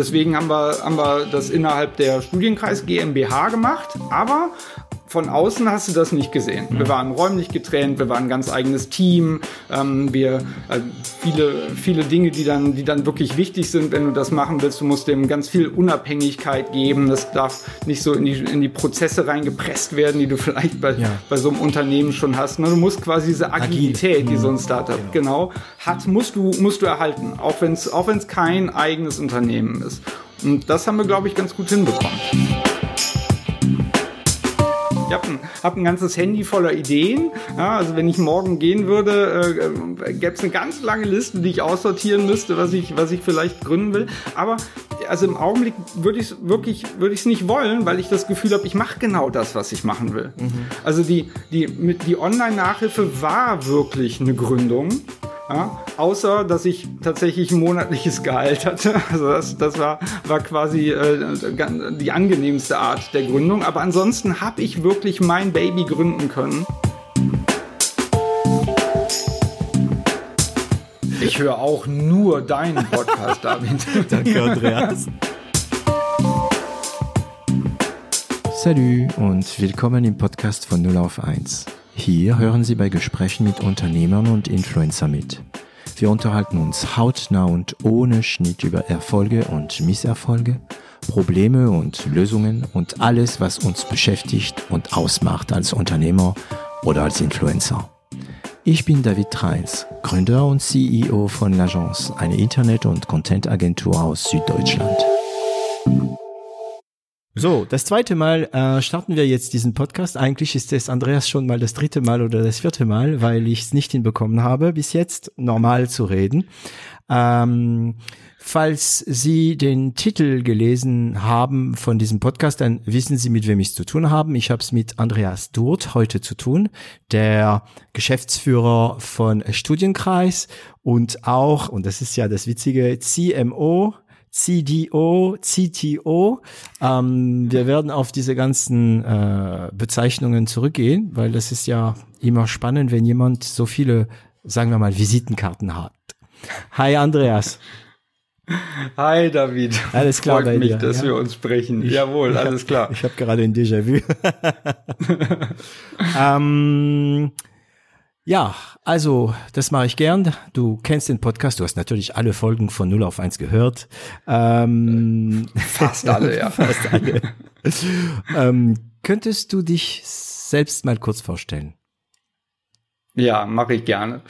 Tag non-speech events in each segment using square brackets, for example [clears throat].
Deswegen haben wir, haben wir das innerhalb der Studienkreis GmbH gemacht, aber von außen hast du das nicht gesehen. Wir waren räumlich getrennt, wir waren ein ganz eigenes Team. Ähm, wir äh, viele viele Dinge, die dann die dann wirklich wichtig sind, wenn du das machen willst. Du musst dem ganz viel Unabhängigkeit geben. Das darf nicht so in die in die Prozesse reingepresst werden, die du [laughs] vielleicht bei ja. bei so einem Unternehmen schon hast. Ne? Du musst quasi diese Agilität, Agil. die so ein mhm. Startup genau. genau hat, musst du musst du erhalten, auch wenn es auch wenn es kein eigenes Unternehmen ist. Und das haben wir glaube ich ganz gut hinbekommen. Ich habe ein, hab ein ganzes Handy voller Ideen. Ja, also wenn ich morgen gehen würde, äh, gäbe es eine ganz lange Liste, die ich aussortieren müsste, was ich, was ich vielleicht gründen will. Aber also im Augenblick würde ich es wirklich, würde ich es nicht wollen, weil ich das Gefühl habe, ich mache genau das, was ich machen will. Mhm. Also die, die, die Online-Nachhilfe war wirklich eine Gründung. Ja, außer, dass ich tatsächlich ein monatliches Gehalt hatte. [laughs] Also das, das war, war quasi äh, die angenehmste Art der Gründung. Aber ansonsten habe ich wirklich mein Baby gründen können. Ich höre auch nur deinen Podcast, David. [laughs] Danke, Andreas. Salut und willkommen im Podcast von 0 auf 1. Hier hören Sie bei Gesprächen mit Unternehmern und Influencer mit. Wir unterhalten uns hautnah und ohne Schnitt über Erfolge und Misserfolge, Probleme und Lösungen und alles, was uns beschäftigt und ausmacht als Unternehmer oder als Influencer. Ich bin David Treins, Gründer und CEO von L'Agence, eine Internet- und Content-Agentur aus Süddeutschland. So, das zweite Mal äh, starten wir jetzt diesen Podcast. Eigentlich ist es Andreas schon mal das dritte Mal oder das vierte Mal, weil ich es nicht hinbekommen habe, bis jetzt normal zu reden. Ähm, falls Sie den Titel gelesen haben von diesem Podcast, dann wissen Sie, mit wem ich es zu tun habe. Ich habe es mit Andreas Durt heute zu tun, der Geschäftsführer von Studienkreis und auch, und das ist ja das Witzige, CMO CDO, CTO. Ähm, wir werden auf diese ganzen äh, Bezeichnungen zurückgehen, weil das ist ja immer spannend, wenn jemand so viele, sagen wir mal, Visitenkarten hat. Hi Andreas. Hi David. Alles klar Freut bei mich, dir, dass ja? wir uns sprechen. Ich, Jawohl, [laughs] alles klar. Ich habe gerade ein Déjà-vu. [laughs] ähm, ja, also das mache ich gern. Du kennst den Podcast, du hast natürlich alle Folgen von 0 auf 1 gehört. Ähm, [laughs] fast alle, ja. [laughs] fast alle. ähm, könntest du dich selbst mal kurz vorstellen? Ja, mache ich gerne.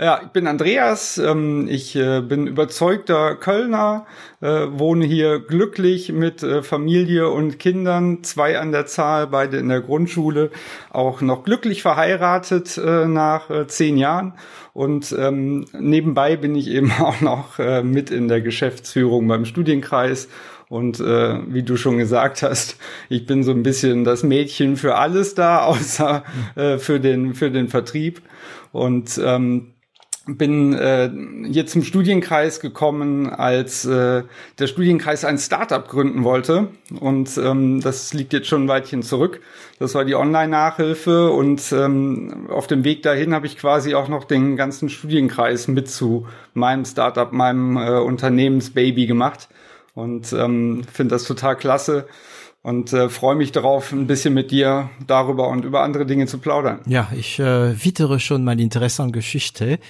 Ja, ich bin Andreas, ähm, ich äh, bin überzeugter Kölner, äh, wohne hier glücklich mit äh, Familie und Kindern, zwei an der Zahl, beide in der Grundschule, auch noch glücklich verheiratet nach zehn Jahren. Und ähm, nebenbei bin ich eben [laughs] auch noch mit in der Geschäftsführung beim Studienkreis und äh, wie du schon gesagt hast, ich bin so ein bisschen das Mädchen für alles da, [laughs] außer äh, für den für den Vertrieb. Und ähm, bin äh, hier zum Studienkreis gekommen, als äh, der Studienkreis ein Startup gründen wollte. Und ähm, das liegt jetzt schon ein Weitchen zurück. Das war die Online-Nachhilfe. Und ähm, auf dem Weg dahin habe ich quasi auch noch den ganzen Studienkreis mit zu meinem Startup, meinem äh, Unternehmensbaby gemacht. Und ähm, finde das total klasse und äh, freue mich darauf, ein bisschen mit dir darüber und über andere Dinge zu plaudern. Ja, ich äh, wittere schon mein Interesse an Geschichte,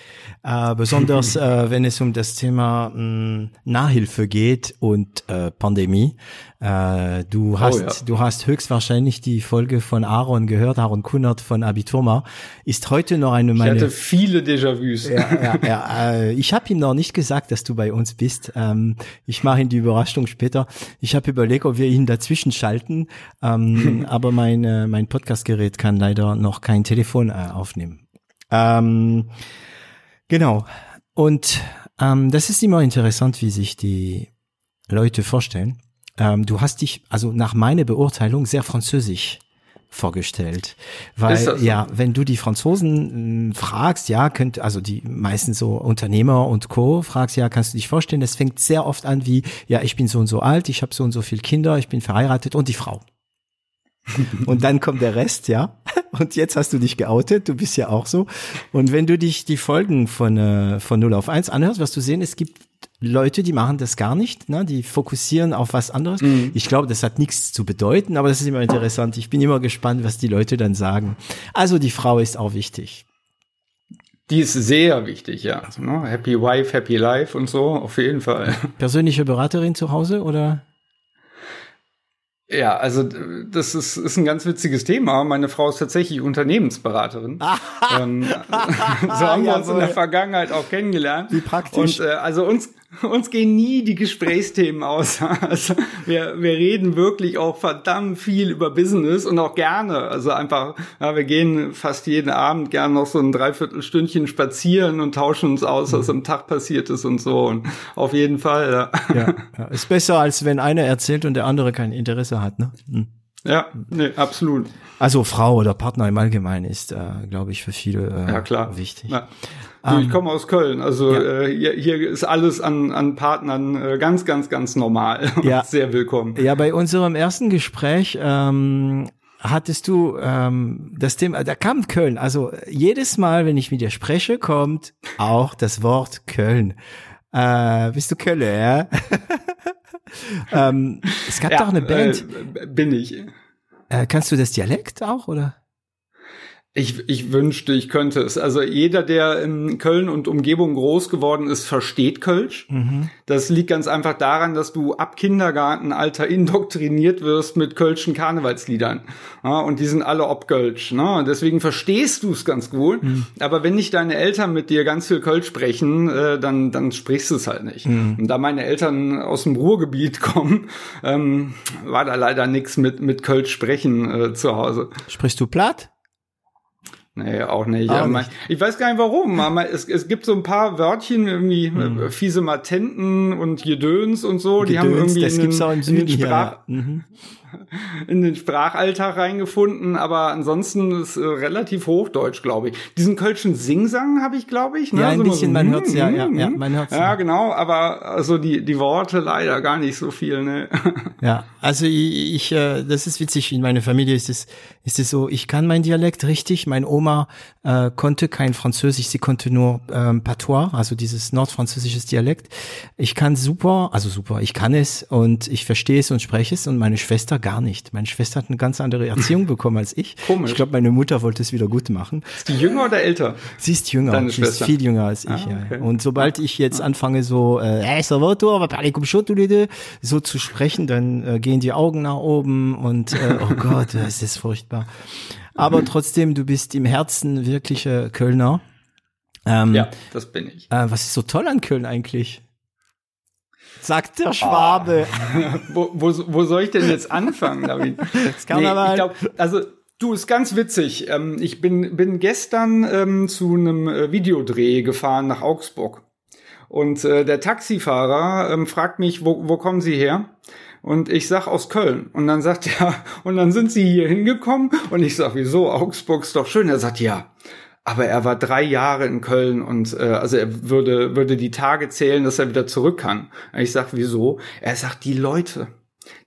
äh, besonders [laughs] äh, wenn es um das Thema mh, Nachhilfe geht und äh, Pandemie. Äh, du oh, hast, ja. du hast höchstwahrscheinlich die Folge von Aaron gehört, Aaron Kunert von Abiturma. Ist heute noch eine meiner. Ich hatte viele Déjà-vus. Ja, ja, ja, äh, ich habe ihm noch nicht gesagt, dass du bei uns bist. Ähm, ich mache ihm die Überraschung später. Ich habe überlegt, ob wir ihn dazwischen schalten, ähm, [laughs] aber mein, äh, mein Podcastgerät kann leider noch kein Telefon äh, aufnehmen. Ähm, genau. Und ähm, das ist immer interessant, wie sich die Leute vorstellen. Ähm, du hast dich, also nach meiner Beurteilung, sehr französisch vorgestellt. Weil so? ja, wenn du die Franzosen äh, fragst, ja, könnt, also die meisten so Unternehmer und Co. fragst, ja, kannst du dich vorstellen, das fängt sehr oft an wie, ja, ich bin so und so alt, ich habe so und so viele Kinder, ich bin verheiratet und die Frau. [laughs] und dann kommt der Rest, ja. Und jetzt hast du dich geoutet, du bist ja auch so. Und wenn du dich die Folgen von, äh, von 0 auf 1 anhörst, wirst du sehen, es gibt Leute, die machen das gar nicht, ne? die fokussieren auf was anderes. Mhm. Ich glaube, das hat nichts zu bedeuten, aber das ist immer interessant. Ich bin immer gespannt, was die Leute dann sagen. Also die Frau ist auch wichtig. Die ist sehr wichtig, ja. Also, ne? Happy Wife, Happy Life und so, auf jeden Fall. Persönliche Beraterin zu Hause oder? Ja, also das ist, ist ein ganz witziges Thema. Meine Frau ist tatsächlich Unternehmensberaterin. ähm, [laughs] so haben wir uns in der [laughs] Vergangenheit auch kennengelernt. Wie praktisch. Und äh, also uns uns gehen nie die Gesprächsthemen aus. [laughs] Also wir, wir reden wirklich auch verdammt viel über Business und auch gerne. Also einfach, ja, wir gehen fast jeden Abend gerne noch so ein Dreiviertelstündchen spazieren und tauschen uns aus, was am Tag passiert ist und so. Und auf jeden Fall. Ja. Ja, [laughs] ja. ist besser, als wenn einer erzählt und der andere kein Interesse hat. Ne? Hm. Ja, nee, absolut. Also Frau oder Partner im Allgemeinen ist, äh, glaube ich, für viele äh, ja, klar. wichtig. Ja. Du, ich ähm, komme aus Köln, also ja. äh, hier, hier ist alles an, an Partnern äh, ganz, ganz, ganz normal. [laughs] Ja. Sehr willkommen. Ja, bei unserem ersten Gespräch ähm, hattest du ähm, das Thema, da kam Köln. Also jedes Mal, wenn ich mit dir spreche, kommt auch das Wort Köln. Äh, bist du Köln, ja? [laughs] ähm, es gab ja, doch eine Band. Äh, bin ich. Äh, kannst du das Dialekt auch, oder? Ich, ich wünschte, ich könnte es. Also jeder, der in Köln und Umgebung groß geworden ist, versteht Kölsch. Mhm. Das liegt ganz einfach daran, dass du ab Kindergartenalter [laughs] indoktriniert wirst mit Kölschen Karnevalsliedern. Ja, und die sind alle ob Kölsch. Ne? Deswegen verstehst du es ganz gut. Mhm. Aber wenn nicht deine Eltern mit dir ganz viel Kölsch sprechen, äh, dann, dann sprichst du es halt nicht. Mhm. Und da meine Eltern aus dem Ruhrgebiet [laughs] kommen, ähm, war da leider nichts mit, mit Kölsch sprechen äh, zu Hause. Sprichst du platt? Nee, auch nicht. Auch nicht. Ich weiß gar nicht warum. es, es gibt so ein paar Wörtchen, irgendwie hm. fiese Matenten und Gedöns und so, Gedöns, die haben irgendwie das in, den, in den Sprach, ja. mhm. In den Sprachalltag reingefunden, aber ansonsten ist äh, relativ Hochdeutsch, glaube ich. Diesen Kölschen Singsang habe ich, glaube ich. Ne? Ja, ein so bisschen, so, man hört's ja, ja, ja, man hört's. Ja, genau, aber also die, die Worte leider gar nicht so viel, ne? [laughs] Ja, also ich, ich äh, das ist witzig, in meiner Familie ist es, ist es so, ich kann mein Dialekt richtig, meine Oma äh, konnte kein Französisch, sie konnte nur ähm, Patois, also dieses nordfranzösisches Dialekt. Ich kann super, also super, ich kann es und ich verstehe es und spreche es und meine Schwester gar nicht. Meine Schwester hat eine ganz andere Erziehung [laughs] bekommen als ich. Komisch. Ich glaube, meine Mutter wollte es wieder gut machen. Ist die jünger oder älter? Sie ist jünger. Deine sie Schwester. ist viel jünger als ich. Ah, okay. ja. Und sobald ich jetzt anfange so, äh, so zu sprechen, dann äh, gehen die Augen nach oben und äh, oh [laughs] Gott, es ist furchtbar. Aber trotzdem, du bist im Herzen wirkliche Kölner. Ähm, ja, das bin ich. Äh, was ist so toll an Köln eigentlich? Sagt der Schwabe. Oh. wo, wo, wo soll ich denn jetzt anfangen, David? Das kann nee, ich glaub, also Du, ist ganz witzig. Ähm, ich bin, bin gestern ähm, zu einem äh, Videodreh gefahren nach Augsburg. Und äh, der Taxifahrer ähm, fragt mich, wo, wo kommen Sie her? Und ich sag aus Köln. Und dann sagt er, [laughs] und dann sind Sie hier hingekommen? Und ich sag, wieso? Augsburg ist doch schön. Er sagt, ja aber er war drei Jahre in Köln und äh, also er würde würde die Tage zählen, dass er wieder zurück kann. Ich sag, wieso? Er sagt, die Leute.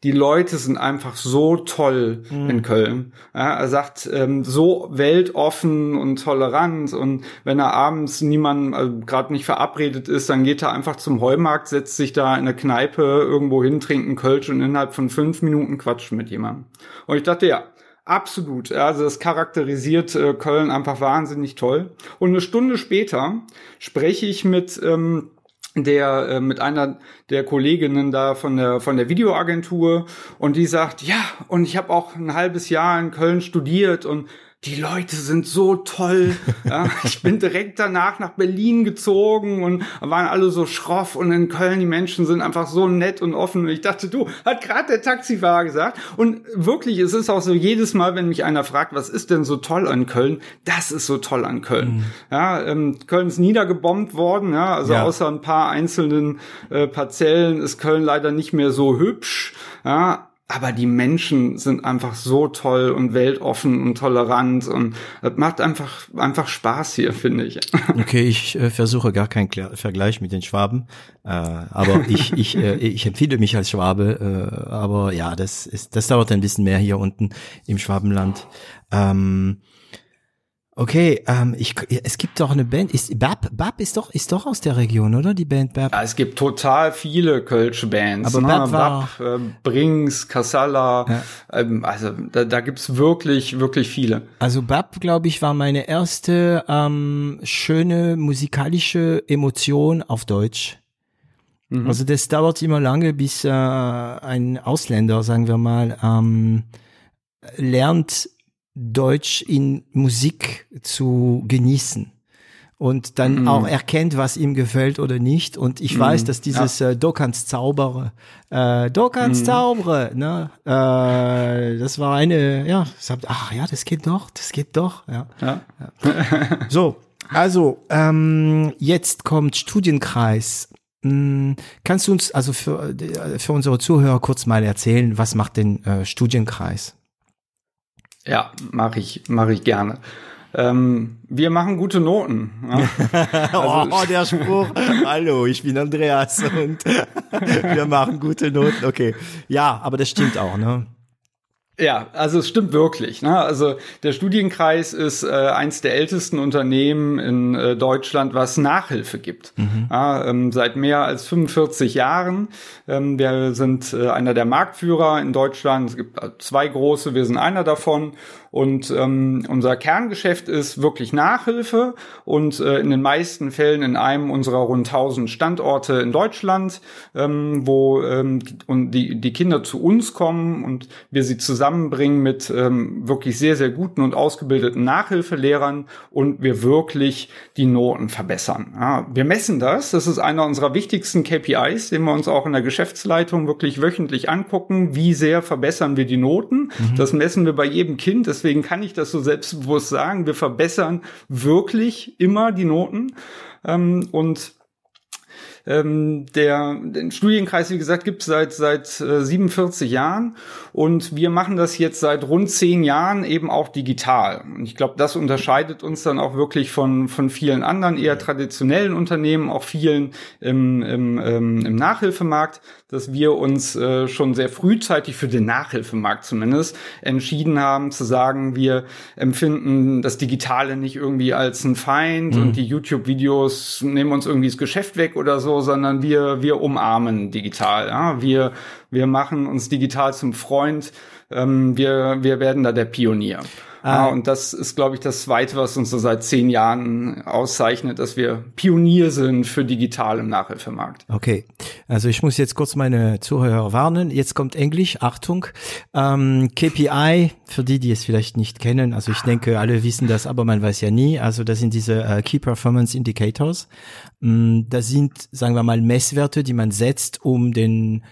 Die Leute sind einfach so toll mhm. in Köln. Ja, er sagt, ähm, so weltoffen und tolerant und wenn er abends niemand also gerade nicht verabredet ist, dann geht er einfach zum Heumarkt, setzt sich da in eine Kneipe irgendwo hin, trinkt einen Kölsch und innerhalb von fünf Minuten quatscht mit jemandem. Und ich dachte, ja, Absolut. Also das charakterisiert äh, Köln einfach wahnsinnig toll. Und eine Stunde später spreche ich mit ähm, der äh, mit einer der Kolleginnen da von der von der Videoagentur und die sagt ja und ich habe auch ein halbes Jahr in Köln studiert und die Leute sind so toll. [laughs] Ja, ich bin direkt danach nach Berlin gezogen und waren alle so schroff und in Köln die Menschen sind einfach so nett und offen. Und ich dachte, du, hat gerade der Taxifahrer gesagt. Und wirklich, es ist auch so jedes Mal, wenn mich einer fragt, was ist denn so toll an Köln? Das ist so toll an Köln. Mhm. Ja, ähm, Köln ist niedergebombt worden. Ja, also ja. außer ein paar einzelnen äh, Parzellen ist Köln leider nicht mehr so hübsch. Ja, aber die Menschen sind einfach so toll und weltoffen und tolerant und es macht einfach einfach Spaß hier, finde ich. [laughs] Okay, ich äh, versuche gar keinen Kla Vergleich mit den Schwaben, äh, aber [laughs] ich ich äh, ich empfehle mich als Schwabe, äh, aber ja, das ist das dauert ein bisschen mehr hier unten im Schwabenland. Ähm, Okay, ähm, ich, es gibt doch eine Band, ist, Bab, Bab ist doch, ist doch aus der Region, oder? Die Band Bab. Ja, es gibt total viele Kölsche Bands. Aber ne? Bab war- Bab, äh, Brings, Kassala, Ja. ähm, also da, da gibt's wirklich, wirklich viele. Also Bab, glaube ich, war meine erste ähm, schöne musikalische Emotion auf Deutsch. Also das dauert immer lange, bis äh, ein Ausländer, sagen wir mal, ähm, lernt Deutsch in Musik zu genießen und dann auch erkennt, was ihm gefällt oder nicht. Und ich weiß, dass dieses äh, Du kannst zaubere, äh, Du kannst zaubere, ne? Äh, das war eine, ja, hab, ach ja, das geht doch, das geht doch, ja. Ja. [laughs] So, also ähm, jetzt kommt Studienkreis. Hm, Kannst du uns also für, äh, für unsere Zuhörer kurz mal erzählen, was macht denn äh, Studienkreis? Ja, mache ich, mache ich gerne. Ähm, wir machen gute Noten. Ja? [laughs] oh, der Spruch. Hallo, ich bin Andreas und [laughs] wir machen gute Noten. Okay. Ja, aber das stimmt auch, ne? Ja, also es stimmt wirklich. Ne? Also der Studienkreis ist äh, eins der ältesten Unternehmen in äh, Deutschland, was Nachhilfe gibt. Ja, ähm, seit mehr als 45 Jahren. Ähm, wir sind äh, einer der Marktführer in Deutschland. Es gibt äh, zwei große, wir sind einer davon. Und ähm, unser Kerngeschäft ist wirklich Nachhilfe und äh, in den meisten Fällen in einem unserer rund 1000 Standorte in Deutschland, ähm, wo ähm, und die, die Kinder zu uns kommen und wir sie zusammenbringen mit ähm, wirklich sehr, sehr guten und ausgebildeten Nachhilfelehrern und wir wirklich die Noten verbessern. Ja, wir messen das. Das ist einer unserer wichtigsten KPIs, den wir uns auch in der Geschäftsleitung wirklich wöchentlich angucken. Wie sehr verbessern wir die Noten? Das messen wir bei jedem Kind. Deswegen kann ich das so selbstbewusst sagen. Wir verbessern wirklich immer die Noten. Ähm, und ähm, der den Studienkreis, wie gesagt, gibt es seit seit äh, 47 Jahren und wir machen das jetzt seit rund zehn Jahren eben auch digital. Und ich glaube, das unterscheidet uns dann auch wirklich von von vielen anderen eher traditionellen Unternehmen, auch vielen im, im, ähm, im Nachhilfemarkt, dass wir uns äh, schon sehr frühzeitig für den Nachhilfemarkt zumindest entschieden haben zu sagen, wir empfinden das Digitale nicht irgendwie als ein Feind und die YouTube-Videos nehmen uns irgendwie das Geschäft weg oder so, sondern wir wir umarmen digital. Ja? Wir wir machen uns digital zum Freund. Ähm, wir wir werden da der Pionier. Ah, und das ist, glaube ich, das Zweite, was uns so seit zehn Jahren auszeichnet, dass wir Pionier sind für digital im Nachhilfemarkt. Okay, also ich muss jetzt kurz meine Zuhörer warnen. Jetzt kommt Englisch, Achtung. Ähm, KPI, für die, die es vielleicht nicht kennen, also ich denke, alle wissen das, aber man weiß ja nie. Also das sind diese äh, Key Performance Indicators. Mm, Das sind, sagen wir mal, Messwerte, die man setzt, um den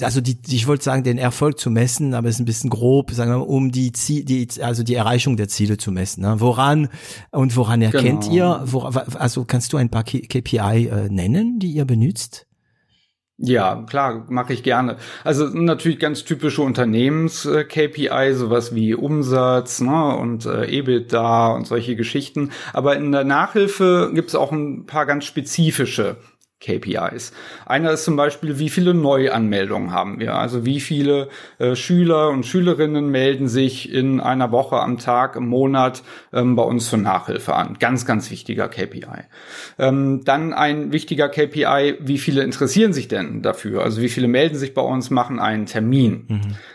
also die, ich wollte sagen, den Erfolg zu messen, aber es ist ein bisschen grob, sagen wir mal, um die Ziel, die, also die Erreichung der Ziele zu messen. Ne? Woran und woran erkennt Genau. ihr? Wo, also kannst du ein paar KPI äh, nennen, die ihr benutzt? Ja, klar, mache ich gerne. Also natürlich ganz typische Unternehmens-KPI, sowas wie Umsatz ne, und äh, EBITDA und solche Geschichten. Aber in der Nachhilfe gibt es auch ein paar ganz spezifische KPIs. Einer ist zum Beispiel, wie viele Neuanmeldungen haben wir? Also wie viele äh, Schüler und Schülerinnen melden sich in einer Woche am Tag, im Monat ähm, bei uns für Nachhilfe an. Ganz, ganz wichtiger KPI. Ähm, dann ein wichtiger KPI, wie viele interessieren sich denn dafür? Also wie viele melden sich bei uns, machen einen Termin.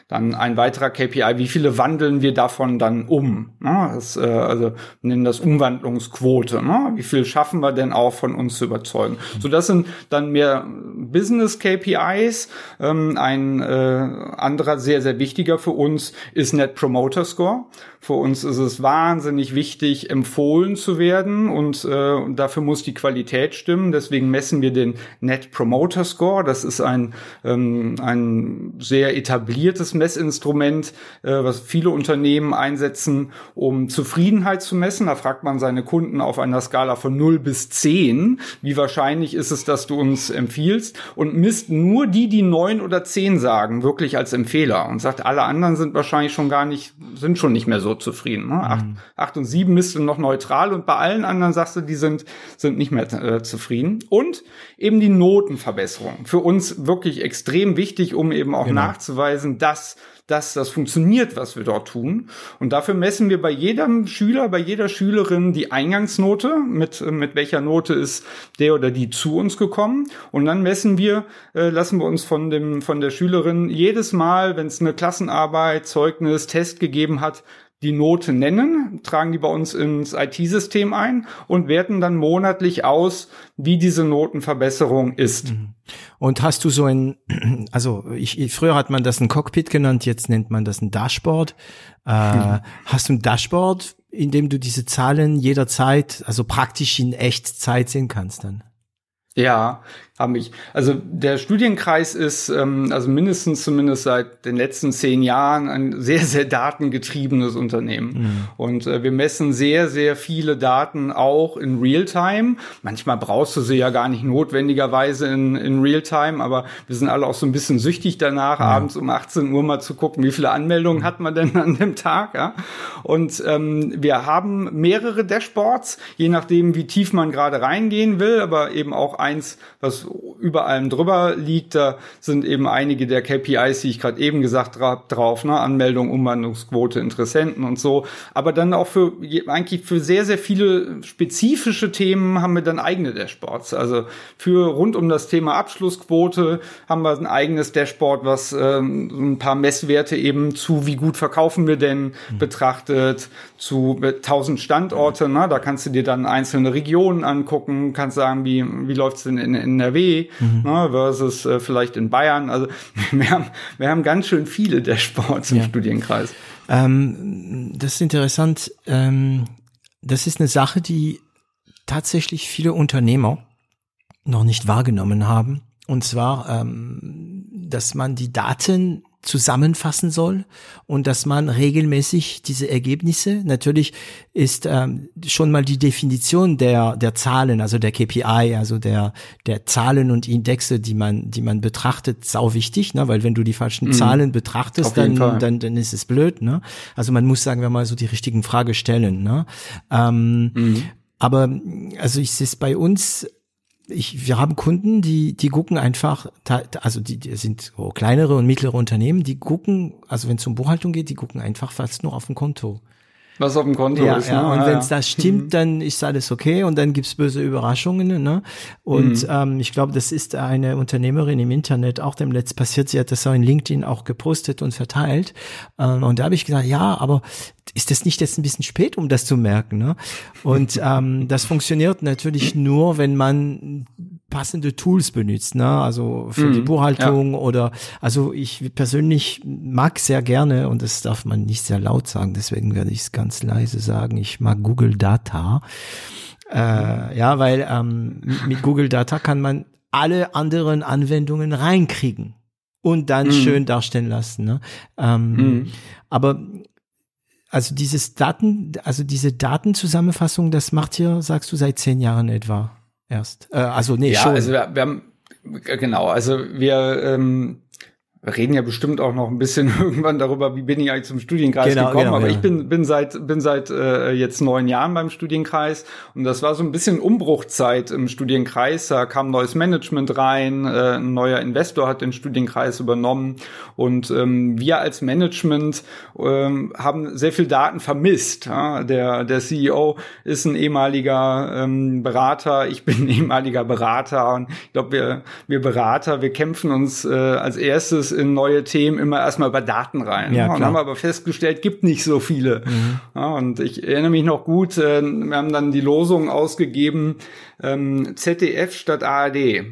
Dann ein weiterer KPI, wie viele wandeln wir davon dann um? Ne? Das, äh, also wir nennen das Umwandlungsquote. Ne? Wie viel schaffen wir denn auch von uns zu überzeugen? So, das sind dann mehr Business KPIs. Ähm, ein äh, anderer sehr, sehr wichtiger für uns ist Net Promoter Score. Für uns ist es wahnsinnig wichtig, empfohlen zu werden und äh, dafür muss die Qualität stimmen. Deswegen messen wir den Net Promoter Score. Das ist ein, ähm, ein sehr etabliertes Messinstrument, äh, was viele Unternehmen einsetzen, um Zufriedenheit zu messen. Da fragt man seine Kunden auf einer Skala von 0 bis 10, wie wahrscheinlich ist es, dass du uns empfiehlst und misst nur die, die 9 oder 10 sagen, wirklich als Empfehler und sagt, alle anderen sind wahrscheinlich schon gar nicht, sind schon nicht mehr so zufrieden. Ne? Acht, acht und sieben misst du noch neutral und bei allen anderen sagst du, die sind, sind nicht mehr äh, zufrieden. Und eben die Notenverbesserung. Für uns wirklich extrem wichtig, um eben auch nachzuweisen, dass dass das funktioniert, was wir dort tun. Und dafür messen wir bei jedem Schüler, bei jeder Schülerin die Eingangsnote, mit, mit welcher Note ist der oder die zu uns gekommen. Und dann messen wir, äh, lassen wir uns von dem, von der Schülerin jedes Mal, wenn es eine Klassenarbeit, Zeugnis, Test gegeben hat, die Note nennen, tragen die bei uns ins IT-System ein und werten dann monatlich aus, wie diese Notenverbesserung ist. Mhm. Und hast du so ein, [clears throat] also ich, früher hat man das ein Cockpit genannt, jetzt nennt man das ein Dashboard. Äh, mhm. Hast du ein Dashboard, in dem du diese Zahlen jederzeit, also praktisch in Echtzeit sehen kannst dann? Ja, haben mich. Also der Studienkreis ist ähm, also mindestens zumindest seit den letzten zehn Jahren ein sehr, sehr datengetriebenes Unternehmen. Mhm. Und äh, wir messen sehr, sehr viele Daten auch in Realtime. Manchmal brauchst du sie ja gar nicht notwendigerweise in, in Realtime, aber wir sind alle auch so ein bisschen süchtig danach, mhm. abends um 18 Uhr mal zu gucken, wie viele Anmeldungen hat man denn an dem Tag. Ja? Und ähm, wir haben mehrere Dashboards, je nachdem, wie tief man gerade reingehen will, aber eben auch eins, was über allem drüber liegt. Da sind eben einige der KPIs, die ich gerade eben gesagt habe, drauf, ne? Anmeldung, Umwandlungsquote, Interessenten und so. Aber dann auch für eigentlich für sehr, sehr viele spezifische Themen haben wir dann eigene Dashboards. Also für rund um das Thema Abschlussquote haben wir ein eigenes Dashboard, was ähm, ein paar Messwerte eben zu, wie gut verkaufen wir denn, mhm. betrachtet, zu 1000 Standorte. Ne? Da kannst du dir dann einzelne Regionen angucken, kannst sagen, wie, wie läuft's denn in, in NRW mhm. ne, versus äh, vielleicht in Bayern. Also [laughs] wir haben, wir haben ganz schön viele Dashboards im ja. Studienkreis. Ähm, das ist interessant. Ähm, das ist eine Sache, die tatsächlich viele Unternehmer noch nicht wahrgenommen haben. Und zwar, ähm, dass man die Daten zusammenfassen soll und dass man regelmäßig diese Ergebnisse, natürlich ist ähm, schon mal die Definition der der Zahlen, also der KPI, also der der Zahlen und Indexe, die man die man betrachtet, sau wichtig, ne? weil wenn du die falschen mhm. Zahlen betrachtest, dann, dann dann ist es blöd, ne? Also man muss sagen wir mal so die richtigen Frage stellen, ne? Ähm, mhm. Aber also ich sehe es bei uns ich, wir haben Kunden, die, die gucken einfach, also die, die sind so kleinere und mittlere Unternehmen, die gucken, also wenn es um Buchhaltung geht, die gucken einfach fast nur auf dem Konto. Was auf dem Konto ja, ist. Ja, ne? und ah, wenn es das stimmt, mhm. dann ist alles okay und dann gibt's böse Überraschungen. Ne? Und mhm. ähm, ich glaube, das ist eine Unternehmerin im Internet auch dem Letzt passiert. Sie hat das auch in LinkedIn auch gepostet und verteilt. Ähm, und da habe ich gesagt, ja, aber ist das nicht jetzt ein bisschen spät, um das zu merken? Ne? Und [laughs] ähm, das funktioniert natürlich nur, wenn man passende Tools benutzt, ne? Also für mm, die mhm. Buchhaltung ja. oder also ich persönlich mag sehr gerne und das darf man nicht sehr laut sagen, deswegen werde ich es ganz leise sagen. Ich mag Google Data. Äh, ja, weil ähm, mit Google Data kann man alle anderen Anwendungen reinkriegen und dann mm. schön darstellen lassen. Ne? Ähm, mm. Aber also dieses Daten, also diese Datenzusammenfassung, das macht ihr, sagst du, seit zehn Jahren etwa erst. Äh, also nee, ja, schon. Also wir, wir haben genau, also wir ähm, wir reden ja bestimmt auch noch ein bisschen [laughs] irgendwann darüber, wie bin ich eigentlich zum Studienkreis genau, gekommen. Genau, aber ja. ich bin, bin seit, bin seit äh, jetzt neun Jahren beim Studienkreis und das war so ein bisschen Umbruchzeit im Studienkreis. Da kam neues Management rein, äh, ein neuer Investor hat den Studienkreis übernommen und ähm, wir als Management ähm, haben sehr viel Daten vermisst. Ja? Der, der CEO ist ein ehemaliger ähm, Berater, ich bin ein ehemaliger Berater und ich glaube, wir, wir Berater, wir kämpfen uns äh, als erstes in neue Themen immer erstmal über Daten rein. Ja, und haben aber festgestellt, gibt nicht so viele. Mhm. Ja, und ich erinnere mich noch gut, äh, wir haben dann die Losung ausgegeben, ähm, ZDF statt ARD.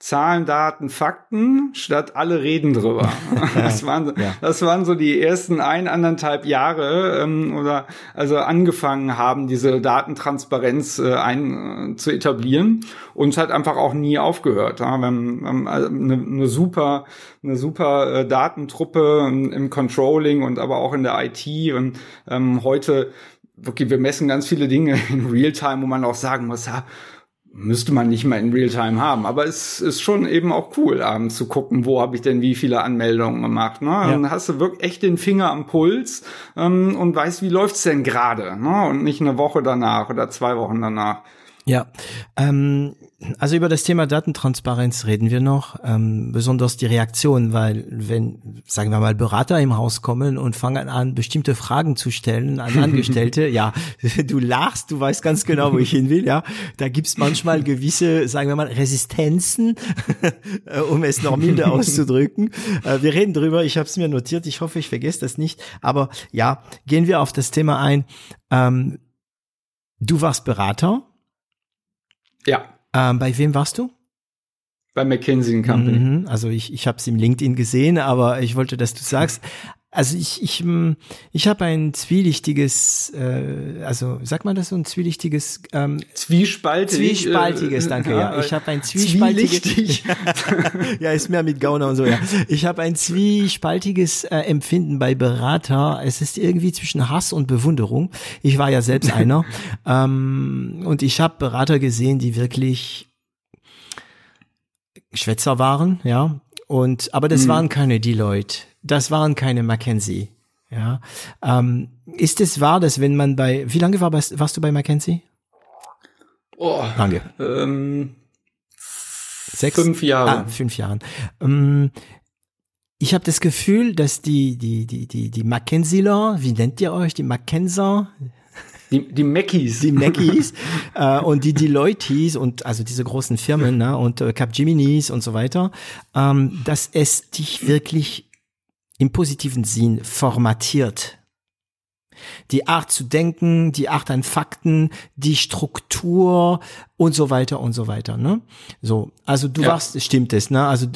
Zahlen, Daten, Fakten, statt alle reden drüber. [laughs] Das waren, ja. das waren so die ersten ein, anderthalb Jahre, ähm, oder also angefangen haben, diese Datentransparenz äh, ein, äh, zu etablieren. Und es hat einfach auch nie aufgehört. Ja. Wir haben, haben eine, eine super, eine super äh, Datentruppe im, im Controlling und aber auch in der IT. Und ähm, heute wirklich, wir messen ganz viele Dinge [laughs] in Realtime, wo man auch sagen muss, ja, müsste man nicht mal in Realtime haben. Aber es ist schon eben auch cool, abends zu gucken, wo habe ich denn wie viele Anmeldungen gemacht. Ne? Ja. Dann hast du wirklich echt den Finger am Puls ähm, und weißt, wie läuft's denn gerade. Ne? Und nicht eine Woche danach oder zwei Wochen danach. Ja, ähm, also über das Thema Datentransparenz reden wir noch, ähm, besonders die Reaktion, weil wenn, sagen wir mal, Berater im Haus kommen und fangen an, bestimmte Fragen zu stellen an [laughs] Angestellte, ja, du lachst, du weißt ganz genau, wo ich hin will, ja, da gibt's manchmal gewisse, sagen wir mal, Resistenzen, [laughs] um es noch milde [laughs] auszudrücken. Äh, wir reden drüber, ich habe es mir notiert, ich hoffe, ich vergesse das nicht, aber ja, gehen wir auf das Thema ein. Ähm, du warst Berater ja. Ähm, bei wem warst du? Bei McKinsey Company. Mhm, also ich, ich habe es im LinkedIn gesehen, aber ich wollte, dass du sagst. Also ich, ich, hm, ich habe ein zwielichtiges, äh, also sag mal das so ein zwielichtiges ähm, Zwiespaltig. Zwiespaltiges, äh, danke, ja. Ich habe ein zwiespaltiges. [laughs] ja, ist mehr mit Gauner und so, ja. Ich habe ein zwiespaltiges äh, Empfinden bei Berater. Es ist irgendwie zwischen Hass und Bewunderung. Ich war ja selbst [laughs] einer. ähm, und ich habe Berater gesehen, die wirklich Schwätzer waren, ja. Und aber das mhm. waren keine Deloitte das waren keine Mackenzie. Ja, ähm, ist es wahr, dass wenn man bei, wie lange war, warst du bei Mackenzie? Oh, lange. Ähm, Sechs, fünf Jahre. Ah, fünf Jahren. Ähm, ich habe das Gefühl, dass die die die die die Mackenzieler, wie nennt ihr euch, die Mackenser? Die, die Mackies. Die Mackies äh, und die Deloittes und also diese großen Firmen ne, und äh, Capgeminis und so weiter, ähm, dass es dich wirklich im positiven Sinn formatiert. Die Art zu denken, die Art an Fakten, die Struktur und so weiter und so weiter, ne? So, also du ja. warst, stimmt es, ne? Also,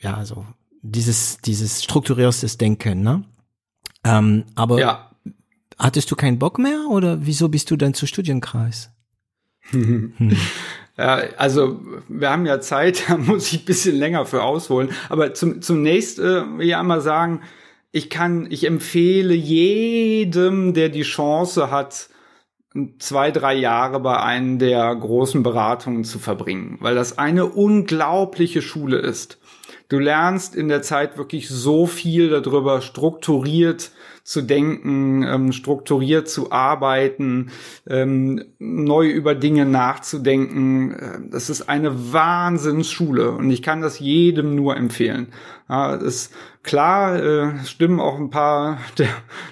ja, so, dieses, dieses strukturiertes Denken, ne? Ähm, aber ja. hattest du keinen Bock mehr oder wieso bist du dann zu Studienkreis? [laughs] hm. Ja, also wir haben ja Zeit, [laughs] da muss ich ein bisschen länger für ausholen. Aber zum, zunächst äh, will ich einmal sagen, ich kann, ich empfehle jedem, der die Chance hat, zwei, drei Jahre bei einem der großen Beratungen zu verbringen, weil das eine unglaubliche Schule ist. Du lernst in der Zeit wirklich so viel darüber, strukturiert zu denken, ähm, strukturiert zu arbeiten, ähm, neu über Dinge nachzudenken. Äh, das ist eine Wahnsinnsschule und ich kann das jedem nur empfehlen. Ja, ist klar, äh, stimmen auch ein paar [laughs] der,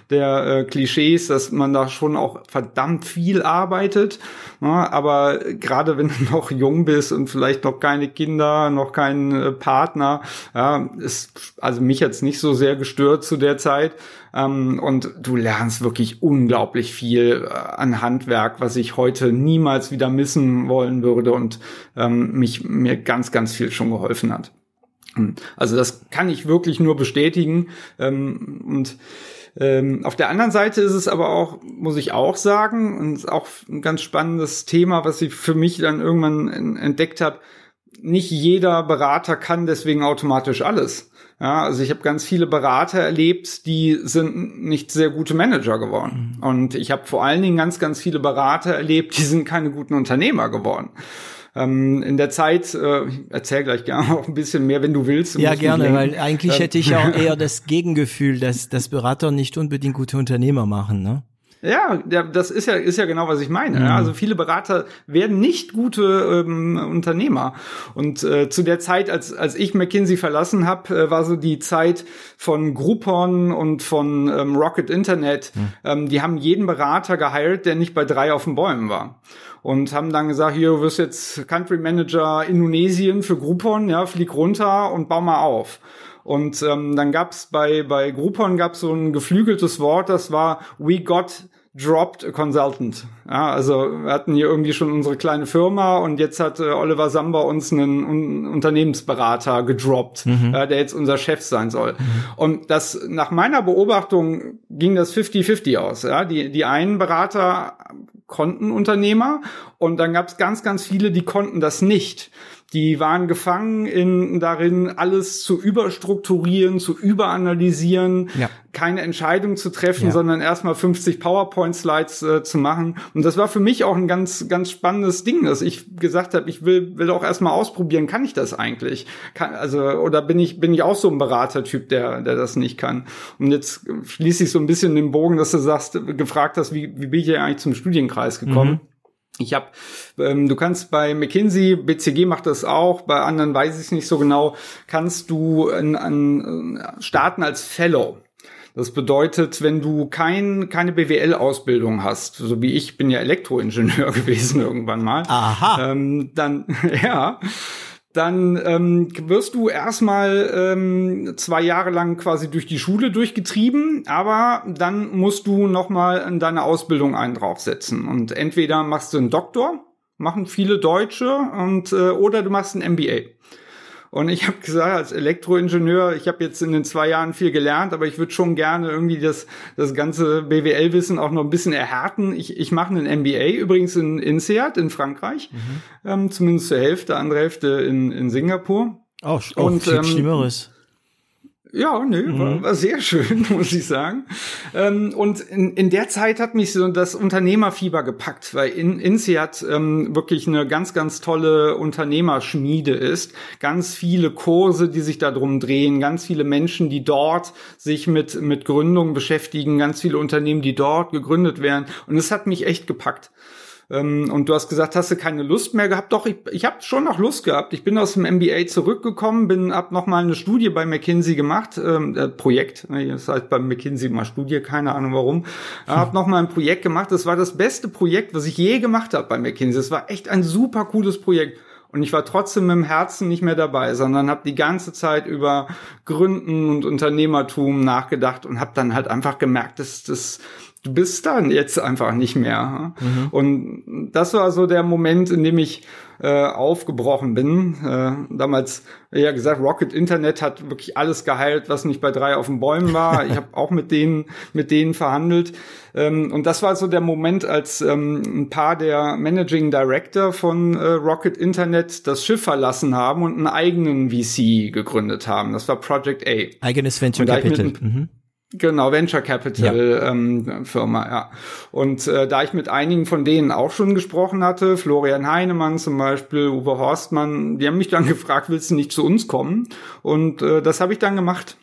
der äh, Klischees, dass man da schon auch verdammt viel arbeitet. Ja, aber gerade wenn du [laughs] noch jung bist und vielleicht noch keine Kinder, noch keinen äh, Partner, ja, ist also mich jetzt nicht so sehr gestört zu der Zeit. Ähm, und du lernst wirklich unglaublich viel äh, an Handwerk, was ich heute niemals wieder missen wollen würde und ähm, mich mir ganz, ganz viel schon geholfen hat. Also das kann ich wirklich nur bestätigen. Ähm, und ähm, auf der anderen Seite ist es aber auch, muss ich auch sagen, und ist auch ein ganz spannendes Thema, was ich für mich dann irgendwann entdeckt habe. Nicht jeder Berater kann deswegen automatisch alles. Ja, also ich habe ganz viele Berater erlebt, die sind nicht sehr gute Manager geworden. Mhm. Und ich habe vor allen Dingen ganz, ganz viele Berater erlebt, die sind keine guten Unternehmer geworden. Ähm, in der Zeit, äh, ich erzähl gleich gerne [laughs] auch ein bisschen mehr, wenn du willst. Ja, gerne, weil eigentlich ähm, hätte ich auch [laughs] eher das Gegengefühl, dass, dass Berater nicht unbedingt gute Unternehmer machen, ne? Ja, ja, das ist ja, ist ja genau, was ich meine. Mhm. Also viele Berater werden nicht gute ähm, Unternehmer. Und äh, zu der Zeit, als, als ich McKinsey verlassen habe, äh, war so die Zeit von Groupon und von ähm, Rocket Internet. Mhm. Ähm, die haben jeden Berater geheilt, der nicht bei drei auf den Bäumen war und haben dann gesagt, hier, du wirst jetzt Country Manager Indonesien für Groupon, ja, flieg runter und bau mal auf. Und ähm, dann gab's bei bei Groupon gab's so ein geflügeltes Wort, das war We got dropped a consultant. Ja, also wir hatten hier irgendwie schon unsere kleine Firma und jetzt hat äh, Oliver Samba uns einen un Unternehmensberater gedroppt, mhm. äh, der jetzt unser Chef sein soll. Mhm. Und das nach meiner Beobachtung ging das 50-50 aus. Ja, die die einen Berater konnten Unternehmer und dann gab es ganz, ganz viele, die konnten das nicht. Die waren gefangen in darin, alles zu überstrukturieren, zu überanalysieren, ja. keine Entscheidung zu treffen, ja. sondern erstmal 50 PowerPoint-Slides äh, zu machen. Und das war für mich auch ein ganz, ganz spannendes Ding, dass ich gesagt habe, ich will, will auch erstmal ausprobieren, kann ich das eigentlich? Kann, also, oder bin ich, bin ich auch so ein Beratertyp, der, der das nicht kann? Und jetzt schließe ich so ein bisschen den Bogen, dass du sagst, gefragt hast, wie, wie bin ich eigentlich zum Studienkreis gekommen? Mhm. Ich habe, ähm, du kannst bei McKinsey, BCG macht das auch, bei anderen weiß ich es nicht so genau, kannst du an, an, äh, starten als Fellow. Das bedeutet, wenn du kein, keine BWL-Ausbildung hast, so wie ich bin ja Elektroingenieur [laughs] gewesen irgendwann mal, Aha. Ähm, dann [laughs] ja, dann ähm, wirst du erstmal ähm, zwei Jahre lang quasi durch die Schule durchgetrieben, aber dann musst du nochmal in deine Ausbildung einen draufsetzen. Und entweder machst du einen Doktor, machen viele Deutsche, und äh, oder du machst ein MBA. Und ich habe gesagt, als Elektroingenieur, ich habe jetzt in den zwei Jahren viel gelernt, aber ich würde schon gerne irgendwie das, das ganze BWL-Wissen auch noch ein bisschen erhärten. Ich, ich mache einen MBA übrigens in, in Seat in Frankreich, mhm. ähm, zumindest zur Hälfte, andere Hälfte in, in Singapur. Auch, auch und, viel ähm, Schlimmeres. Ja, nee, mhm. war, war sehr schön, [laughs] muss ich sagen. Ähm, und in, in der Zeit hat mich so das Unternehmerfieber gepackt, weil in, INSEAD ähm, wirklich eine ganz, ganz tolle Unternehmerschmiede ist. Ganz viele Kurse, die sich darum drehen, ganz viele Menschen, die dort sich mit, mit Gründung beschäftigen, ganz viele Unternehmen, die dort gegründet werden. Und es hat mich echt gepackt. Ähm, und du hast gesagt, hast du keine Lust mehr gehabt? Doch, ich, ich habe schon noch Lust gehabt. Ich bin aus dem MBA zurückgekommen, bin ab noch mal eine Studie bei McKinsey gemacht, ähm, äh, Projekt. Ne, das heißt bei McKinsey mal Studie, keine Ahnung warum. Hm. Hab noch mal ein Projekt gemacht. Das war das beste Projekt, was ich je gemacht habe bei McKinsey. Es war echt ein super cooles Projekt. Und ich war trotzdem mit dem Herzen nicht mehr dabei, sondern habe die ganze Zeit über Gründen und Unternehmertum nachgedacht und habe dann halt einfach gemerkt, dass das du bist dann jetzt einfach nicht mehr. Mhm. Und das war so der Moment, in dem ich äh, aufgebrochen bin. Äh, damals, ja gesagt, Rocket Internet hat wirklich alles geheilt, was nicht bei drei auf den Bäumen war. [laughs] ich habe auch mit denen, mit denen verhandelt. Ähm, und das war so der Moment, als ähm, ein paar der Managing Director von äh, Rocket Internet das Schiff verlassen haben und einen eigenen VC gegründet haben. Das war Project A. Eigenes Venture Capital. Genau, Venture Capital ja. ähm, Firma, ja. Und äh, da ich mit einigen von denen auch schon gesprochen hatte, Florian Heinemann zum Beispiel, Uwe Horstmann, die haben mich dann [laughs] gefragt, willst du nicht zu uns kommen? Und äh, das habe ich dann gemacht.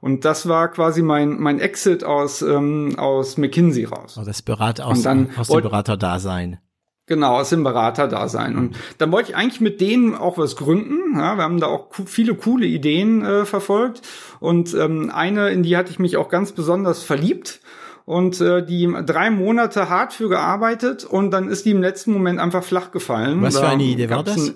Und das war quasi mein mein Exit aus ähm, aus McKinsey raus. Oh, das Berater aus, dann, aus dem Beraterdasein. Genau, aus dem Berater-Dasein. Und dann wollte ich eigentlich mit denen auch was gründen. Ja, wir haben da auch viele coole Ideen äh, verfolgt. Und ähm, eine, in die hatte ich mich auch ganz besonders verliebt. Und äh, die drei Monate hart für gearbeitet und dann ist die im letzten Moment einfach flach gefallen. Was für eine Idee war das?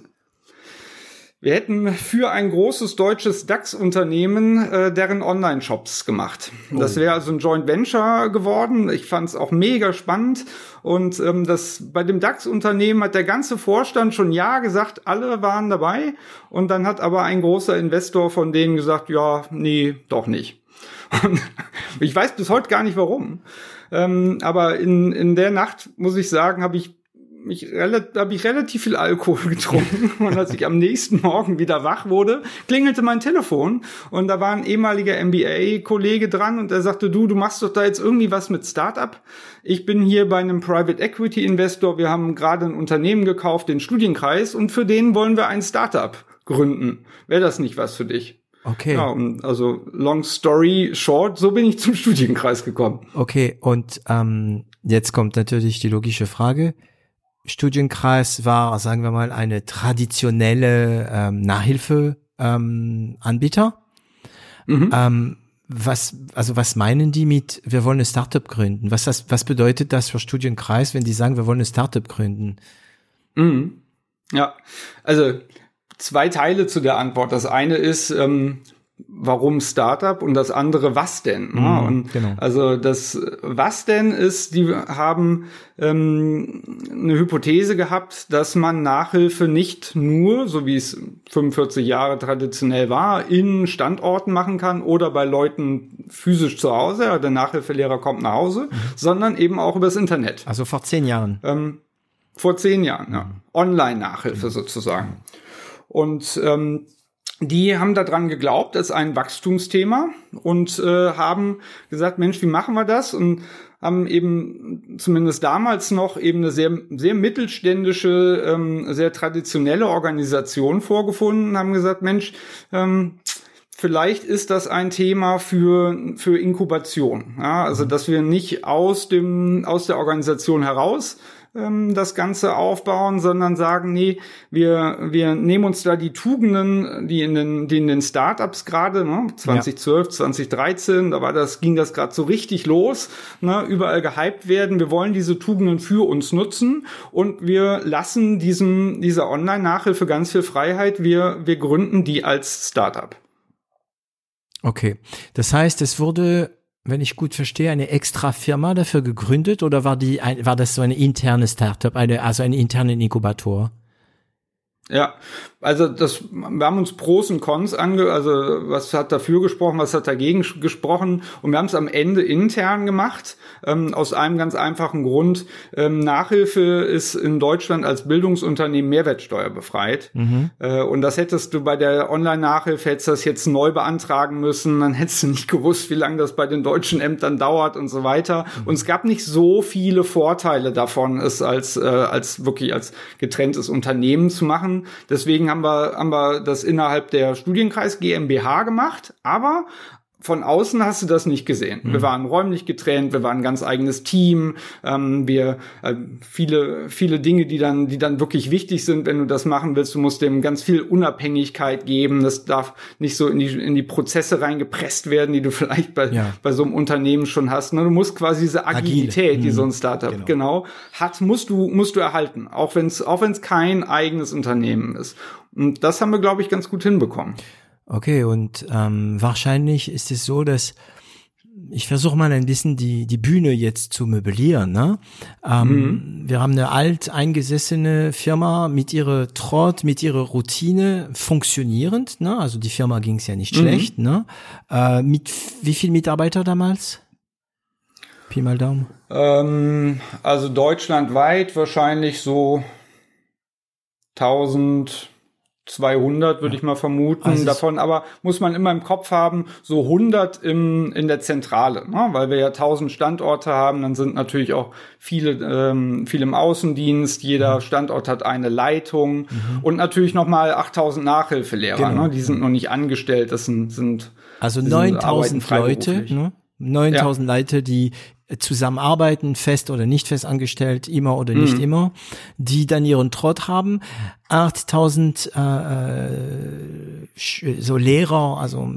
Wir hätten für ein großes deutsches DAX-Unternehmen äh, deren Online-Shops gemacht. Oh. Das wäre also ein Joint Venture geworden. Ich fand es auch mega spannend. Und ähm, das bei dem DAX-Unternehmen hat der ganze Vorstand schon ja gesagt, alle waren dabei. Und dann hat aber ein großer Investor von denen gesagt, ja, nee, doch nicht. Und [laughs] ich weiß bis heute gar nicht warum. Ähm, aber in, in der Nacht, muss ich sagen, habe ich mich habe ich relativ viel Alkohol [laughs] getrunken und als ich am nächsten Morgen wieder wach wurde, klingelte mein Telefon und da war ein ehemaliger MBA-Kollege dran und er sagte, du, du machst doch da jetzt irgendwie was mit Startup. Ich bin hier bei einem Private Equity Investor, wir haben gerade ein Unternehmen gekauft, den Studienkreis und für den wollen wir ein Startup gründen. Wäre das nicht was für dich? Okay. Ja, also long story short, so bin ich zum Studienkreis gekommen. Okay, und ähm, jetzt kommt natürlich die logische Frage Studienkreis war, sagen wir mal, eine traditionelle ähm, Nachhilfeanbieter. Ähm, mhm. ähm, was, also was meinen die mit, wir wollen eine Startup gründen? Was, das, was bedeutet das für Studienkreis, wenn die sagen, wir wollen eine Startup gründen? Mhm. Ja, also zwei Teile zu der Antwort. Das eine ist, ähm, warum Startup und das andere was denn. Ne? Mhm, und genau. Also das was denn ist, die haben ähm, eine Hypothese gehabt, dass man Nachhilfe nicht nur, so wie es 45 Jahre traditionell war, in Standorten machen kann oder bei Leuten physisch zu Hause, der Nachhilfelehrer kommt nach Hause, mhm. sondern eben auch übers Internet. Also vor zehn Jahren. Ähm, vor zehn Jahren, ja. Online-Nachhilfe mhm. sozusagen. Und ähm, die haben daran geglaubt, ist ein Wachstumsthema und äh, haben gesagt, Mensch, wie machen wir das? Und haben eben zumindest damals noch eben eine sehr, sehr mittelständische, ähm, sehr traditionelle Organisation vorgefunden, haben gesagt, Mensch, ähm, vielleicht ist das ein Thema für, für Inkubation. Ja? Also, dass wir nicht aus dem, aus der Organisation heraus ähm, das Ganze aufbauen, sondern sagen, nee, wir, wir nehmen uns da die Tugenden, die in den, die in den Startups gerade, ne, 2012, ja. 2013, da war das, ging das gerade so richtig los, ne, überall gehypt werden. Wir wollen diese Tugenden für uns nutzen und wir lassen diesem, dieser Online-Nachhilfe ganz viel Freiheit. Wir, wir gründen die als Startup. Okay. Das heißt, es wurde wenn ich gut verstehe, eine extra Firma dafür gegründet oder war die ein, war das so eine interne Startup, eine, also ein internen Inkubator? Ja, also das, wir haben uns Pros und Cons ange, also was hat dafür gesprochen, was hat dagegen gesprochen und wir haben es am Ende intern gemacht, ähm, aus einem ganz einfachen Grund. Ähm, Nachhilfe ist in Deutschland als Bildungsunternehmen Mehrwertsteuer befreit mhm. äh, und das hättest du bei der Online-Nachhilfe, hättest du das jetzt neu beantragen müssen, dann hättest du nicht gewusst, wie lange das bei den deutschen Ämtern dauert und so weiter mhm. und es gab nicht so viele Vorteile davon, es als, äh, als wirklich als getrenntes Unternehmen zu machen. Deswegen haben wir, haben wir das innerhalb der Studienkreis GmbH gemacht, aber von außen hast du das nicht gesehen. Mhm. Wir waren räumlich getrennt, wir waren ein ganz eigenes Team, ähm, wir äh, viele viele Dinge, die dann die dann wirklich wichtig sind, wenn du das machen willst. Du musst dem ganz viel Unabhängigkeit geben. Das darf nicht so in die in die Prozesse reingepresst werden, die du [laughs] vielleicht bei ja. bei so einem Unternehmen schon hast. Ne? Du musst quasi diese Agilität, Agile. die so ein mhm. Startup genau. genau hat, musst du musst du erhalten, auch wenn es auch wenn es kein eigenes Unternehmen ist. Und das haben wir glaube ich ganz gut hinbekommen. Okay, und ähm, wahrscheinlich ist es so, dass ich versuche mal ein bisschen die, die Bühne jetzt zu möblieren. Ne? Ähm, mhm. Wir haben eine alt eingesessene Firma mit ihrer Trott, mit ihrer Routine funktionierend. Ne? Also die Firma ging es ja nicht mhm. schlecht. Ne? Äh, mit wie viel Mitarbeiter damals? Pi mal Daumen. Ähm, also deutschlandweit wahrscheinlich so 1000 200 würde ich mal vermuten also davon, aber muss man immer im Kopf haben, so 100 im, in der Zentrale, ne? weil wir ja 1000 Standorte haben, dann sind natürlich auch viele, ähm, viel im Außendienst, jeder mhm. Standort hat eine Leitung mhm. und natürlich nochmal 8000 Nachhilfelehrer, genau. ne? die sind noch nicht angestellt, das sind, sind also 9000 Leute, ne? 9000 ja. Leute, die zusammenarbeiten, fest oder nicht fest angestellt, immer oder nicht mhm. immer, die dann ihren Trott haben. 8000 äh, äh so Lehrer, also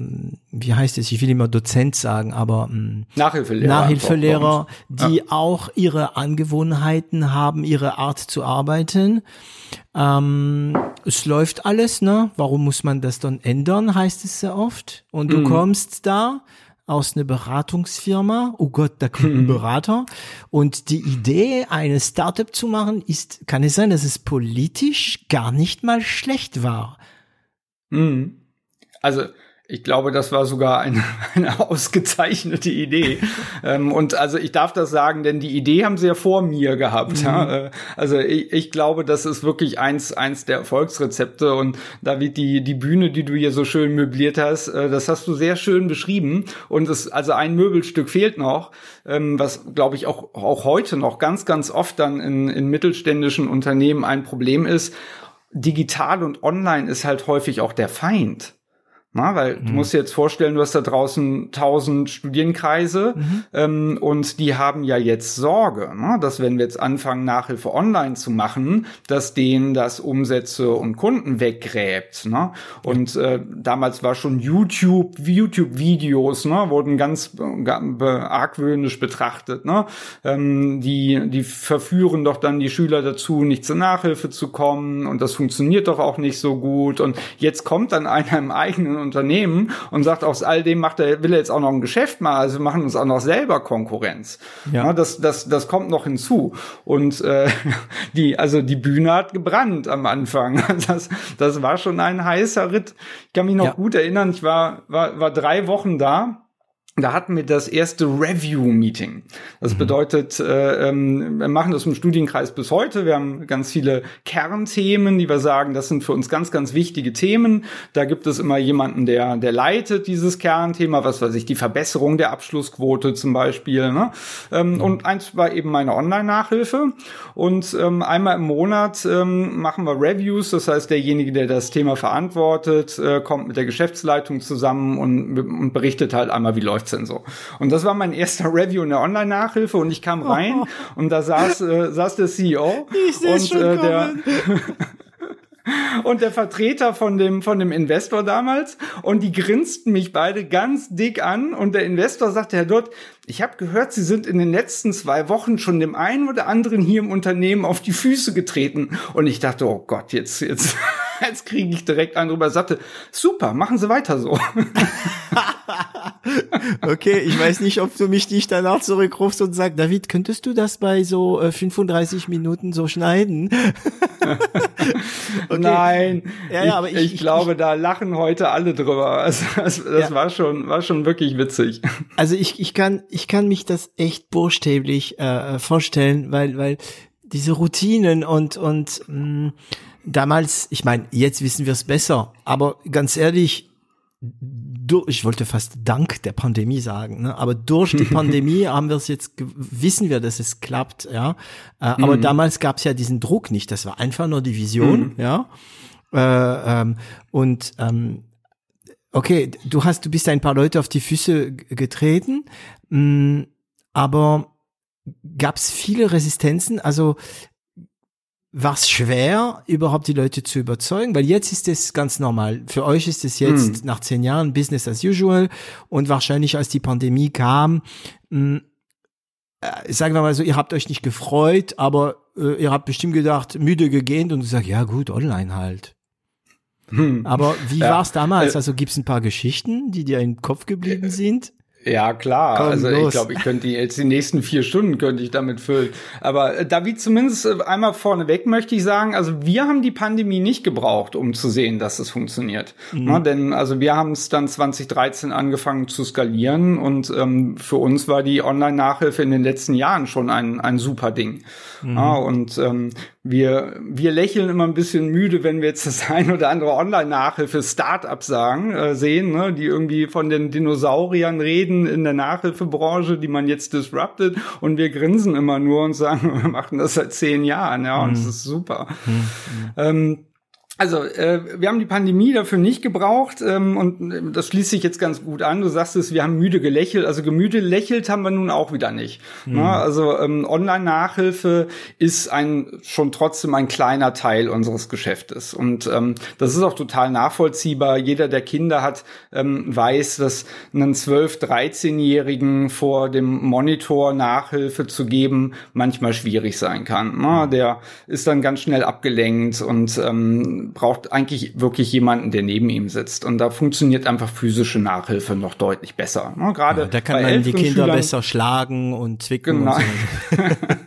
wie heißt es, ich will immer Dozent sagen, aber mh, Nachhilfelehrer, Nachhilfelehrer die ja. auch ihre Angewohnheiten haben, ihre Art zu arbeiten. Ähm, es läuft alles, ne? Warum muss man das dann ändern, heißt es sehr oft. Und du mhm. kommst da aus einer Beratungsfirma. Oh Gott, da kommt ein mhm. Berater. Und die Idee, eine Startup zu machen, ist, kann es sein, dass es politisch gar nicht mal schlecht war. Mhm. Also ich glaube, das war sogar eine, [laughs] eine ausgezeichnete Idee. ähm, und also ich darf das sagen, denn die Idee haben sie ja vor mir gehabt. Mhm. Ja? Äh, also ich, ich, glaube, das ist wirklich eins, eins der Erfolgsrezepte. Und David, die, die Bühne, die du hier so schön möbliert hast, äh, das hast du sehr schön beschrieben. Und es, also ein Möbelstück fehlt noch, ähm, was, glaube ich, auch, auch heute noch ganz, ganz oft dann in, in mittelständischen Unternehmen ein Problem ist. Digital und online ist halt häufig auch der Feind. Na, weil mhm. du musst dir jetzt vorstellen, du hast da draußen tausend Studienkreise mhm. ähm, und die haben ja jetzt Sorge, ne, dass wenn wir jetzt anfangen, Nachhilfe online zu machen, dass denen das Umsätze und Kunden weggräbt. Ne? Und äh, damals war schon YouTube, YouTube-Videos, ne, wurden ganz argwöhnisch betrachtet. Ne? Ähm, die, die verführen doch dann die Schüler dazu, nicht zur Nachhilfe zu kommen und das funktioniert doch auch nicht so gut. Und jetzt kommt dann einer im eigenen Unternehmen und sagt, aus all dem macht er, will er jetzt auch noch ein Geschäft machen, also wir machen uns auch noch selber Konkurrenz. Ja. ja das, das, das kommt noch hinzu. Und äh, [laughs] die, also die Bühne hat gebrannt am Anfang. [laughs] Das, das war schon ein heißer Ritt. Ich kann mich noch ja. gut erinnern, ich war, war, war drei Wochen da da hatten wir das erste Review-Meeting. Das mhm. bedeutet, äh, ähm, wir machen das im Studienkreis bis heute. Wir haben ganz viele Kernthemen, die wir sagen, das sind für uns ganz, ganz wichtige Themen. Da gibt es immer jemanden, der, der leitet dieses Kernthema, was weiß ich, die Verbesserung der Abschlussquote zum Beispiel. Ne? Ähm, mhm. Und eins war eben meine Online-Nachhilfe. Und ähm, einmal im Monat ähm, machen wir Reviews. Das heißt, derjenige, der das Thema verantwortet, äh, kommt mit der Geschäftsleitung zusammen und, und berichtet halt einmal, wie läuft 2014 so. Und das war mein erster [laughs] Review in der Online-Nachhilfe und ich kam rein oh. und da saß, äh, saß der CEO und äh, der [laughs] und der Vertreter von dem, von dem Investor damals. Und die grinsten mich beide ganz dick an. Und der Investor sagte, Herr Dott, ich habe gehört, Sie sind in den letzten zwei Wochen schon dem einen oder anderen hier im Unternehmen auf die Füße getreten. Und ich dachte, oh Gott, jetzt, jetzt, [laughs] jetzt kriege ich direkt einen drüber. Sagte, super, machen Sie weiter so. [laughs] okay, ich weiß nicht, ob du mich nicht danach zurückrufst und sagst, David, könntest du das bei so äh, 35 Minuten so schneiden? [laughs] okay. Nein, ja, ja, aber ich, ich, ich glaube, ich, da lachen heute alle drüber. Also, das, das ja. war schon, war schon wirklich witzig. Also ich, ich kann, ich kann mich das echt buchstäblich äh, vorstellen, weil, weil diese Routinen und und mh, mm, damals, ich meine, jetzt wissen wir es besser, aber ganz ehrlich, durch, ich wollte fast dank der Pandemie sagen, ne? aber durch die [laughs] Pandemie haben wir es jetzt, wissen wir, dass es klappt, ja. Äh, aber mhm. damals gab es ja diesen Druck nicht, das war einfach nur die Vision, mhm. ja. Äh, ähm, und ähm, okay, du hast, du bist ein paar Leute auf die Füße getreten, mh, mm, aber gab es viele Resistenzen? Also war es schwer, überhaupt die Leute zu überzeugen? Weil jetzt ist es ganz normal. Für euch ist es jetzt mm. nach zehn Jahren Business as usual und wahrscheinlich als die Pandemie kam, mh, mm, äh, sagen wir mal so, ihr habt euch nicht gefreut, aber äh, ihr habt bestimmt gedacht, müde gegähnt und gesagt, ja gut, online halt. Hm. Aber wie ja. war es damals? Äh, also gibt es ein paar Geschichten, die dir im Kopf geblieben äh, sind? Ja, klar. Komm, also los. ich glaube, ich könnte die, jetzt die nächsten vier Stunden könnte ich damit füllen. Aber äh, David, zumindest einmal vorneweg möchte ich sagen, also wir haben die Pandemie nicht gebraucht, um zu sehen, dass es funktioniert. Mhm. Na, denn also wir haben es dann 2013 angefangen zu skalieren und ähm, für uns war die Online-Nachhilfe in den letzten Jahren schon ein, ein super Ding. Mhm. Ja, und ähm, wir, wir lächeln immer ein bisschen müde, wenn wir jetzt das [laughs] ein oder andere Online-Nachhilfe Start-up sagen, äh, sehen, ne, die irgendwie von den Dinosauriern reden in der Nachhilfebranche, die man jetzt disruptet und wir grinsen immer nur und sagen, [laughs] wir machen das seit zehn Jahren, ja, und es mhm. ist super. Mhm. Ähm, also, äh, wir haben die Pandemie dafür nicht gebraucht ähm, und äh, das schließt sich jetzt ganz gut an. Du sagst es, wir haben müde gelächelt. Also gemüde lächelt haben wir nun auch wieder nicht. Mhm. Na, also ähm, Online-Nachhilfe ist ein schon trotzdem ein kleiner Teil unseres Geschäftes und ähm, das ist auch total nachvollziehbar. Jeder, der Kinder hat, ähm, weiß, dass einen 12-, 13-Jährigen vor dem Monitor Nachhilfe zu geben manchmal schwierig sein kann. Na, der ist dann ganz schnell abgelenkt und ähm, braucht eigentlich wirklich jemanden, der neben ihm sitzt. Und da funktioniert einfach physische Nachhilfe noch deutlich besser. Ne? Gerade ja, da kann man die Kinder Schülern, besser schlagen und zwicken. Genau. Und so. [laughs] [laughs]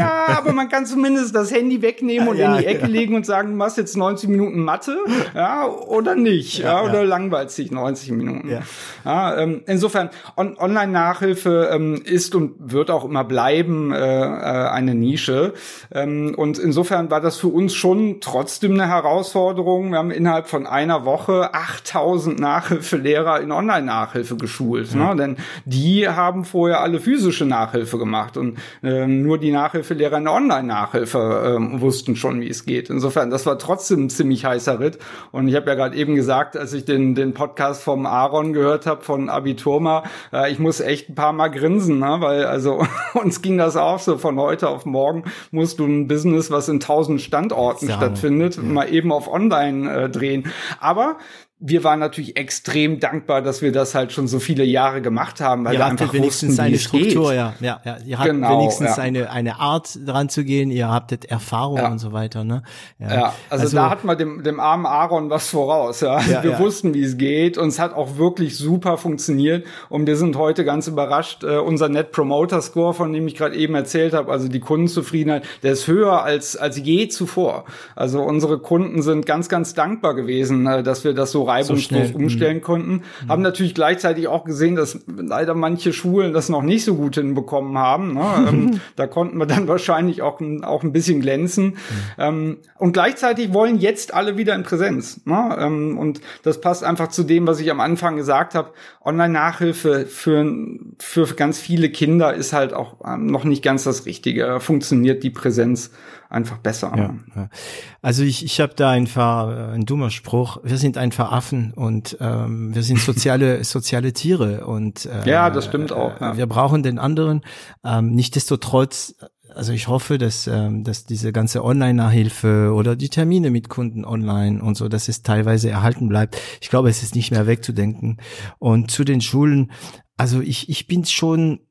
ja, aber man kann zumindest das Handy wegnehmen und ja, in die Ecke ja. legen und sagen, du machst jetzt 90 Minuten Mathe, ja, oder nicht, ja, oder langweilt sich 90 Minuten. Ja. Ähm, insofern, on Online-Nachhilfe ähm, ist und wird auch immer bleiben äh, äh, eine Nische. Ähm, und insofern war das für uns schon trotzdem eine Herausforderung. Wir haben innerhalb von einer Woche 8000 Nachhilfelehrer in Online-Nachhilfe geschult, mhm. ne? denn die haben vorher alle physische Nachhilfe gemacht und ähm, nur die Nachhilfelehrer in der Online-Nachhilfe ähm, wussten schon, wie es geht. Insofern, das war trotzdem ein ziemlich heißer Ritt. Und ich habe ja gerade eben gesagt, als ich den, den Podcast vom Aaron gehört habe, von Abiturma, äh, ich muss echt ein paar Mal grinsen, ne? weil also [laughs] uns ging das auch so von heute auf morgen musst du ein Business, was in tausend Standorten stattfindet, ja. mal eben auf Online äh, drehen. Aber wir waren natürlich extrem dankbar, dass wir das halt schon so viele Jahre gemacht haben, weil ihr wir einfach wenigstens wussten, eine Struktur, ja, ja, ja. Ihr habt genau, wenigstens ja. eine eine Art dran zu gehen. Ihr habtet Erfahrung ja. und so weiter, ne? Ja, ja also, also, da hat man dem dem armen Aaron was voraus, ja. ja wir wussten, wie es geht und es hat auch wirklich super funktioniert und wir sind heute ganz überrascht. Äh, unser Net Promoter Score, von dem ich gerade eben erzählt habe, also die Kundenzufriedenheit, der ist höher als als je zuvor. Also unsere Kunden sind ganz ganz dankbar gewesen, äh, dass wir das so reibungslos so umstellen mhm. konnten. Mhm. Haben natürlich gleichzeitig auch gesehen, dass leider manche Schulen das noch nicht so gut hinbekommen haben. Ne? [laughs] ähm, da konnten wir dann wahrscheinlich auch, auch ein bisschen glänzen. Mhm. Ähm, und gleichzeitig wollen jetzt alle wieder in Präsenz. Ne? Ähm, und das passt einfach zu dem, was ich am Anfang gesagt habe. Online-Nachhilfe für, für ganz viele Kinder ist halt auch ähm, noch nicht ganz das Richtige. Funktioniert die Präsenz einfach besser. Ja, ja. Also ich, ich habe da einfach äh, ein dummer Spruch. Wir sind einfach Affen und ähm, wir sind soziale [laughs] soziale Tiere und äh, ja, das stimmt auch. Ja. Wir brauchen den anderen. Ähm, Nichtsdestotrotz also ich hoffe, dass, ähm, dass diese ganze Online-Nachhilfe oder die Termine mit Kunden online und so, dass es teilweise erhalten bleibt. Ich glaube, es ist nicht mehr wegzudenken. Und zu den Schulen, also ich, ich bin schon äh,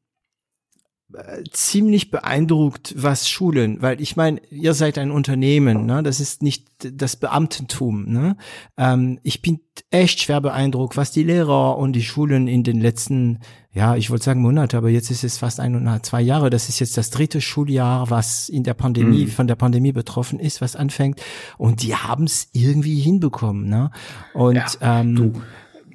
ziemlich beeindruckt, was Schulen, weil ich meine, ihr seid ein Unternehmen, ne? das ist nicht das Beamtentum. Ne? Ähm, ich bin echt schwer beeindruckt, was die Lehrer und die Schulen in den letzten, ja, ich wollte sagen Monate, aber jetzt ist es fast ein und zwei Jahre. Das ist jetzt das dritte Schuljahr, was in der Pandemie, mhm. von der Pandemie betroffen ist, was anfängt. Und die haben es irgendwie hinbekommen. Ne? Und ja, ähm, du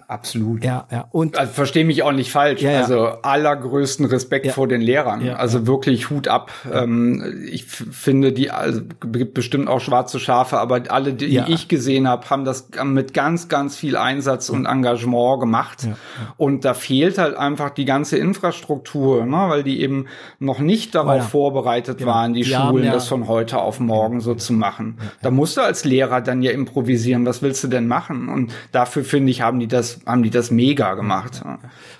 Absolut. Ja, ja. Und also, verstehe mich auch nicht falsch. Ja, ja. Also allergrößten Respekt ja. vor den Lehrern. Ja, also wirklich Hut ab. Ähm, ich finde, die also gibt bestimmt auch schwarze Schafe, aber alle, die, die ich gesehen habe, haben das mit ganz, ganz viel Einsatz und Engagement gemacht. Und da fehlt halt einfach die ganze Infrastruktur, ne? weil die eben noch nicht darauf vorbereitet genau. waren, die, die Schulen das von heute auf morgen so zu machen. Da musst du als Lehrer dann ja improvisieren. Was willst du denn machen? Und dafür finde ich, haben die das haben die das mega gemacht.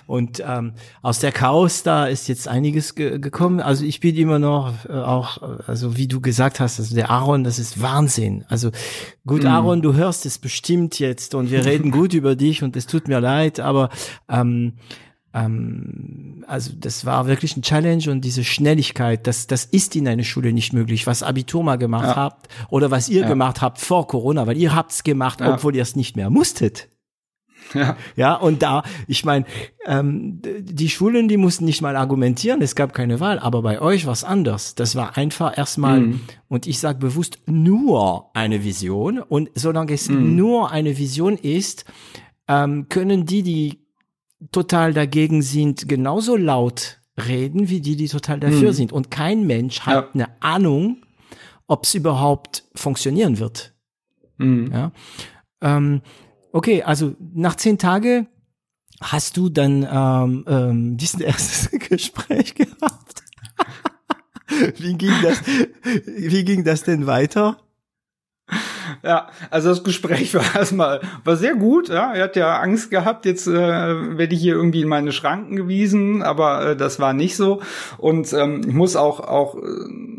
Und ähm, aus der Chaos da ist jetzt einiges ge gekommen. Also ich bin immer noch äh, auch, also wie du gesagt hast, also der Aaron, das ist Wahnsinn. Also gut, mm. Aaron, du hörst es bestimmt jetzt und wir reden [laughs] gut über dich und es tut mir leid, aber ähm, ähm, also das war wirklich ein Challenge und diese Schnelligkeit, das, das ist in einer Schule nicht möglich, was Abitur mal gemacht ja. habt oder was ihr ja. gemacht habt vor Corona, weil ihr habt's gemacht, ja. obwohl ihr es nicht mehr musstet. Ja. ja, und da, ich meine, ähm, die Schulen, die mussten nicht mal argumentieren, es gab keine Wahl, aber bei euch war es anders. Das war einfach erstmal, mhm. und ich sage bewusst, nur eine Vision. Und solange es mhm. nur eine Vision ist, ähm, können die, die total dagegen sind, genauso laut reden, wie die, die total dafür mhm. sind. Und kein Mensch hat ja. eine Ahnung, ob es überhaupt funktionieren wird. Mhm. Ja. Ähm, Okay, also nach zehn Tagen hast du dann ähm, ähm, diesen erstes [laughs] Gespräch gehabt. [laughs] wie ging das? Wie ging das denn weiter? Ja, also das Gespräch [laughs] war erstmal war sehr gut. Ja, er hat ja Angst gehabt, jetzt äh, werde ich hier irgendwie in meine Schranken gewiesen, aber äh, das war nicht so. Und ähm, ich muss auch auch äh,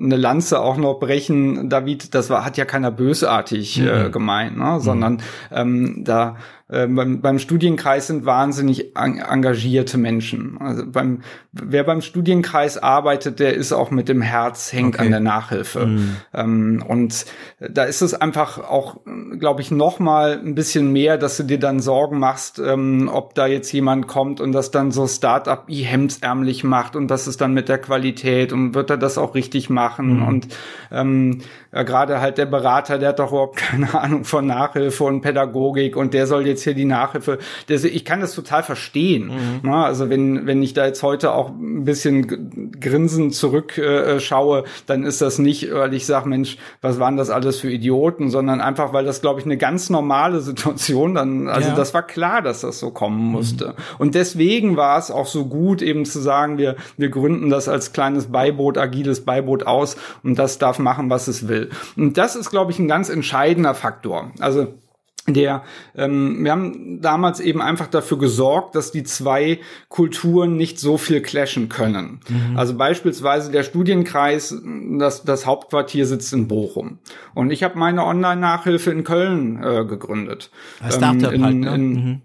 eine Lanze auch noch brechen, David. Das war hat ja keiner bösartig äh, mhm. gemeint, ne? sondern mhm. ähm, da äh, beim, beim Studienkreis sind wahnsinnig engagierte Menschen. Also beim, wer beim Studienkreis arbeitet, der ist auch mit dem Herz hängt okay. an der Nachhilfe. Mhm. Ähm, und da ist es einfach auch, glaube ich, noch mal ein bisschen mehr, dass du dir dann Sorgen machst, ähm, ob da jetzt jemand kommt und das dann so Startup i hemdsärmlich macht und was ist dann mit der Qualität und wird er das auch richtig machen mhm. und ähm, ja, gerade halt der Berater, der hat doch überhaupt keine [laughs] Ahnung von Nachhilfe und Pädagogik und der soll jetzt hier die Nachhilfe. Der, ich kann das total verstehen. Mhm. Na, also wenn, wenn ich da jetzt heute auch ein bisschen grinsend zurückschaue, äh, dann ist das nicht, weil ich sage, Mensch, was waren das alles für Idioten, sondern einfach, weil das, glaube ich, eine ganz normale Situation dann, also ja. das war klar, dass das so kommen musste. Mhm. Und deswegen war es auch so gut, eben zu sagen, wir, wir gründen das als kleines Beiboot, agiles Beiboot aus und das darf machen, was es will. Und das ist, glaube ich, ein ganz entscheidender Faktor. Also der ähm, wir haben damals eben einfach dafür gesorgt, dass die zwei Kulturen nicht so viel clashen können. Mhm. Also beispielsweise der Studienkreis, das, das Hauptquartier sitzt in Bochum und ich habe meine Online-Nachhilfe in Köln äh, gegründet. Startup ähm, in, halt, ne? in, mhm.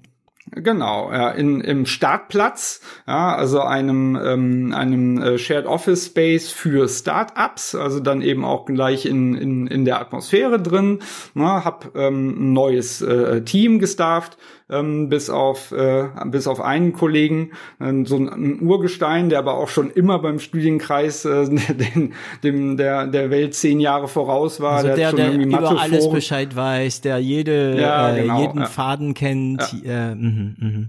Genau, ja, in, im Startplatz, ja, also einem, ähm, einem äh, Shared Office Space für Startups, also dann eben auch gleich in, in, in der Atmosphäre drin, ne, hab ähm, ein neues äh, Team gestafft, ähm, bis auf äh, bis auf einen Kollegen, äh, so ein, ein, Urgestein, der aber auch schon immer beim Studienkreis äh, [laughs] den, dem der der Welt zehn Jahre voraus war, also der, der, schon der irgendwie über alles Bescheid weiß, der jede ja, äh, genau, jeden ja. Faden kennt. Ja. Äh, mh, mh.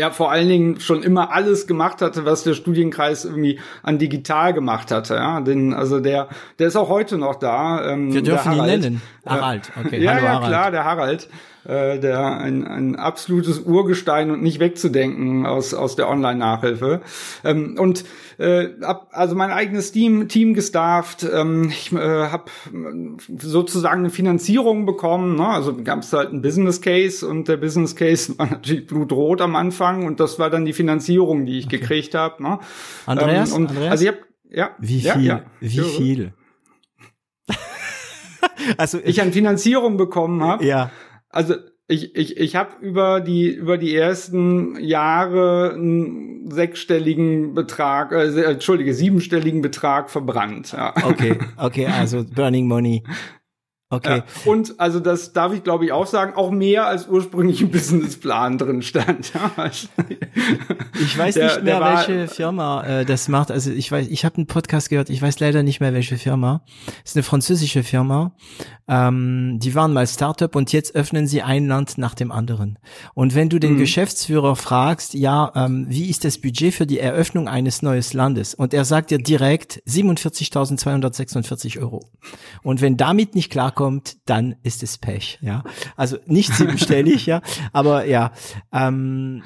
Ja, vor allen Dingen schon immer alles gemacht hatte, was der Studienkreis irgendwie an digital gemacht hatte. Ja, denn also der, der ist auch heute noch da. Ähm, Wir dürfen ihn nennen. Harald. Okay. ja, Hallo, ja, Harald. klar, der Harald. Äh, der ein, ein absolutes Urgestein und nicht wegzudenken aus aus der Online-Nachhilfe. Ähm, und äh, hab also mein eigenes Team Team gestafft. Ähm, ich äh, habe sozusagen eine Finanzierung bekommen. Ne? Also gab es halt einen Business Case und der Business Case [laughs] war natürlich blutrot am Anfang und das war dann die Finanzierung, die ich okay. gekriegt habe. Ne? Andreas, ähm, und, Andreas? also ich hab, ja, wie viel? Ja, ja. Wie viel? [laughs] also ich, ich an Finanzierung bekommen habe. Ja. Also ich, ich, ich habe über die über die ersten Jahre einen sechsstelligen Betrag, äh, entschuldige, siebenstelligen Betrag verbrannt. Ja. Okay, okay, also Burning Money. [laughs] Okay. Ja, und also das darf ich glaube ich auch sagen, auch mehr als ursprünglich im Businessplan drin stand. [laughs] ich weiß der, nicht mehr, welche Firma äh, das macht. Also ich weiß, ich habe einen Podcast gehört, ich weiß leider nicht mehr, welche Firma. Es ist eine französische Firma. Ähm, die waren mal Startup und jetzt öffnen sie ein Land nach dem anderen. Und wenn du den mhm. Geschäftsführer fragst, ja, ähm, wie ist das Budget für die Eröffnung eines neues Landes? Und er sagt dir direkt 47.246 Euro. Und wenn damit nicht klarkommt, kommt, dann ist es Pech, ja. Also nicht siebenstellig, [laughs] ja, aber ja. Ähm,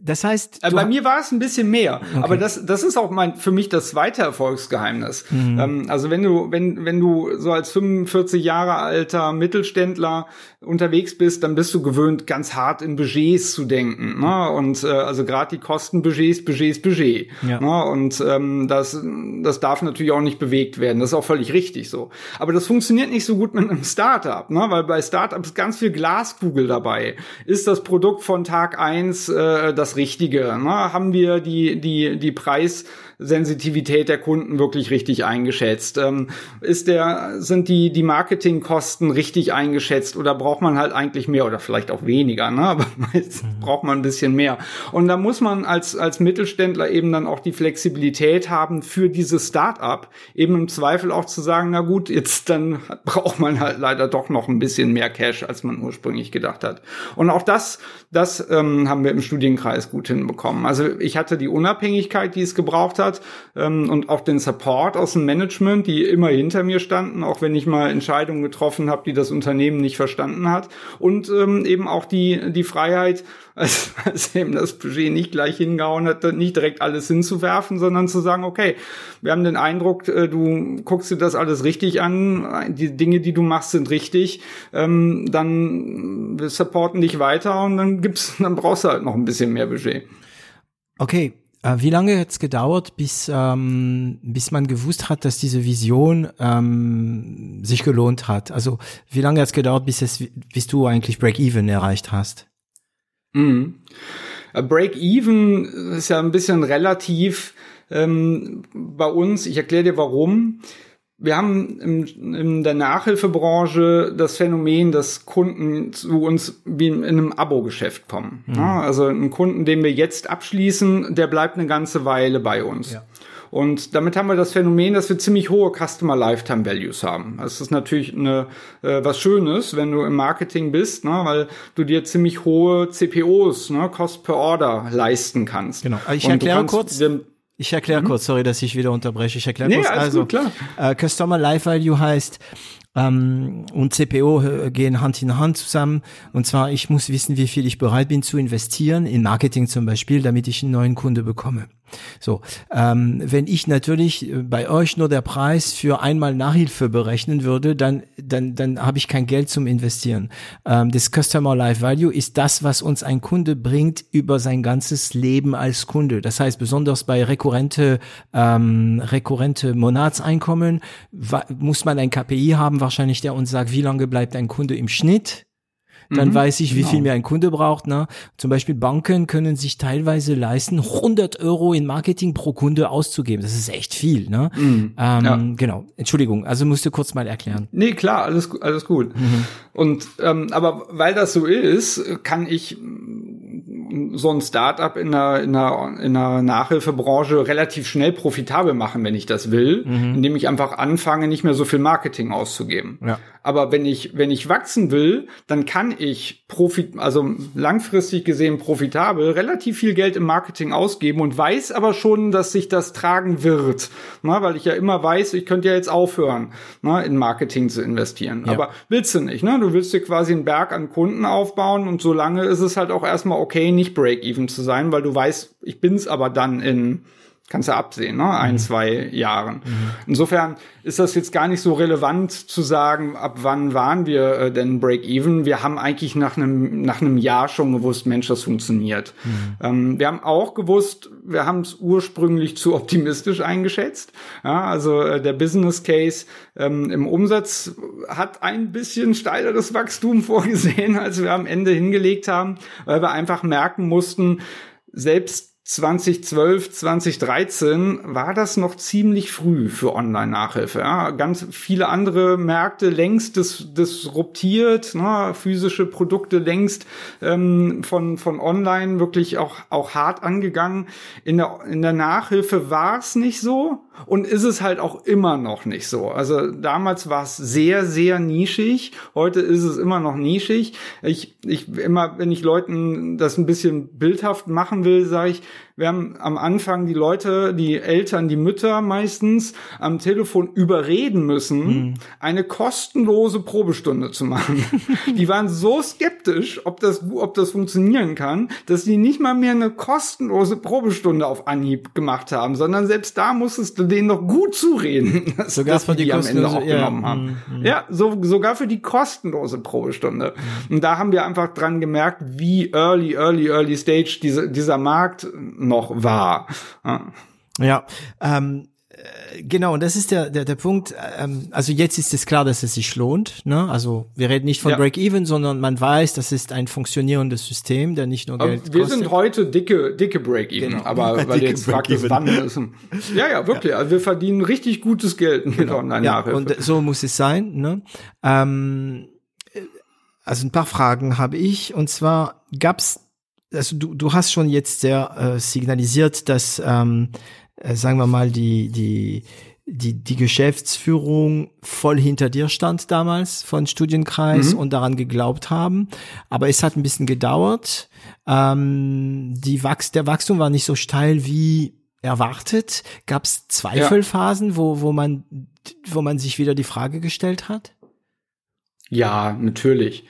das heißt, äh, bei mir war es ein bisschen mehr, okay. aber das das ist auch mein für mich das zweite Erfolgsgeheimnis. Mhm. Ähm, also wenn du wenn wenn du so als 45 Jahre alter Mittelständler unterwegs bist, dann bist du gewöhnt, ganz hart in Budgets zu denken. Ne? Und äh, also gerade die Kostenbudgets, Budgets, Budget. Ja. Ne? Und ähm, das das darf natürlich auch nicht bewegt werden. Das ist auch völlig richtig so. Aber das funktioniert nicht so gut mit einem Startup, ne? weil bei Startups ganz viel Glaskugel dabei. Ist das Produkt von Tag eins äh, das Richtige? Ne? Haben wir die, die, die Preissensitivität der Kunden wirklich richtig eingeschätzt? Ähm, ist der, sind die, die Marketingkosten richtig eingeschätzt oder braucht man halt eigentlich mehr oder vielleicht auch weniger, ne? [laughs] aber meist mhm. braucht man ein bisschen mehr. Und da muss man als, als Mittelständler eben dann auch die Flexibilität haben für dieses Start-up, eben im Zweifel auch zu sagen, na gut, jetzt dann [laughs] braucht man halt leider doch noch ein bisschen mehr Cash, als man ursprünglich gedacht hat. Und auch das, das ähm, haben wir im Studienkreis gut hinbekommen. Also ich hatte die Unabhängigkeit, die es gebraucht hat ähm, und auch den Support aus dem Management, die immer hinter mir standen, auch wenn ich mal Entscheidungen getroffen habe, die das Unternehmen nicht verstanden hat und ähm, eben auch die die Freiheit, als, [laughs] als eben das Budget nicht gleich hingehauen hat, nicht direkt alles hinzuwerfen, sondern zu sagen, okay, wir haben den Eindruck, äh, du guckst dir das alles richtig an, die Dinge, die du machst, sind richtig, ähm, dann wir supporten dich weiter und dann gibt's, [laughs] dann brauchst du halt noch ein bisschen mehr Budget. Okay, äh, wie lange hat es gedauert, bis, ähm, bis man gewusst hat, dass diese Vision ähm, sich gelohnt hat? Also wie lange hat es gedauert, bis, es, bis du eigentlich Break-Even erreicht hast? Mhm. Äh, Break-Even ist ja ein bisschen relativ ähm, bei uns. Ich erkläre dir warum wir haben in, in der Nachhilfebranche das Phänomen, dass Kunden zu uns wie in einem Abo-Geschäft kommen. Mhm. Ja, also ein Kunden, den wir jetzt abschließen, der bleibt eine ganze Weile bei uns. Ja. Und damit haben wir das Phänomen, dass wir ziemlich hohe Customer Lifetime Values haben. Das ist natürlich eine, äh, was Schönes, wenn du im Marketing bist, ne, weil du dir ziemlich hohe CPOs, ne, Cost per Order leisten kannst. Genau. Ich erkläre kurz. Ich erkläre mhm. kurz, sorry, dass ich wieder unterbreche. Ich erkläre nee, kurz. Also, gut, klar. Äh, Customer Life Value heißt, ähm, und CPO äh, gehen Hand in Hand zusammen. Und zwar, ich muss wissen, wie viel ich bereit bin zu investieren, in Marketing zum Beispiel, damit ich einen neuen Kunde bekomme. So, ähm, wenn ich natürlich äh, bei euch nur der Preis für einmal Nachhilfe berechnen würde, dann dann dann habe ich kein Geld zum Investieren. Ähm, das Customer Life Value ist das, was uns ein Kunde bringt über sein ganzes Leben als Kunde. Das heißt, besonders bei rekurrente ähm, rekurrente Monatseinkommen muss man ein KPI haben, wahrscheinlich der uns sagt, wie lange bleibt ein Kunde im Schnitt dann mhm, weiß ich, wie genau. viel mir ein Kunde braucht. Ne? Zum Beispiel Banken können sich teilweise leisten, 100 Euro in Marketing pro Kunde auszugeben. Das ist echt viel. Ne? Mhm, ähm, ja. Genau. Entschuldigung, also musst du kurz mal erklären. Nee, klar, alles, alles gut. Mhm. Und ähm, aber weil das so ist, kann ich so ein Startup in einer, in einer, in einer Nachhilfebranche relativ schnell profitabel machen, wenn ich das will, mhm. indem ich einfach anfange, nicht mehr so viel Marketing auszugeben. Ja. Aber wenn ich, wenn ich wachsen will, dann kann ich profit, also langfristig gesehen profitabel, relativ viel Geld im Marketing ausgeben und weiß aber schon, dass sich das tragen wird. Na, weil ich ja immer weiß, ich könnte ja jetzt aufhören, na, in Marketing zu investieren. Ja. Aber willst du nicht, ne? Du willst dir quasi einen Berg an Kunden aufbauen und solange ist es halt auch erstmal okay, nicht Break-Even zu sein, weil du weißt, ich bin's aber dann in kannst du absehen, ne? Ein, mhm. zwei Jahren. Mhm. Insofern ist das jetzt gar nicht so relevant zu sagen, ab wann waren wir äh, denn Break-Even. Wir haben eigentlich nach einem nach einem Jahr schon gewusst, Mensch, das funktioniert. Mhm. Ähm, wir haben auch gewusst, wir haben es ursprünglich zu optimistisch eingeschätzt. Ja, also äh, der Business Case ähm, im Umsatz hat ein bisschen steileres Wachstum [laughs] vorgesehen, als wir am Ende hingelegt haben, weil wir einfach merken mussten, selbst 2012, 2013 war das noch ziemlich früh für Online-Nachhilfe. Ja. Ganz viele andere Märkte längst dis disruptiert, ne, physische Produkte längst ähm, von, von Online wirklich auch, auch hart angegangen. In der, in der Nachhilfe war es nicht so und ist es halt auch immer noch nicht so. Also damals war es sehr, sehr nischig. Heute ist es immer noch nischig. Ich, ich immer, wenn ich Leuten das ein bisschen bildhaft machen will, sage ich, wir haben am Anfang die Leute, die Eltern, die Mütter meistens am Telefon überreden müssen, mhm. eine kostenlose Probestunde zu machen. [laughs] die waren so skeptisch, ob das, ob das funktionieren kann, dass die nicht mal mehr eine kostenlose Probestunde auf Anhieb gemacht haben, sondern selbst da musstest du denen noch gut zureden, [laughs] dass, sogar dass für die, die am Ende auch ja, genommen haben. Mhm. Ja, so, sogar für die kostenlose Probestunde. Mhm. Und da haben wir einfach dran gemerkt, wie early, early, early stage diese, dieser Markt noch war. Ja, ähm, äh, genau, und das ist der, der, der Punkt. Ähm, also jetzt ist es klar, dass es sich lohnt. Ne? Also wir reden nicht von ja. Break-Even, sondern man weiß, das ist ein funktionierendes System, der nicht nur aber Geld wir kostet. sind heute dicke, dicke Break-Even. Genau. Aber [laughs] weil du jetzt fragst, wann ist. Ja, ja, wirklich. Ja. Also wir verdienen richtig gutes Geld mit genau. Online-Nachhilfe. Und so muss es sein. Ne? Ähm, also ein paar Fragen habe ich. Und zwar gab's also du, du hast schon jetzt sehr äh, signalisiert, dass, ähm, äh, sagen wir mal, die, die, die, die Geschäftsführung voll hinter dir stand damals von Studienkreis mhm. und daran geglaubt haben. Aber es hat ein bisschen gedauert. Ähm, die Wachs der Wachstum war nicht so steil wie erwartet. Gab es Zweifelphasen, ja. wo, wo, man, wo man sich wieder die Frage gestellt hat? Ja, natürlich.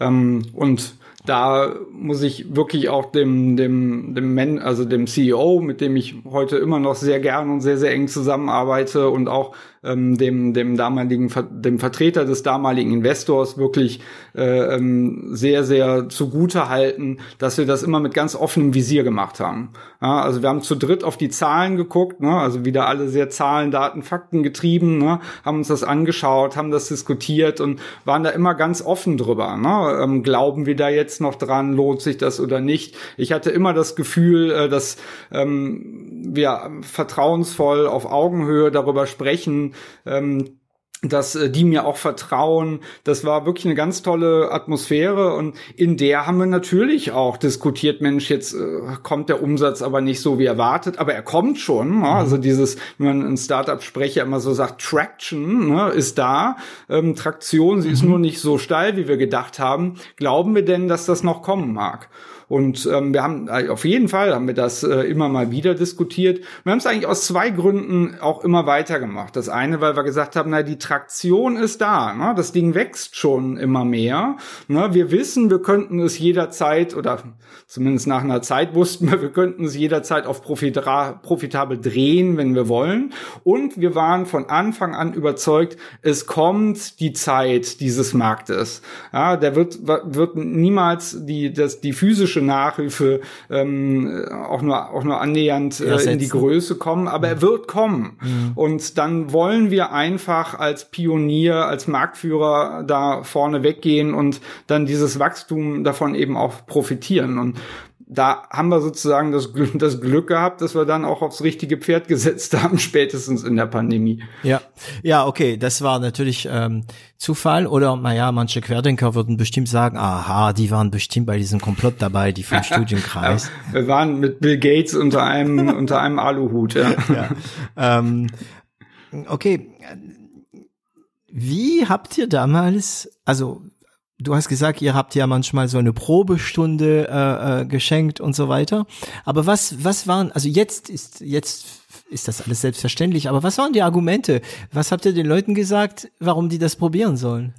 Ähm, und da muss ich wirklich auch dem, dem, dem Man, also dem CEO, mit dem ich heute immer noch sehr gern und sehr, sehr eng zusammenarbeite und auch ähm, dem, dem damaligen, dem Vertreter des damaligen Investors wirklich äh, ähm, sehr, sehr zugute halten, dass wir das immer mit ganz offenem Visier gemacht haben. Ja, also wir haben zu dritt auf die Zahlen geguckt, ne? also wieder alle sehr Zahlen, Daten, Fakten getrieben, ne? haben uns das angeschaut, haben das diskutiert und waren da immer ganz offen drüber. Ne? Ähm, glauben wir da jetzt noch dran, lohnt sich das oder nicht? Ich hatte immer das Gefühl, äh, dass ähm, wir vertrauensvoll auf Augenhöhe darüber sprechen, ähm, dass äh, die mir auch vertrauen. Das war wirklich eine ganz tolle Atmosphäre und in der haben wir natürlich auch diskutiert, Mensch, jetzt äh, kommt der Umsatz aber nicht so wie erwartet, aber er kommt schon. Ne? Also dieses, wenn man ein Startup-Sprecher immer so sagt, Traction ne, ist da, ähm, Traktion, sie mhm. ist nur nicht so steil, wie wir gedacht haben. Glauben wir denn, dass das noch kommen mag? Und ähm, wir haben äh, auf jeden Fall haben wir das äh, immer mal wieder diskutiert. Wir haben es eigentlich aus zwei Gründen auch immer weitergemacht. Das eine, weil wir gesagt haben, na die Traktion ist da, ne? das Ding wächst schon immer mehr. Ne? Wir wissen, wir könnten es jederzeit oder zumindest nach einer Zeit wussten wir, wir könnten es jederzeit auf profitabel drehen, wenn wir wollen. Und wir waren von Anfang an überzeugt, es kommt die Zeit dieses Marktes. Ja, der wird wird niemals die das die physische physische Nachhilfe ähm, auch nur auch nur annähernd äh, in die Größe kommen, aber er wird kommen. Mhm. Und dann wollen wir einfach als Pionier, als Marktführer da vorne weggehen und dann dieses Wachstum davon eben auch profitieren. Und da haben wir sozusagen das, [laughs] das Glück gehabt, dass wir dann auch aufs richtige Pferd gesetzt [laughs] haben, spätestens in der Pandemie. Ja, ja, okay, das war natürlich ähm, Zufall oder naja, manche Querdenker würden bestimmt sagen, aha, die waren bestimmt bei diesem Komplott dabei, die vom [laughs] Studienkreis. Ja, wir waren mit Bill Gates unter einem unter einem Aluhut. Ja. ja. Ähm, okay, wie habt ihr damals, also du hast gesagt, ihr habt ja manchmal so eine Probestunde äh, äh, geschenkt und so weiter. Aber was, was waren, also jetzt ist, jetzt ist das alles selbstverständlich, aber was waren die Argumente? Was habt ihr den Leuten gesagt, warum die das probieren sollen?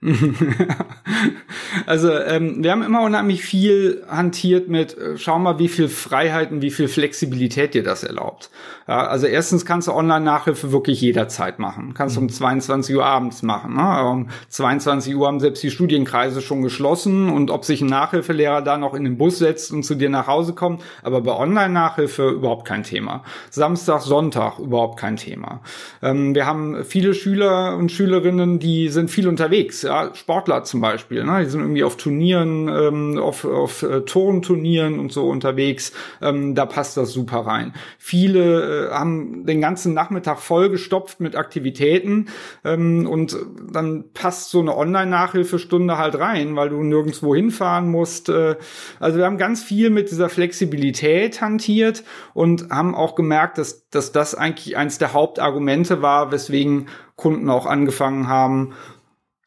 [laughs] also ähm, wir haben immer unheimlich viel hantiert mit, äh, schau mal, wie viel Freiheiten, wie viel Flexibilität dir das erlaubt. Ja, also erstens kannst du Online-Nachhilfe wirklich jederzeit machen. Kannst du um 22 mhm. Uhr abends machen. Ne? Um 22 Uhr haben selbst die Studienkreise schon geschlossen und ob sich ein Nachhilfelehrer da noch in den Bus setzt und zu dir nach Hause kommt, aber bei Online-Nachhilfe überhaupt kein Thema. Samstag, Sonntag überhaupt kein Thema. Ähm, wir haben viele Schüler und Schülerinnen, die sind viel unterwegs ja, Sportler zum Beispiel, ne? die sind irgendwie auf Turnieren, ähm, auf, auf äh, Turnturnieren und so unterwegs, ähm, da passt das super rein. Viele äh, haben den ganzen Nachmittag vollgestopft mit Aktivitäten ähm, und dann passt so eine Online-Nachhilfestunde halt rein, weil du nirgendwo hinfahren musst. Äh, also wir haben ganz viel mit dieser Flexibilität hantiert und haben auch gemerkt, dass, dass das eigentlich eins der Hauptargumente war, weswegen Kunden auch angefangen haben,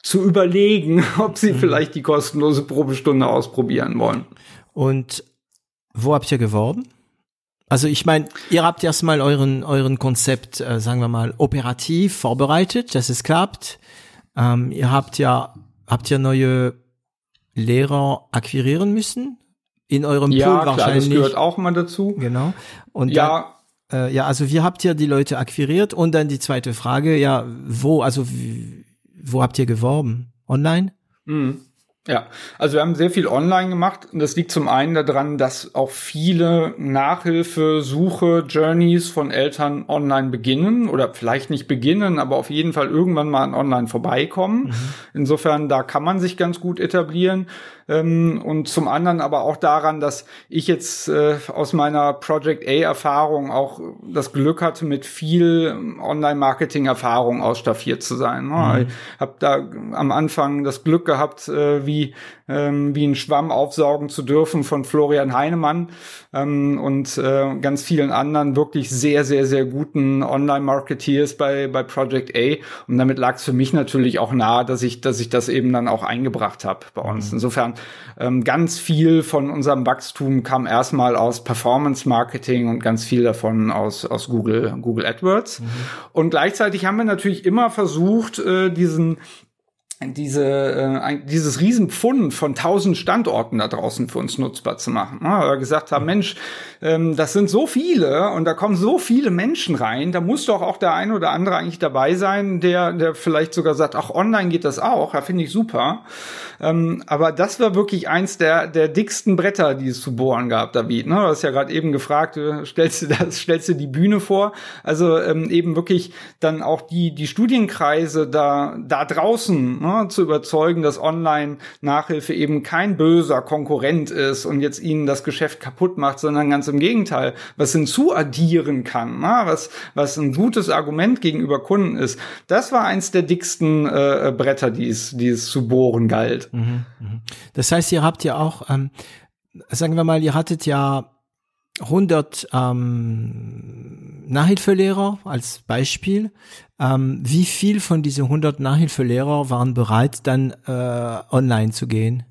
zu überlegen, [laughs] ob sie mhm. vielleicht die kostenlose Probestunde ausprobieren wollen. Und wo habt ihr geworben? Also ich meine, ihr habt erstmal euren euren Konzept, äh, sagen wir mal, operativ vorbereitet, dass es klappt. Ähm, ihr habt ja habt ihr neue Lehrer akquirieren müssen in eurem ja, Pool klar, wahrscheinlich. Das gehört auch mal dazu. Genau. Und ja. Dann, äh, ja, also wie habt ihr die Leute akquiriert? Und dann die zweite Frage, ja, wo, also wie, wo habt ihr geworben? Online? Mhm. Ja, also wir haben sehr viel online gemacht und das liegt zum einen daran, dass auch viele Nachhilfe, Suche, Journeys von Eltern online beginnen oder vielleicht nicht beginnen, aber auf jeden Fall irgendwann mal an online vorbeikommen. Mhm. Insofern, da kann man sich ganz gut etablieren. Ähm, und zum anderen aber auch daran, dass ich jetzt äh, aus meiner Project A-Erfahrung auch das Glück hatte, mit viel Online-Marketing-Erfahrung ausstaffiert zu sein. Ne? Mhm. Ich habe da am Anfang das Glück gehabt, äh, wie ähm, wie ein Schwamm aufsaugen zu dürfen von Florian Heinemann ähm, und äh, ganz vielen anderen wirklich sehr, sehr, sehr guten Online-Marketeers bei, bei Project A. Und damit lag es für mich natürlich auch nahe, dass ich, dass ich das eben dann auch eingebracht habe bei uns. Mhm. Insofern ähm, ganz viel von unserem Wachstum kam erstmal aus Performance-Marketing und ganz viel davon aus, aus Google, Google AdWords. Mhm. Und gleichzeitig haben wir natürlich immer versucht, äh, diesen diese, äh, dieses Riesenpfund von tausend Standorten da draußen für uns nutzbar zu machen. Ja, wir gesagt haben, Mensch, ähm, das sind so viele und da kommen so viele Menschen rein, da muss doch auch der eine oder andere eigentlich dabei sein, der, der vielleicht sogar sagt, ach, online geht das auch, ja, finde ich super. Ähm, aber das war wirklich eins der, der dicksten Bretter, die es zu bohren gab, David. Ne? Du hast ja gerade eben gefragt, du stellst du das, stellst du die Bühne vor. Also ähm, eben wirklich dann auch die, die Studienkreise da, da draußen ne, zu überzeugen, dass Online-Nachhilfe eben kein böser Konkurrent ist und jetzt ihnen das Geschäft kaputt macht, sondern ganz im Gegenteil, was hinzuaddieren kann, ne? was, was ein gutes Argument gegenüber Kunden ist. Das war eins der dicksten äh, Bretter, die es, die es zu bohren galt. Mhm, mhm. Das heißt, ihr habt ja auch, ähm, sagen wir mal, ihr hattet ja 100 ähm, Nachhilfelehrer als Beispiel. Ähm, wie viel von diesen 100 Nachhilfelehrer waren bereit, dann äh, online zu gehen?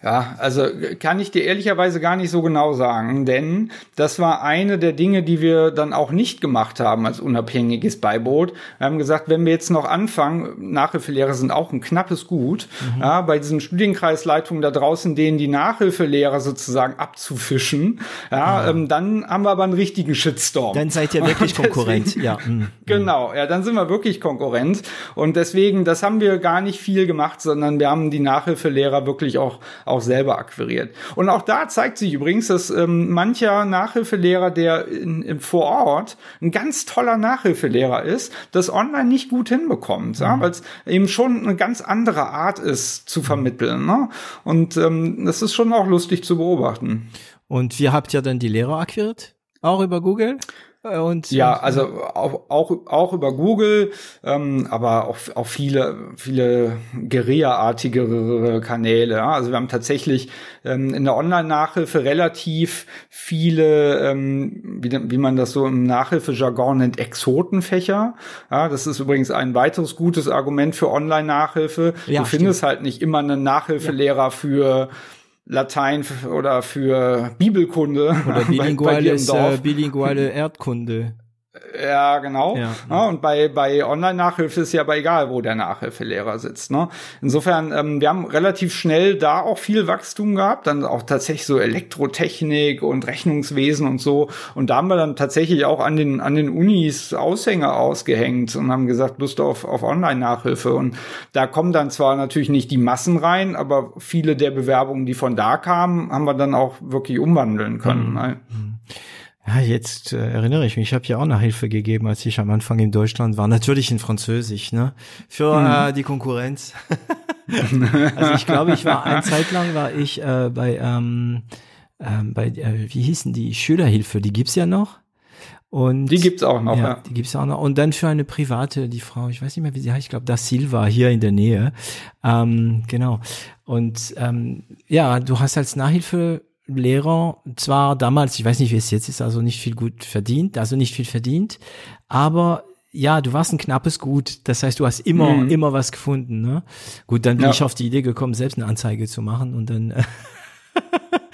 Ja, also kann ich dir ehrlicherweise gar nicht so genau sagen, denn das war eine der Dinge, die wir dann auch nicht gemacht haben als unabhängiges Beiboot. Wir haben gesagt, wenn wir jetzt noch anfangen, Nachhilfelehrer sind auch ein knappes Gut, mhm. ja, bei diesen Studienkreisleitungen da draußen, denen die Nachhilfelehrer sozusagen abzufischen, ja, mhm. ähm, dann haben wir aber einen richtigen Shitstorm. Dann seid ihr wirklich [laughs] Konkurrent, ja. [laughs] Mhm. Genau, ja, dann sind wir wirklich Konkurrent und deswegen, das haben wir gar nicht viel gemacht, sondern wir haben die Nachhilfelehrer wirklich auch auch selber akquiriert. Und auch da zeigt sich übrigens, dass ähm, mancher Nachhilfelehrer, der in, in, vor Ort ein ganz toller Nachhilfelehrer ist, das online nicht gut hinbekommt, mhm. ja, weil es eben schon eine ganz andere Art ist zu vermitteln. Ne? Und ähm, das ist schon auch lustig zu beobachten. Und wie habt ihr denn die Lehrer akquiriert? Auch über Google? Äh, und, ja, und, also auch, auch, auch über Google, ähm, aber auch, auch viele, viele Guerilla-artigere Kanäle. Also wir haben tatsächlich ähm, in der Online-Nachhilfe relativ viele, ähm, wie, wie man das so im Nachhilfejargon nennt, Exotenfächer. Ja, das ist übrigens ein weiteres gutes Argument für Online-Nachhilfe. Ja, du stimmt. findest halt nicht immer einen Nachhilfelehrer ja. für Latein oder für Bibelkunde. Oder [laughs] bilinguales, äh, bilinguale Erdkunde. Ja, genau. Ja, ja. Und bei, bei Online-Nachhilfe ist ja aber egal, wo der Nachhilfelehrer sitzt. Ne? Insofern, ähm, wir haben relativ schnell da auch viel Wachstum gehabt, dann auch tatsächlich so Elektrotechnik und Rechnungswesen und so. Und da haben wir dann tatsächlich auch an den, an den Unis Aushänge ausgehängt und haben gesagt, Lust auf, auf Online-Nachhilfe. Und da kommen dann zwar natürlich nicht die Massen rein, aber viele der Bewerbungen, die von da kamen, haben wir dann auch wirklich umwandeln können. Mhm. Ne? Ja, jetzt äh, erinnere ich mich, ich habe ja auch Nachhilfe gegeben, als ich am Anfang in Deutschland war. Natürlich in Französisch, ne? Für mhm. äh, die Konkurrenz. [laughs] also ich glaube, ich war eine Zeit lang war ich äh, bei ähm, ähm, bei äh, wie hießen die Schülerhilfe, die gibt's ja noch. Und die gibt's auch noch, ja, ja. Die gibt's auch noch. Und dann für eine private, die Frau, ich weiß nicht mehr, wie sie heißt, ich glaube, das Silva hier in der Nähe. Ähm, genau. Und ähm, ja, du hast als Nachhilfe Lehrer zwar damals, ich weiß nicht, wie es jetzt ist, also nicht viel gut verdient, also nicht viel verdient, aber ja, du warst ein knappes Gut. Das heißt, du hast immer, mhm. immer was gefunden. Ne? Gut, dann bin ja. ich auf die Idee gekommen, selbst eine Anzeige zu machen und dann [laughs]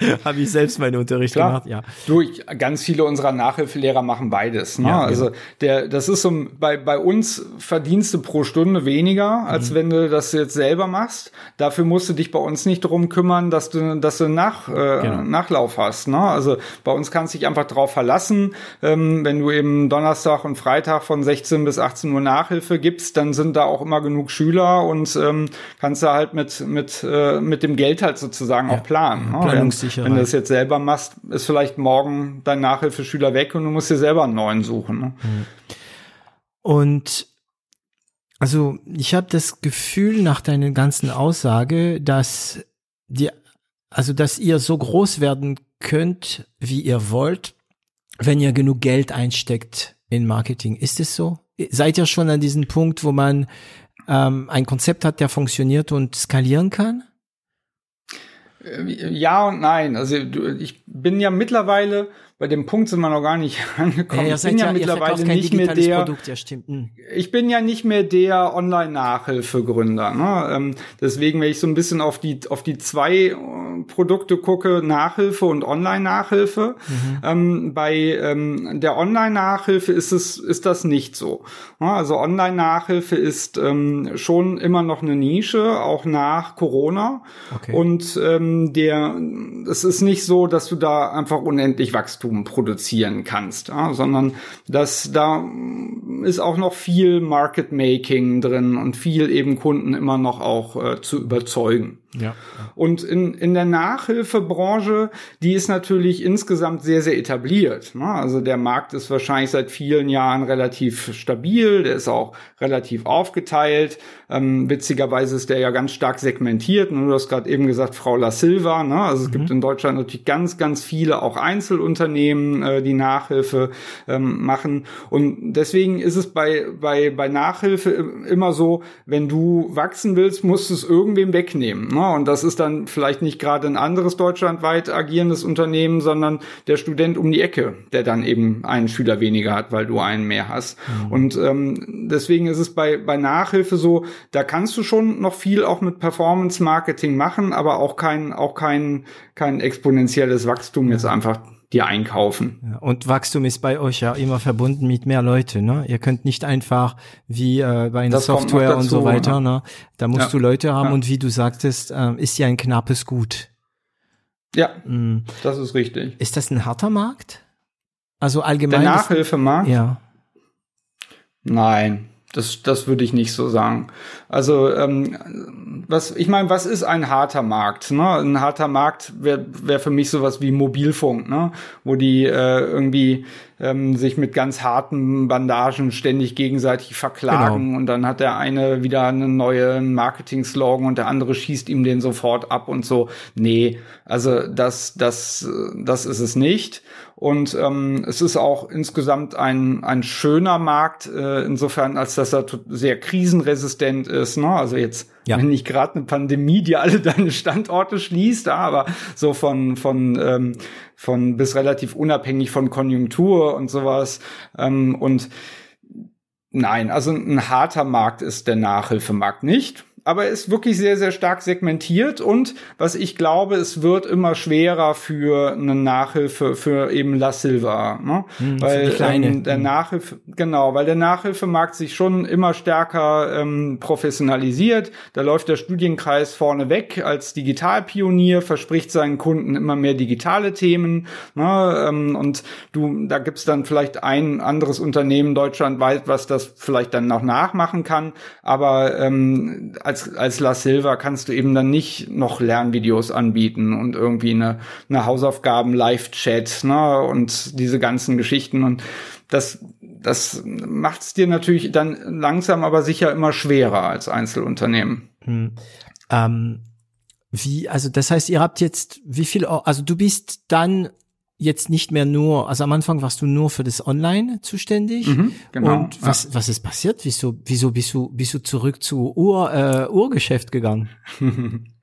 [laughs] Habe ich selbst meinen Unterricht Klar. gemacht, ja. Du, ich, ganz viele unserer Nachhilfelehrer machen beides. Ne? Ja, also der, das ist so bei, bei uns Verdienste pro Stunde weniger, als mhm. wenn du das jetzt selber machst. Dafür musst du dich bei uns nicht drum kümmern, dass du, dass du nach, äh, genau. Nachlauf hast. Ne? Also bei uns kannst du dich einfach drauf verlassen. Ähm, wenn du eben Donnerstag und Freitag von 16 bis 18 Uhr Nachhilfe gibst, dann sind da auch immer genug Schüler und ähm, kannst du halt mit, mit, äh, mit dem Geld halt sozusagen ja. auch planen. Ne? Planungssicherheit. Wenn du das jetzt selber machst, ist vielleicht morgen dein Nachhilfeschüler weg und du musst dir selber einen neuen suchen. Ne? Mhm. Und also ich habe das Gefühl nach deiner ganzen Aussage, dass die, also dass ihr so groß werden könnt, wie ihr wollt, wenn ihr genug Geld einsteckt in Marketing. Ist es so? Seid ihr schon an diesem Punkt, wo man ähm, ein Konzept hat, der funktioniert und skalieren kann? Ja und nein. Also ich bin ja mittlerweile bei dem Punkt sind wir noch gar nicht [laughs] angekommen. Ja, ich bin ja, ja mittlerweile nicht mehr der. Produkt, ja. Hm. Ich bin ja nicht mehr der Online-Nachhilfegründer. Ne? Ähm, deswegen, wenn ich so ein bisschen auf die auf die zwei äh, Produkte gucke, Nachhilfe und Online-Nachhilfe. Mhm. Ähm, bei ähm, der Online-Nachhilfe ist es ist das nicht so. Ja, also Online-Nachhilfe ist ähm, schon immer noch eine Nische, auch nach Corona. Okay. Und ähm, der es ist nicht so, dass du da einfach unendlich Wachstum Wachstum produzieren kannst, ja, sondern dass da ist auch noch viel Market Making drin und viel eben Kunden immer noch auch äh, zu überzeugen. Ja. Und in, in der Nachhilfebranche, die ist natürlich insgesamt sehr, sehr etabliert. Ne? Also der Markt ist wahrscheinlich seit vielen Jahren relativ stabil, der ist auch relativ aufgeteilt. Ähm, witzigerweise ist der ja ganz stark segmentiert. Und du hast gerade eben gesagt, Frau La Silva. Ne? Also es mhm. gibt in Deutschland natürlich ganz, ganz viele auch Einzelunternehmen, äh, die Nachhilfe ähm, machen. Und deswegen ist es bei, bei, bei Nachhilfe immer so, wenn du wachsen willst, musst du es irgendwem wegnehmen. Ne? Und das ist dann vielleicht nicht gerade ein anderes deutschlandweit agierendes Unternehmen, sondern der Student um die Ecke, der dann eben einen Schüler weniger hat, weil du einen mehr hast. Mhm. Und ähm, deswegen ist es bei, bei Nachhilfe so, da kannst du schon noch viel auch mit Performance Marketing machen, aber auch kein, auch kein, kein exponentielles Wachstum jetzt einfach dir einkaufen. und Wachstum ist bei euch ja immer verbunden mit mehr Leute. Ne? Ihr könnt nicht einfach wie äh, bei einer Software dazu, und so weiter. Ne? Da musst ja. du Leute haben ja. und wie du sagtest, äh, ist ja ein knappes Gut. Ja, mhm. das ist richtig. Ist das ein harter Markt? Also allgemein. Der Nachhilfemarkt? Ja. Nein, das, das würde ich nicht so sagen. Also ähm, was, ich meine, was ist ein harter Markt? Ne? Ein harter Markt wäre wär für mich sowas wie Mobilfunk, ne? wo die äh, irgendwie ähm, sich mit ganz harten Bandagen ständig gegenseitig verklagen genau. und dann hat der eine wieder einen neuen Marketing-Slogan und der andere schießt ihm den sofort ab und so. Nee, also das, das, das ist es nicht. Und ähm, es ist auch insgesamt ein, ein schöner Markt, äh, insofern, als dass er sehr krisenresistent ist. Ne? Also jetzt, ja. wenn nicht gerade eine Pandemie, die alle deine Standorte schließt, aber so von, von, ähm, von bis relativ unabhängig von Konjunktur und sowas. Ähm, und nein, also ein harter Markt ist der Nachhilfemarkt nicht aber ist wirklich sehr, sehr stark segmentiert und was ich glaube, es wird immer schwerer für eine Nachhilfe für eben La Silva, ne? Hm, weil ähm, der hm. Nachhilfe, genau, weil der Nachhilfemarkt sich schon immer stärker ähm, professionalisiert. Da läuft der Studienkreis vorne weg als Digitalpionier, verspricht seinen Kunden immer mehr digitale Themen, ne? Ähm, und du, da gibt's dann vielleicht ein anderes Unternehmen deutschlandweit, was das vielleicht dann noch nachmachen kann, aber ähm, als, als La Silva kannst du eben dann nicht noch Lernvideos anbieten und irgendwie eine, eine Hausaufgaben-Live-Chat, ne, und diese ganzen Geschichten und das, das macht es dir natürlich dann langsam aber sicher immer schwerer als Einzelunternehmen. Hm. Ähm, wie, also das heißt, ihr habt jetzt, wie viel, also du bist dann jetzt nicht mehr nur, also am Anfang warst du nur für das Online zuständig. Mhm, genau. Und was, ja. was ist passiert? Wieso, wieso bist du, bist du zurück zu Ur, äh, Urgeschäft gegangen? [laughs]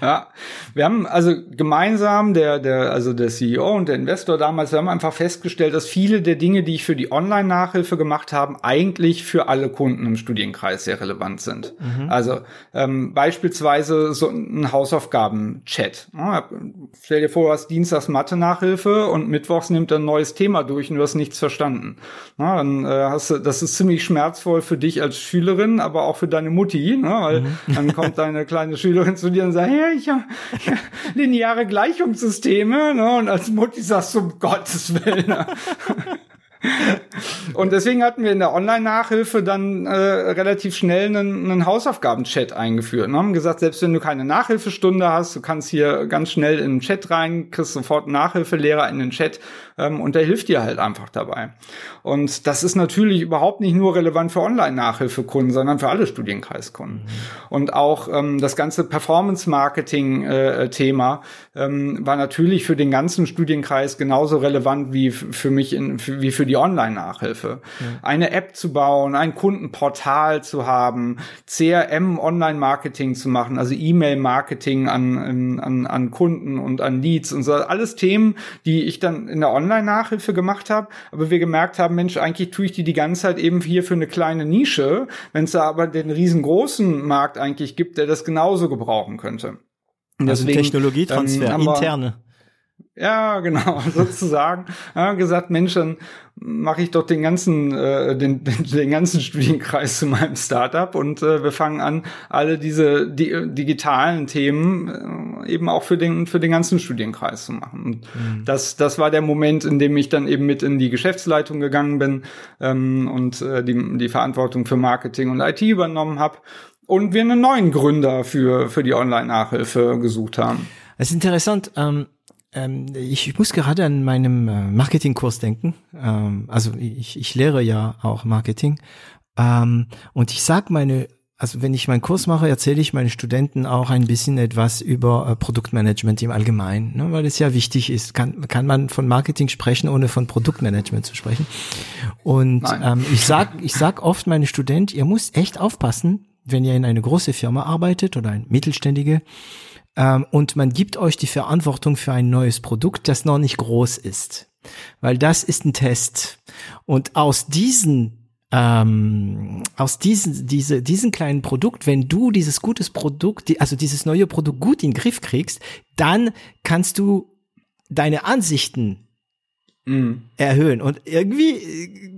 ja, wir haben also gemeinsam, der, der, also der CEO und der Investor damals, wir haben einfach festgestellt, dass viele der Dinge, die ich für die Online-Nachhilfe gemacht habe, eigentlich für alle Kunden im Studienkreis sehr relevant sind. Mhm. Also ähm, beispielsweise so ein Hausaufgaben-Chat. Ja, stell dir vor, du hast Dienstags Mathe-Nachhilfe und Mittwochs nimmt ein neues Thema durch und du hast nichts verstanden. Ja, dann äh, hast du, das ist ziemlich schmerzvoll für dich als Schülerin, aber auch für deine Mutti, ne? weil mhm. dann kommt deine kleine Schülerin zu [laughs] dir und sagt, ja, ich habe lineare Gleichungssysteme, ne? Und als Mutti sagst du, um Gottes Willen. Ne? Und deswegen hatten wir in der Online-Nachhilfe dann äh, relativ schnell einen, einen Hausaufgaben-Chat eingeführt. Und haben gesagt, selbst wenn du keine Nachhilfestunde hast, du kannst hier ganz schnell in den Chat rein, kriegst sofort einen Nachhilfelehrer in den Chat ähm, und der hilft dir halt einfach dabei. Und das ist natürlich überhaupt nicht nur relevant für Online-Nachhilfekunden, sondern für alle Studienkreiskunden. Mhm. Und auch ähm, das ganze Performance-Marketing-Thema äh, ähm, war natürlich für den ganzen Studienkreis genauso relevant wie für mich in, wie für die Online-Nachhilfe. Mhm. Eine App zu bauen, ein Kundenportal zu haben, CRM Online-Marketing zu machen, also E-Mail-Marketing an, an, an Kunden und an Leads und so. Alles Themen, die ich dann in der Online-Nachhilfe gemacht habe, aber wir gemerkt haben, Mensch, eigentlich tue ich die die ganze Zeit eben hier für eine kleine Nische, wenn es da aber den riesengroßen Markt eigentlich gibt, der das genauso gebrauchen könnte. Und also deswegen, Technologietransfer, ähm, interne. Ja, genau, [laughs] sozusagen. Ja, gesagt, Mensch, dann mache ich doch den ganzen, äh, den, den, [laughs] den ganzen Studienkreis zu meinem Startup und äh, wir fangen an, alle diese die, digitalen Themen äh, eben auch für den, für den ganzen Studienkreis zu machen. Und mhm. das, das war der Moment, in dem ich dann eben mit in die Geschäftsleitung gegangen bin ähm, und äh, die, die Verantwortung für Marketing und IT übernommen habe und wir einen neuen Gründer für, für die Online-Nachhilfe gesucht haben. Es ist interessant, ähm ähm, ich, muss gerade an meinem äh, Marketingkurs denken. Ähm, also ich, ich lehre ja auch Marketing. Ähm, und ich sag meine, also wenn ich meinen Kurs mache, erzähle ich meinen Studenten auch ein bisschen etwas über äh, Produktmanagement im Allgemeinen, ne, weil es ja wichtig ist. Kann, kann man von Marketing sprechen, ohne von Produktmanagement zu sprechen? Und ähm, ich sag, ich sag oft meinen Studenten, ihr müsst echt aufpassen, wenn ihr in eine große Firma arbeitet oder ein mittelständige, ähm, und man gibt euch die Verantwortung für ein neues Produkt, das noch nicht groß ist. Weil das ist ein Test. Und aus diesen ähm, aus diesen, diese, diesen kleinen Produkt, wenn du dieses gutes Produkt, also dieses neue Produkt gut in den Griff kriegst, dann kannst du deine Ansichten mm. erhöhen. Und irgendwie äh,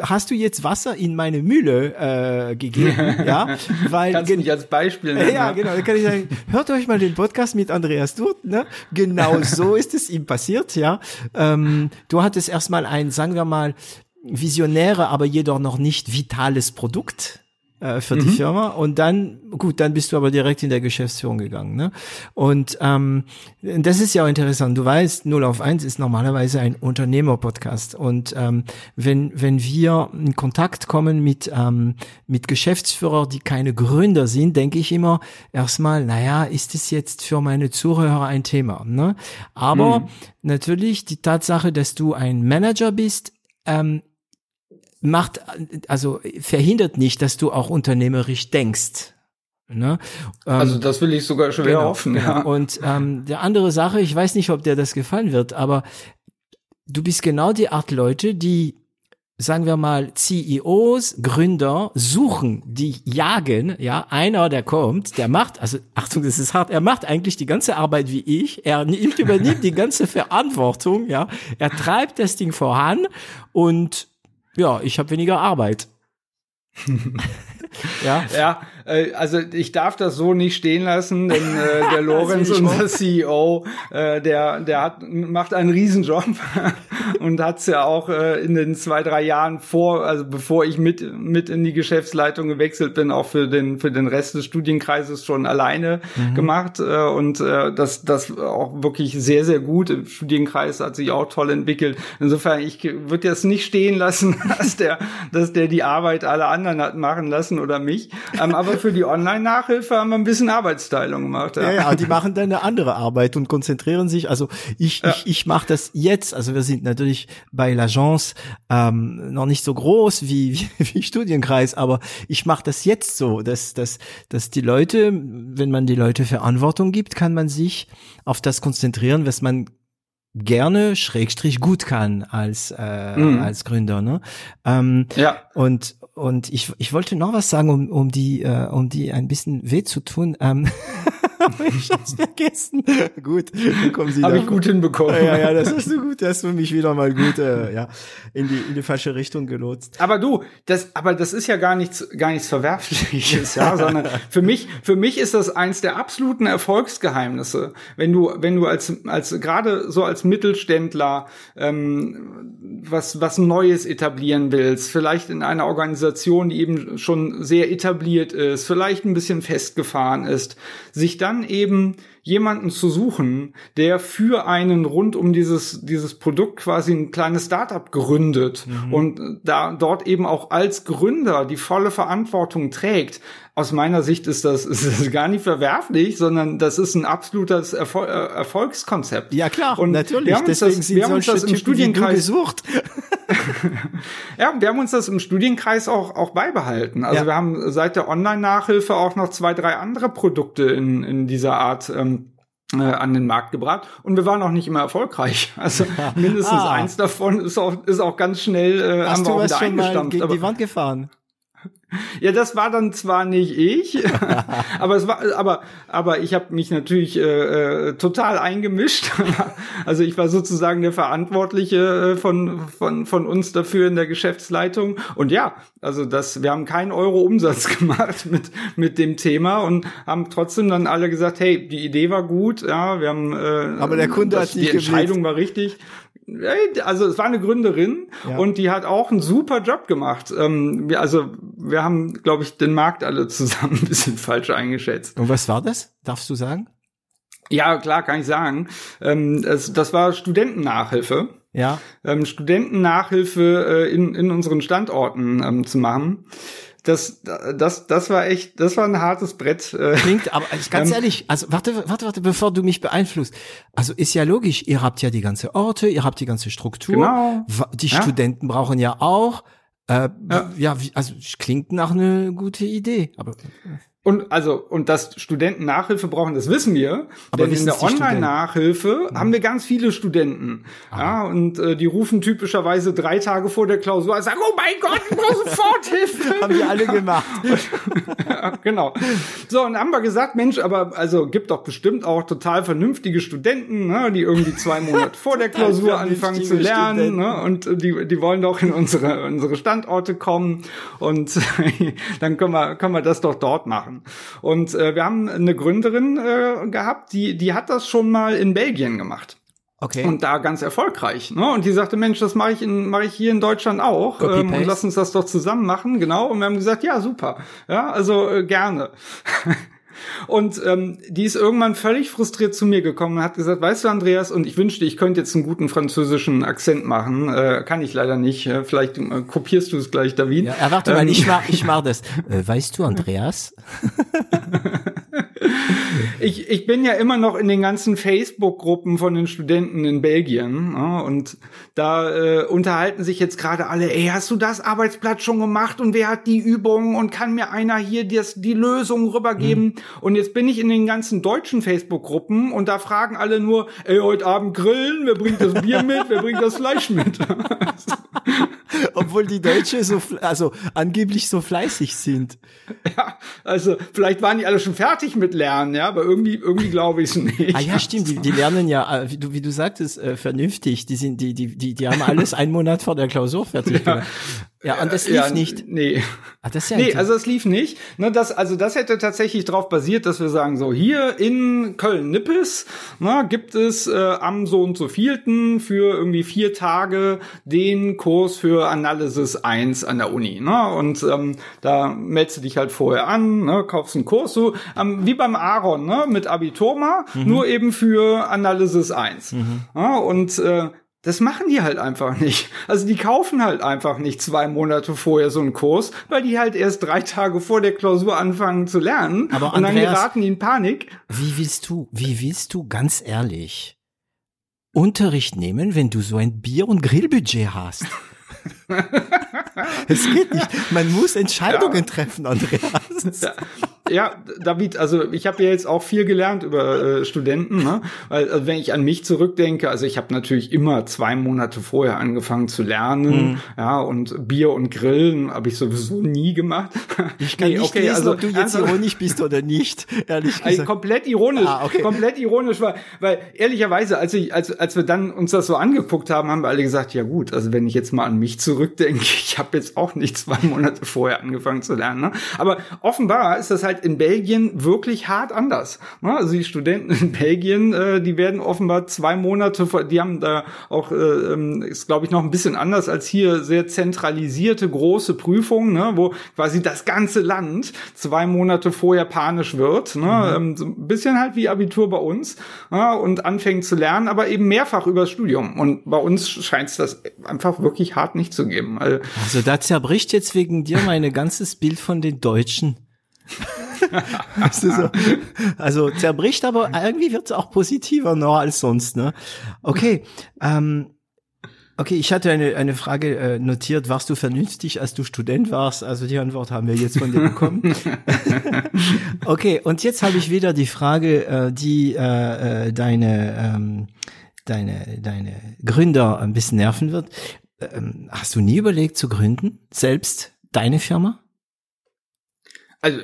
hast du jetzt Wasser in meine Mühle äh, gegeben, [laughs] ja, weil kannst du nicht als Beispiel nennen, ja, genau, dann kann ich sagen, hört euch mal den Podcast mit Andreas Durt, ne? Genau [laughs] so ist es ihm passiert, ja. Ähm, du hattest erstmal ein, sagen wir mal, visionäre, aber jedoch noch nicht vitales Produkt äh, für die mhm. Firma. Und dann, gut, dann bist du aber direkt in der Geschäftsführung gegangen. Ne? Und ähm, das ist ja auch interessant. Du weißt, 0 auf 1 ist normalerweise ein Unternehmer-Podcast. Und ähm, wenn, wenn wir in Kontakt kommen mit, ähm, mit Geschäftsführern, die keine Gründer sind, denke ich immer erstmal, naja, ist es jetzt für meine Zuhörer ein Thema? Ne? Aber mhm. natürlich die Tatsache, dass du ein Manager bist, ähm, macht, also verhindert nicht, dass du auch unternehmerisch denkst. Ne? Ähm, also das will ich sogar schwer genau, hoffen. Ja. Genau. Und ähm, der andere Sache, ich weiß nicht, ob dir das gefallen wird, aber du bist genau die Art Leute, die sagen wir mal, CEOs, Gründer suchen, die jagen, ja, einer, der kommt, der macht, also [laughs] Achtung, das ist hart, er macht eigentlich die ganze Arbeit wie ich, er nimmt, übernimmt die ganze Verantwortung, ja, er treibt das Ding voran und ja, ich habe weniger Arbeit. [laughs] ja. Ja, äh, also ich darf das so nicht stehen lassen, denn äh, der [laughs] Lorenz, unser CEO, äh, der, der hat, macht einen Riesenjob [laughs] und hat's ja auch äh, in den zwei, drei Jahren vor, also bevor ich mit, mit in die Geschäftsleitung gewechselt bin, auch für den, für den Rest des Studienkreises schon alleine mhm. gemacht äh, und äh, das, das auch wirklich sehr, sehr gut. Im Studienkreis hat sich auch toll entwickelt. Insofern, ich würde jetzt nicht stehen lassen, [laughs] dass der, dass der die Arbeit alle anderen hat machen lassen oder mich. Ähm, aber für die Online-Nachhilfe haben wir ein bisschen Arbeitsteilung gemacht. Ja, ja, ja die machen dann eine andere Arbeit und konzentrieren sich. Also ich, ja. ich, ich mache das jetzt. Also wir sind natürlich bei l'Agence ähm, noch nicht so groß wie, [laughs] wie, wie Studienkreis, aber ich mache das jetzt so, dass, dass, dass die Leute, wenn man die Leute Verantwortung gibt, kann man sich auf das konzentrieren, was man gerne Schrägstrich gut kann als äh, mm. als Gründer ne ähm, ja und und ich ich wollte noch was sagen um um die äh, um die ein bisschen weh zu tun. Ähm, [laughs] [laughs] ich hab's vergessen. [laughs] gut, dann kommen Sie Habe ich gut hinbekommen. Ja, ja, das hast du gut, das hast du mich wieder mal gut, äh, ja, in die, in die falsche Richtung gelotst. Aber du, das, aber das ist ja gar nichts, gar nichts Verwerfliches, ja, [laughs] sondern für mich, für mich ist das eins der absoluten Erfolgsgeheimnisse. Wenn du, wenn du als, als, gerade so als Mittelständler, ähm, was, was Neues etablieren willst, vielleicht in einer Organisation, die eben schon sehr etabliert ist, vielleicht ein bisschen festgefahren ist, sich dann dann eben jemanden zu suchen, der für einen rund um dieses, dieses Produkt quasi ein kleines Startup gründet mhm. und da dort eben auch als Gründer die volle Verantwortung trägt. Aus meiner Sicht ist das, [laughs] ist das gar nicht verwerflich, sondern das ist ein absolutes Erfol äh, Erfolgskonzept. Ja klar, und natürlich. Wir haben uns Deswegen das, wir haben uns das im Studienkreis gesucht. [laughs] ja, wir haben uns das im Studienkreis auch, auch beibehalten. Also ja. wir haben seit der Online-Nachhilfe auch noch zwei, drei andere Produkte in, in dieser Art ähm, äh, an den Markt gebracht und wir waren auch nicht immer erfolgreich. [laughs] Also mindestens ah. eins davon ist auch, ist auch ganz schnell äh, Hast haben wir auch wieder eingestampft. Gegen die Wand gefahren? Ja, das war dann zwar nicht ich, [laughs] aber es war, aber, aber ich habe mich natürlich äh, äh, total eingemischt. [laughs] also ich war sozusagen der Verantwortliche äh, von von von uns dafür in der Geschäftsleitung. Und ja, also das, wir haben keinen Euro Umsatz [laughs] gemacht mit mit dem Thema und haben trotzdem dann alle gesagt, hey, die Idee war gut, ja, wir haben. Äh, aber der Kunde das, hat die Entscheidung geblickt. war richtig also es war eine Gründerin ja. und die hat auch einen super Job gemacht. Ähm, wir, also wir haben, glaube ich, den Markt alle zusammen [laughs] ein bisschen falsch eingeschätzt. Und was war das? Darfst du sagen? Ja, klar, kann ich sagen. Ähm, das, das war Studentennachhilfe. Ja. Ähm, Studentennachhilfe äh, in, in unseren Standorten ähm, zu machen das, das, das war echt, das war ein hartes Brett. Äh. Klingt, aber ganz ähm, ehrlich, also warte, warte, warte, bevor du mich beeinflusst. Also ist ja logisch, ihr habt ja die ganze Orte, ihr habt die ganze Struktur. Genau. Die ja. Studenten brauchen ja auch. Äh, ja. ja, also klingt nach eine gute Idee. Aber und also und dass Studenten Nachhilfe brauchen, das wissen wir. Aber denn in der Online-Nachhilfe mhm. haben wir ganz viele Studenten. Ah. Ja, und äh, die rufen typischerweise drei Tage vor der Klausur und sagen, oh mein Gott, ich brauche sofort Hilfe. [laughs] haben wir alle gemacht. [laughs] ja, genau. So, und haben wir gesagt, Mensch, aber also gibt doch bestimmt auch total vernünftige Studenten, ne, die irgendwie zwei Monate vor der Klausur anfangen zu lernen. Ne, und die, die wollen doch in unsere, unsere Standorte kommen. Und [laughs] dann können wir, können wir das doch dort machen machen. Und äh, wir haben eine Gründerin äh, gehabt, die, die hat das schon mal in Belgien gemacht. Okay. Und da ganz erfolgreich. Ne? Und die sagte, Mensch, das mache ich, in, mach ich hier in Deutschland auch. Ähm, und lass uns das doch zusammen machen. Genau. Und wir haben gesagt, ja, super. Ja, also äh, gerne. Und ähm, die ist irgendwann völlig frustriert zu mir gekommen und hat gesagt, weißt du, Andreas, und ich wünschte, ich könnte jetzt einen guten französischen Akzent machen. Äh, kann ich leider nicht. Äh, vielleicht äh, kopierst du es gleich, David. Ja, warte ähm, mal, ich mach, ich mach [laughs] das. Äh, weißt du, Andreas? [laughs] [laughs] ich, ich bin ja immer noch in den ganzen Facebook-Gruppen von den Studenten in Belgien ja, und da äh, unterhalten sich jetzt gerade alle, ey, hast du das Arbeitsblatt schon gemacht und wer hat die Übung und kann mir einer hier das, die Lösung rübergeben? Mhm. Und jetzt bin ich in den ganzen deutschen Facebook-Gruppen und da fragen alle nur, ey, heute Abend grillen, wer bringt das Bier mit, wer bringt das Fleisch mit? [laughs] Obwohl die Deutsche so, also angeblich so fleißig sind. Ja, also vielleicht waren die alle schon fertig mit Lernen, ja, aber irgendwie, irgendwie glaube ich es nicht. Ah ja, stimmt, die, die lernen ja, äh, wie du, wie du sagtest, äh, vernünftig. Die sind, die, die, die, die haben alles [laughs] einen Monat vor der Klausur fertig ja. Ja, und das lief ja, nicht. Nee. Ah, das ist ja nee, also es lief nicht. Ne, das, also das hätte tatsächlich darauf basiert, dass wir sagen, so hier in Köln-Nippes ne, gibt es äh, am so und so vielten für irgendwie vier Tage den Kurs für Analysis 1 an der Uni. Ne? Und ähm, da meldest du dich halt vorher an, ne, kaufst einen Kurs, so ähm, wie beim Aaron, ne, mit Abitoma, mhm. nur eben für Analysis 1. Mhm. Ja, und äh, das machen die halt einfach nicht. Also die kaufen halt einfach nicht zwei Monate vorher so einen Kurs, weil die halt erst drei Tage vor der Klausur anfangen zu lernen. Aber und Andreas, dann geraten die in Panik. Wie willst du, wie willst du ganz ehrlich Unterricht nehmen, wenn du so ein Bier- und Grillbudget hast? [laughs] es geht nicht. Man muss Entscheidungen ja. treffen, Andreas. Ja. Ja, David, also ich habe ja jetzt auch viel gelernt über äh, Studenten, ne? weil also wenn ich an mich zurückdenke, also ich habe natürlich immer zwei Monate vorher angefangen zu lernen, mhm. ja, und Bier und Grillen habe ich sowieso nie gemacht. Ich kann nee, nicht okay, lesen, also, ob du jetzt also, ironisch bist oder nicht, ehrlich gesagt. Also komplett ironisch, ah, okay. komplett ironisch, weil, weil ehrlicherweise, als ich, als, als wir dann uns das so angeguckt haben, haben wir alle gesagt, ja gut, also wenn ich jetzt mal an mich zurückdenke, [laughs] ich habe jetzt auch nicht zwei Monate vorher angefangen zu lernen, ne? aber offenbar ist das halt in Belgien wirklich hart anders. Ne? Also die Studenten in Belgien, äh, die werden offenbar zwei Monate, die haben da auch, äh, ähm, ist glaube ich noch ein bisschen anders als hier, sehr zentralisierte große Prüfungen, ne? wo quasi das ganze Land zwei Monate vorher panisch wird. Ne? Mhm. Ähm, so ein bisschen halt wie Abitur bei uns ja, und anfängt zu lernen, aber eben mehrfach übers Studium. Und bei uns scheint es das einfach wirklich hart nicht zu geben. Also, also da zerbricht jetzt wegen dir mein ganzes Bild von den Deutschen. [laughs] so. Also zerbricht, aber irgendwie wird es auch positiver noch als sonst. Ne? Okay, ähm, okay, ich hatte eine, eine Frage äh, notiert. Warst du vernünftig, als du Student warst? Also die Antwort haben wir jetzt von dir bekommen. [laughs] okay, und jetzt habe ich wieder die Frage, äh, die äh, äh, deine ähm, deine deine Gründer ein bisschen nerven wird. Ähm, hast du nie überlegt zu gründen, selbst deine Firma? Also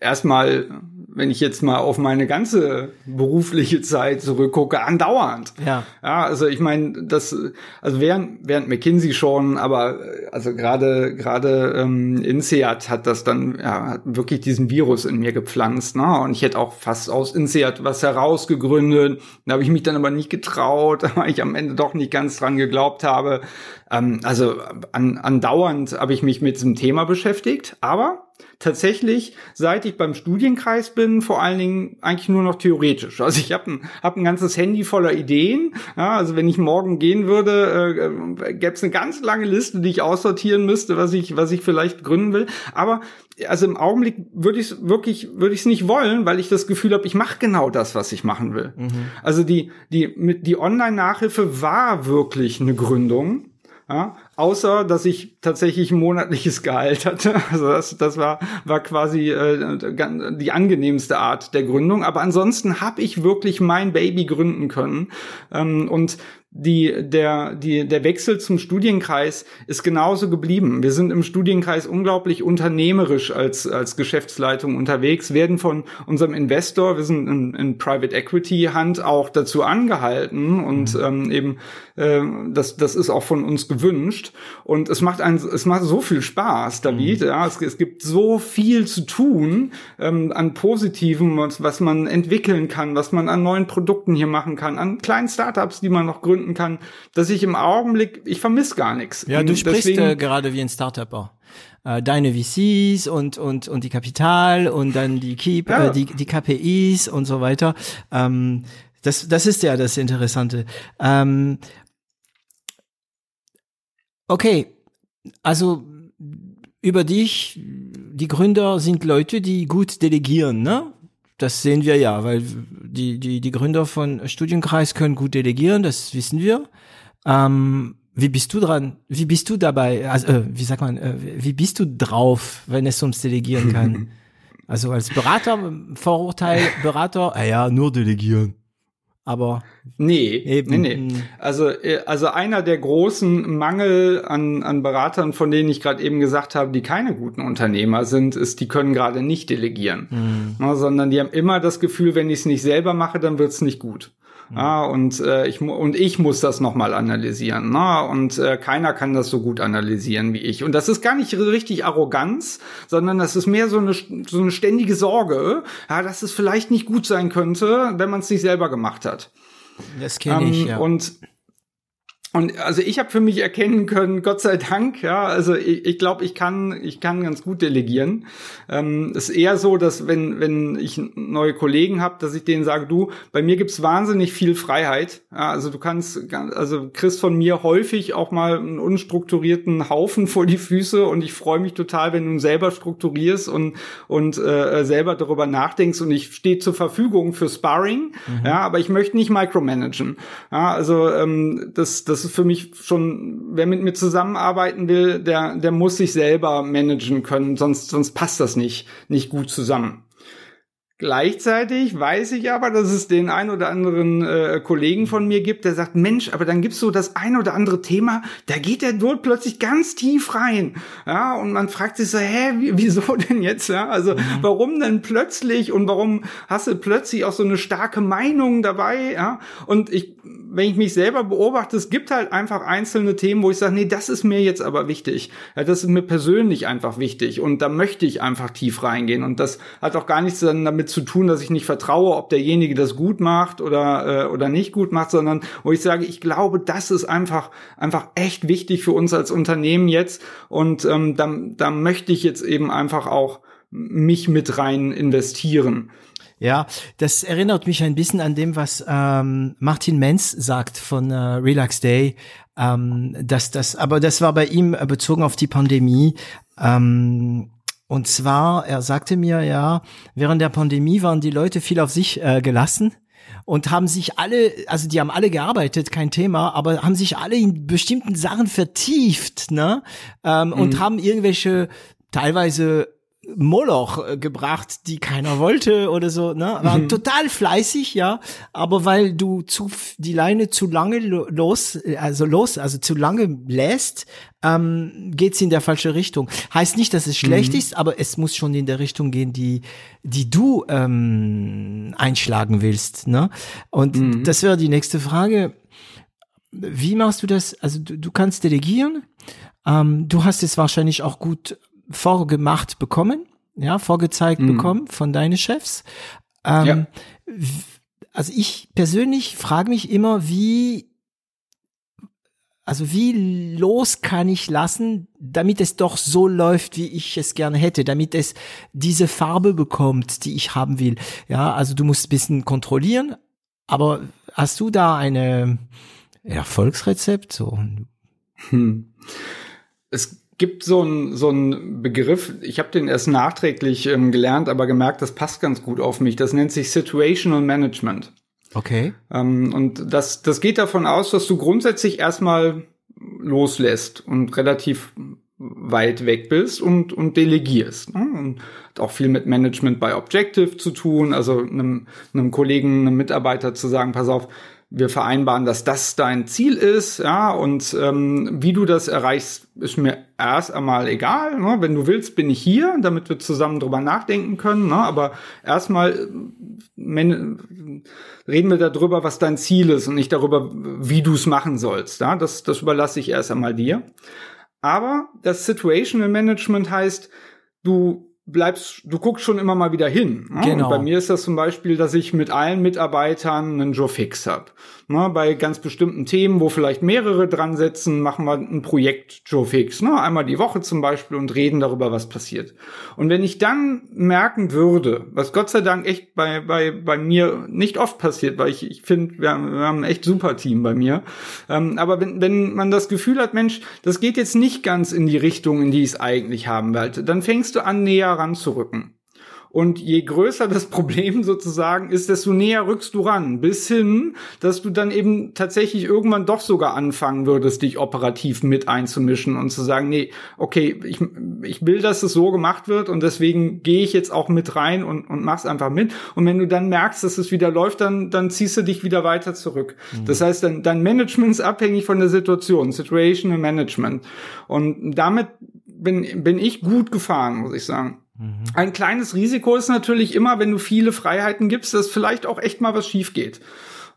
erstmal, wenn ich jetzt mal auf meine ganze berufliche Zeit zurückgucke, andauernd. Ja. Ja, also ich meine, das, also während, während McKinsey schon, aber also gerade gerade ähm, INSEAD hat das dann ja, hat wirklich diesen Virus in mir gepflanzt, ne? Und ich hätte auch fast aus INSEAD was herausgegründet. Da habe ich mich dann aber nicht getraut, [laughs] weil ich am Ende doch nicht ganz dran geglaubt habe. Ähm, also an, andauernd habe ich mich mit diesem Thema beschäftigt, aber tatsächlich, seit ich beim Studienkreis bin, vor allen Dingen eigentlich nur noch theoretisch. Also ich habe ein, hab ein ganzes Handy voller Ideen. Ja, also wenn ich morgen gehen würde, äh, gäbe es eine ganz lange Liste, die ich aussortieren müsste, was ich, was ich vielleicht gründen will. Aber also im Augenblick würde ich es wirklich, würde ich es nicht wollen, weil ich das Gefühl habe, ich mache genau das, was ich machen will. Mhm. Also die, die, mit, die Online-Nachhilfe war wirklich eine Gründung. Ja, außer dass ich tatsächlich monatliches Gehalt hatte. [laughs] Also das, das war, war quasi äh, die angenehmste Art der Gründung. Aber ansonsten habe ich wirklich mein Baby gründen können. Ähm, und die, der, die, der Wechsel zum Studienkreis ist genauso geblieben. Wir sind im Studienkreis unglaublich unternehmerisch als, als Geschäftsleitung unterwegs, werden von unserem Investor, wir sind in, in Private Equity Hand auch dazu angehalten und mhm. ähm, eben äh, das, das ist auch von uns gewünscht. Und es macht ein, es macht so viel Spaß, David. Mhm. Ja, es, es gibt so viel zu tun ähm, an Positiven, was, was man entwickeln kann, was man an neuen Produkten hier machen kann, an kleinen Startups, die man noch gründen gründen kann, dass ich im Augenblick, ich vermisse gar nichts. Ja, du sprichst Deswegen, äh, gerade wie ein Startupper. Äh, deine VCs und und und die Kapital und dann die Keep, ja. äh, die die KPIs und so weiter. Ähm, das das ist ja das Interessante. Ähm, okay, also über dich, die Gründer sind Leute, die gut delegieren, ne? Das sehen wir ja, weil die, die, die Gründer von Studienkreis können gut delegieren, das wissen wir. Ähm, wie bist du dran? Wie bist du dabei? Also, äh, wie sagt man, äh, wie bist du drauf, wenn es ums Delegieren kann? [laughs] Also als Berater, Vorurteil, Berater, ah ja, nur delegieren aber nee, eben. nee, nee. Hm. Also äh, also einer der großen Mangel an an Beratern, von denen ich gerade eben gesagt habe, die keine guten Unternehmer sind, ist, die können gerade nicht delegieren, mhm. Sondern die haben immer das Gefühl, wenn ich es nicht selber mache, dann wird's nicht gut. Mhm. Ah, und äh, ich und ich muss das noch mal analysieren. Na? Und äh, keiner kann das so gut analysieren wie ich. Und das ist gar nicht richtig Arroganz, sondern das ist mehr so eine so eine ständige Sorge, ja, dass es vielleicht nicht gut sein könnte, wenn man es nicht selber gemacht hat. Das kenne ich. Ähm, ja. Und und also ich habe für mich erkennen können, Gott sei Dank, ja, also ich, ich glaube, ich kann, ich kann ganz gut delegieren. Ähm, ist eher so, dass wenn, wenn ich neue Kollegen habe, dass ich denen sage, du, bei mir gibt's wahnsinnig viel Freiheit. Ja, also du kannst, also kriegst von mir häufig auch mal einen unstrukturierten Haufen vor die Füße und ich freue mich total, wenn du selber strukturierst und, und äh, selber darüber nachdenkst und ich stehe zur Verfügung für Sparring, mhm. ja, aber ich möchte nicht micromanagen. Ja, also ähm, das, das das ist für mich schon, wer mit mir zusammenarbeiten will, der, der muss sich selber managen können, sonst, sonst passt das nicht, nicht gut zusammen. Gleichzeitig weiß ich aber, dass es den ein oder anderen äh, Kollegen von mir gibt, der sagt, Mensch, aber dann gibt's so das ein oder andere Thema, da geht der dort plötzlich ganz tief rein. Ja, und man fragt sich so, hä, wieso [laughs] denn jetzt? Ja, also mhm. warum denn plötzlich und warum hast du plötzlich auch so eine starke Meinung dabei? Ja, und ich wenn ich mich selber beobachte, es gibt halt einfach einzelne Themen, wo ich sage, nee, das ist mir jetzt aber wichtig. Ja, das ist mir persönlich einfach wichtig und da möchte ich einfach tief reingehen. Und das hat auch gar nichts damit zu tun, dass ich nicht vertraue, ob derjenige das gut macht oder, äh, oder nicht gut macht, sondern wo ich sage, ich glaube, das ist einfach, einfach echt wichtig für uns als Unternehmen jetzt. Und ähm, da, da möchte ich jetzt eben einfach auch mich mit rein investieren. Ja, das erinnert mich ein bisschen an dem, was ähm, Martin Menz sagt von äh, Relax Day. Ähm, dass das, aber das war bei ihm bezogen auf die Pandemie. Ähm, und zwar, er sagte mir ja, während der Pandemie waren die Leute viel auf sich äh, gelassen und haben sich alle, also die haben alle gearbeitet, kein Thema, aber haben sich alle in bestimmten Sachen vertieft, ne? Ähm, mhm. Und haben irgendwelche teilweise Moloch äh, gebracht, die keiner wollte oder so, ne? Waren mhm. total fleißig, ja, aber weil du zu die Leine zu lange los, also los, also zu lange lässt, ähm, geht's in der falsche Richtung. Heißt nicht, dass es schlecht mhm. ist, aber es muss schon in der Richtung gehen, die die du ähm, einschlagen willst, ne? Und mhm. das wäre die nächste Frage. Wie machst du das? Also du, du kannst delegieren. Ähm, du hast es wahrscheinlich auch gut vorgemacht bekommen, ja, vorgezeigt mhm. bekommen von deinen Chefs. Ähm, ja. Also ich persönlich frage mich immer, wie also wie los kann ich lassen, damit es doch so läuft, wie ich es gerne hätte, damit es diese Farbe bekommt, die ich haben will. Ja, also du musst ein bisschen kontrollieren, aber hast du da eine Erfolgsrezept? So? Hm. Es gibt so einen so einen Begriff, ich habe den erst nachträglich ähm, gelernt, aber gemerkt, das passt ganz gut auf mich. Das nennt sich Situational Management. Okay. Ähm, und das, das geht davon aus, dass du grundsätzlich erstmal loslässt und relativ weit weg bist und, und delegierst. Ne? Und hat auch viel mit Management by Objective zu tun, also einem, einem Kollegen, einem Mitarbeiter zu sagen, pass auf, wir vereinbaren, dass das dein Ziel ist, ja, und ähm, wie du das erreichst, ist mir erst einmal egal. Ne? Wenn du willst, bin ich hier, damit wir zusammen drüber nachdenken können. Ne? Aber erstmal reden wir darüber, was dein Ziel ist und nicht darüber, wie du es machen sollst. Ja? Das, das überlasse ich erst einmal dir. Aber das Situational Management heißt, du bleibst, du guckst schon immer mal wieder hin. Ne? Genau. Und bei mir ist das zum Beispiel, dass ich mit allen Mitarbeitern einen Joe Fix habe. Ne? Bei ganz bestimmten Themen, wo vielleicht mehrere dran sitzen, machen wir ein Projekt Joe Fix. Ne? Einmal die Woche zum Beispiel und reden darüber, was passiert. Und wenn ich dann merken würde, was Gott sei Dank echt bei, bei, bei mir nicht oft passiert, weil ich, ich finde, wir, haben, wir haben ein echt super Team bei mir. Ähm, aber wenn, wenn man das Gefühl hat, Mensch, das geht jetzt nicht ganz in die Richtung, in die ich es eigentlich haben wollte, dann fängst du an, näher ranzurücken. Und je größer das Problem [laughs] sozusagen ist, desto näher rückst du ran, bis hin, dass du dann eben tatsächlich irgendwann doch sogar anfangen würdest, dich operativ mit einzumischen und zu sagen, nee, okay, ich, ich will, dass es so gemacht wird und deswegen gehe ich jetzt auch mit rein und, und mach's einfach mit. Und wenn du dann merkst, dass es wieder läuft, dann, dann ziehst du dich wieder weiter zurück. Mhm. Das heißt, dein, dein Management ist abhängig von der Situation, Situational Management. Und damit bin, bin ich gut gefahren, muss ich sagen. Mhm. Ein kleines Risiko ist natürlich immer, wenn du viele Freiheiten gibst, dass vielleicht auch echt mal was schief geht.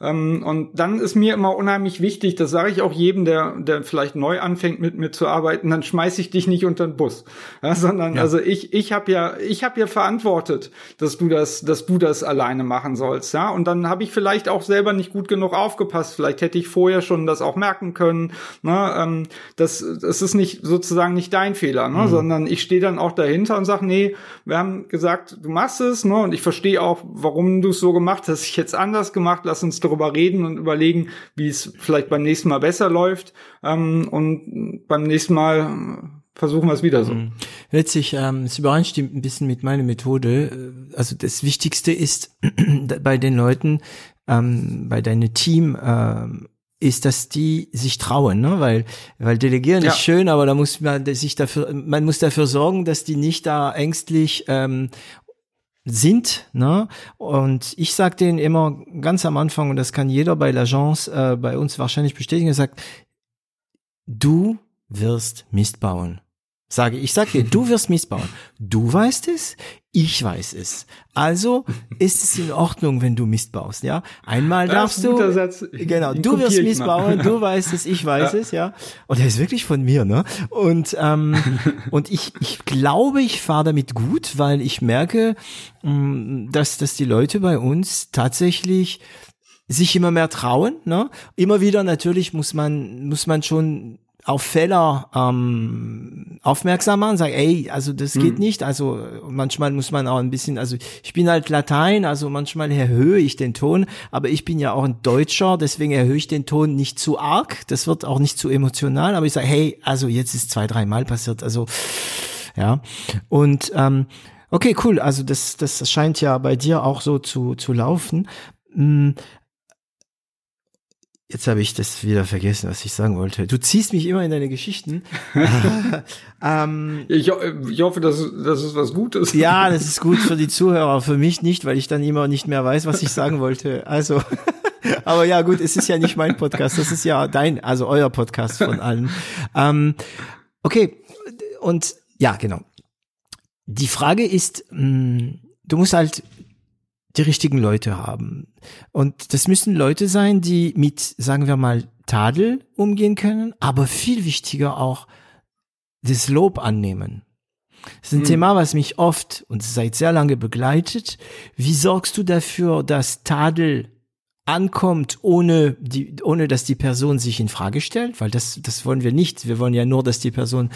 Ähm, und dann ist mir immer unheimlich wichtig, das sage ich auch jedem, der, der vielleicht neu anfängt mit mir zu arbeiten, dann schmeiß ich dich nicht unter den Bus. Ja, sondern ja. also ich, ich habe ja, ich habe ja verantwortet, dass du das, dass du das alleine machen sollst. Ja, und dann habe ich vielleicht auch selber nicht gut genug aufgepasst. Vielleicht hätte ich vorher schon das auch merken können. Ne? Ähm, das, das ist nicht sozusagen nicht dein Fehler, ne? Mhm. sondern ich stehe dann auch dahinter und sage, nee, wir haben gesagt, du machst es, ne? Und ich verstehe auch, warum du es so gemacht hast. Ich jetzt anders gemacht, lass uns darüber reden und überlegen, wie es vielleicht beim nächsten Mal besser läuft. Ähm, und beim nächsten Mal versuchen wir es wieder so. Mhm. Letztlich, ähm, es übereinstimmt ein bisschen mit meiner Methode. Also das Wichtigste ist [clears throat] bei den Leuten, ähm, bei deinem Team, ähm, ist, dass die sich trauen, ne? weil weil delegieren ja. ist schön, aber da muss man sich dafür man muss dafür sorgen, dass die nicht da ängstlich ähm, sind. Ne? Und ich sage denen immer ganz am Anfang, und das kann jeder bei l'Agence äh, bei uns wahrscheinlich bestätigen, er sagt, du wirst Mist bauen. Sage ich, sag dir, du wirst missbauen. Du weißt es, ich weiß es. Also [laughs] ist es in Ordnung, wenn du Mist baust, ja? Einmal darfst du, Satz. genau, du wirst Mist bauen, du [laughs] weißt es, ich weiß ja. es, ja? Und er ist wirklich von mir, ne? Und ähm, [laughs] und ich ich glaube, ich fahre damit gut, weil ich merke, mm, dass dass die Leute bei uns tatsächlich sich immer mehr trauen, ne? Immer wieder natürlich muss man muss man schon auf Fehler ähm, aufmerksam machen, sagen, ey, also das geht mhm. nicht. Also manchmal muss man auch ein bisschen, also ich bin halt Latein, also manchmal erhöhe ich den Ton, aber ich bin ja auch ein Deutscher, deswegen erhöhe ich den Ton nicht zu arg. Das wird auch nicht zu emotional, aber ich sage, hey, also jetzt ist zwei, drei Mal passiert, also ja. Und ähm, okay, cool. Also das, das scheint ja bei dir auch so zu zu laufen. Jetzt habe ich das wieder vergessen, was ich sagen wollte. Du ziehst mich immer in deine Geschichten. [laughs] ähm, ich, ich, hoffe, dass, das ist was Gutes. Ja, das ist gut für die Zuhörer, für mich nicht, weil ich dann immer nicht mehr weiß, was ich sagen wollte. Also, [laughs] aber ja, gut, es ist ja nicht mein Podcast, das ist ja dein, also euer Podcast von allen. Ähm, okay, und ja, genau. Die Frage ist, mh, hm, du musst halt die richtigen Leute haben. Und das müssen Leute sein, die mit, sagen wir mal, Tadel umgehen können, aber viel wichtiger auch das Lob annehmen. Das ist ein hm. Thema, was mich oft und seit sehr lange begleitet. Wie sorgst du dafür, dass Tadel ankommt, ohne die, ohne dass die Person sich in Frage stellt, weil das, das wollen wir nicht. Wir wollen ja nur, dass die Person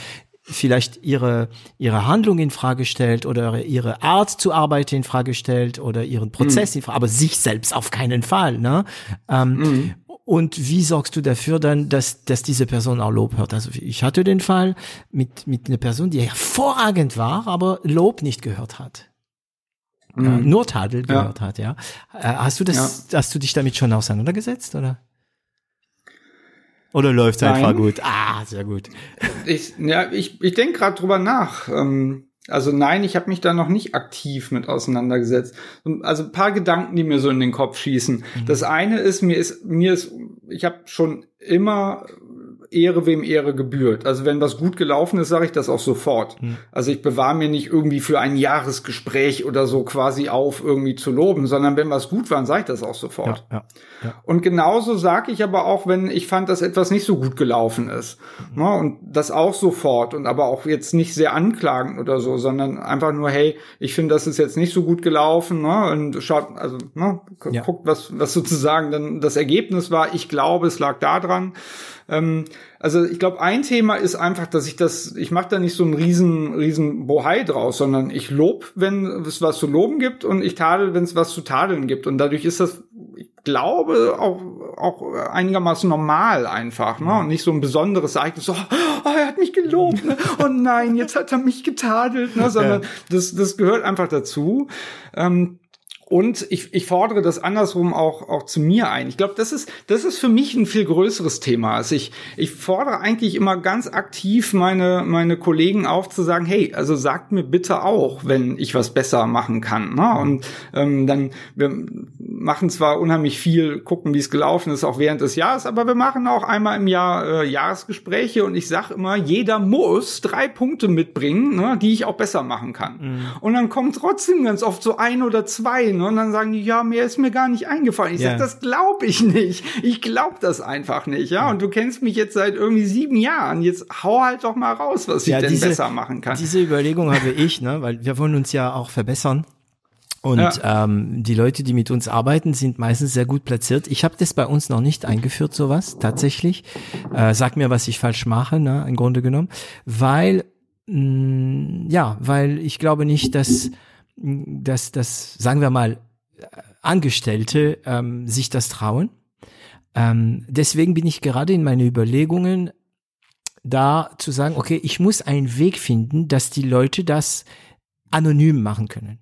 vielleicht ihre, ihre Handlung in Frage stellt oder ihre Art zu arbeiten in Frage stellt oder ihren Prozess mhm. in Frage, aber sich selbst auf keinen Fall, ne? Ähm, mhm. Und wie sorgst du dafür dann, dass, dass diese Person auch Lob hört? Also ich hatte den Fall mit, mit einer Person, die hervorragend war, aber Lob nicht gehört hat. Mhm. Ja, nur Tadel gehört ja. hat, ja. Äh, hast du das, ja. hast du dich damit schon auseinandergesetzt, oder? Oder läuft es einfach gut? Ah, sehr gut. Ich, ja, ich, ich denke gerade drüber nach. Ähm, Also nein, ich habe mich da noch nicht aktiv mit auseinandergesetzt. Also ein paar Gedanken, die mir so in den Kopf schießen. Mhm. Das eine ist, mir ist, mir ist, ich habe schon immer Ehre wem Ehre gebührt. Also wenn was gut gelaufen ist, sage ich das auch sofort. Mhm. Also ich bewahre mir nicht irgendwie für ein Jahresgespräch oder so quasi auf, irgendwie zu loben, sondern wenn was gut war, dann sage ich das auch sofort. Ja, ja, ja. Und genauso sage ich aber auch, wenn ich fand, dass etwas nicht so gut gelaufen ist. Mhm. Ne, und das auch sofort und aber auch jetzt nicht sehr anklagend oder so, sondern einfach nur, hey, ich finde, das ist jetzt nicht so gut gelaufen ne, und schaut, also ne, guckt, was, was sozusagen dann das Ergebnis war. Ich glaube, es lag daran. Ähm, also ich glaube, ein Thema ist einfach, dass ich das, ich mache da nicht so einen riesen, riesen Bohai draus, sondern ich lob, wenn es was zu loben gibt und ich tadel, wenn es was zu tadeln gibt. Und dadurch ist das, ich glaube, auch, auch einigermaßen normal einfach, ne? Und nicht so ein besonderes Ereignis, so, oh, er hat mich gelobt, ne? oh nein, jetzt hat er mich getadelt, ne? Sondern das, das gehört einfach dazu. Ähm, und ich, ich fordere das andersrum auch, auch zu mir ein. Ich glaube, das ist, das ist für mich ein viel größeres Thema. Also ich, ich fordere eigentlich immer ganz aktiv meine, meine Kollegen auf zu sagen, hey, also sagt mir bitte auch, wenn ich was besser machen kann. Ne? Und ähm, dann, wir machen zwar unheimlich viel, gucken, wie es gelaufen ist, auch während des Jahres, aber wir machen auch einmal im Jahr äh, Jahresgespräche und ich sage immer, jeder muss drei Punkte mitbringen, ne, die ich auch besser machen kann. Mhm. Und dann kommen trotzdem ganz oft so ein oder zwei Ne? Und dann sagen die, ja, mir ist mir gar nicht eingefallen. Ich yeah. sage, das glaube ich nicht. Ich glaube das einfach nicht. Ja, und du kennst mich jetzt seit irgendwie sieben Jahren. Jetzt hau halt doch mal raus, was ja, ich denn diese, besser machen kann. Diese Überlegung habe ich, ne, weil wir wollen uns ja auch verbessern. Und ja. ähm, die Leute, die mit uns arbeiten, sind meistens sehr gut platziert. Ich habe das bei uns noch nicht eingeführt, sowas tatsächlich. Äh, sag mir, was ich falsch mache, ne, im Grunde genommen, weil mh, mm, ja, weil ich glaube nicht, dass dass, dass sagen wir mal, Angestellte ähm, sich das trauen. Ähm, deswegen bin ich gerade in meine Überlegungen da zu sagen, okay, ich muss einen Weg finden, dass die Leute das anonym machen können.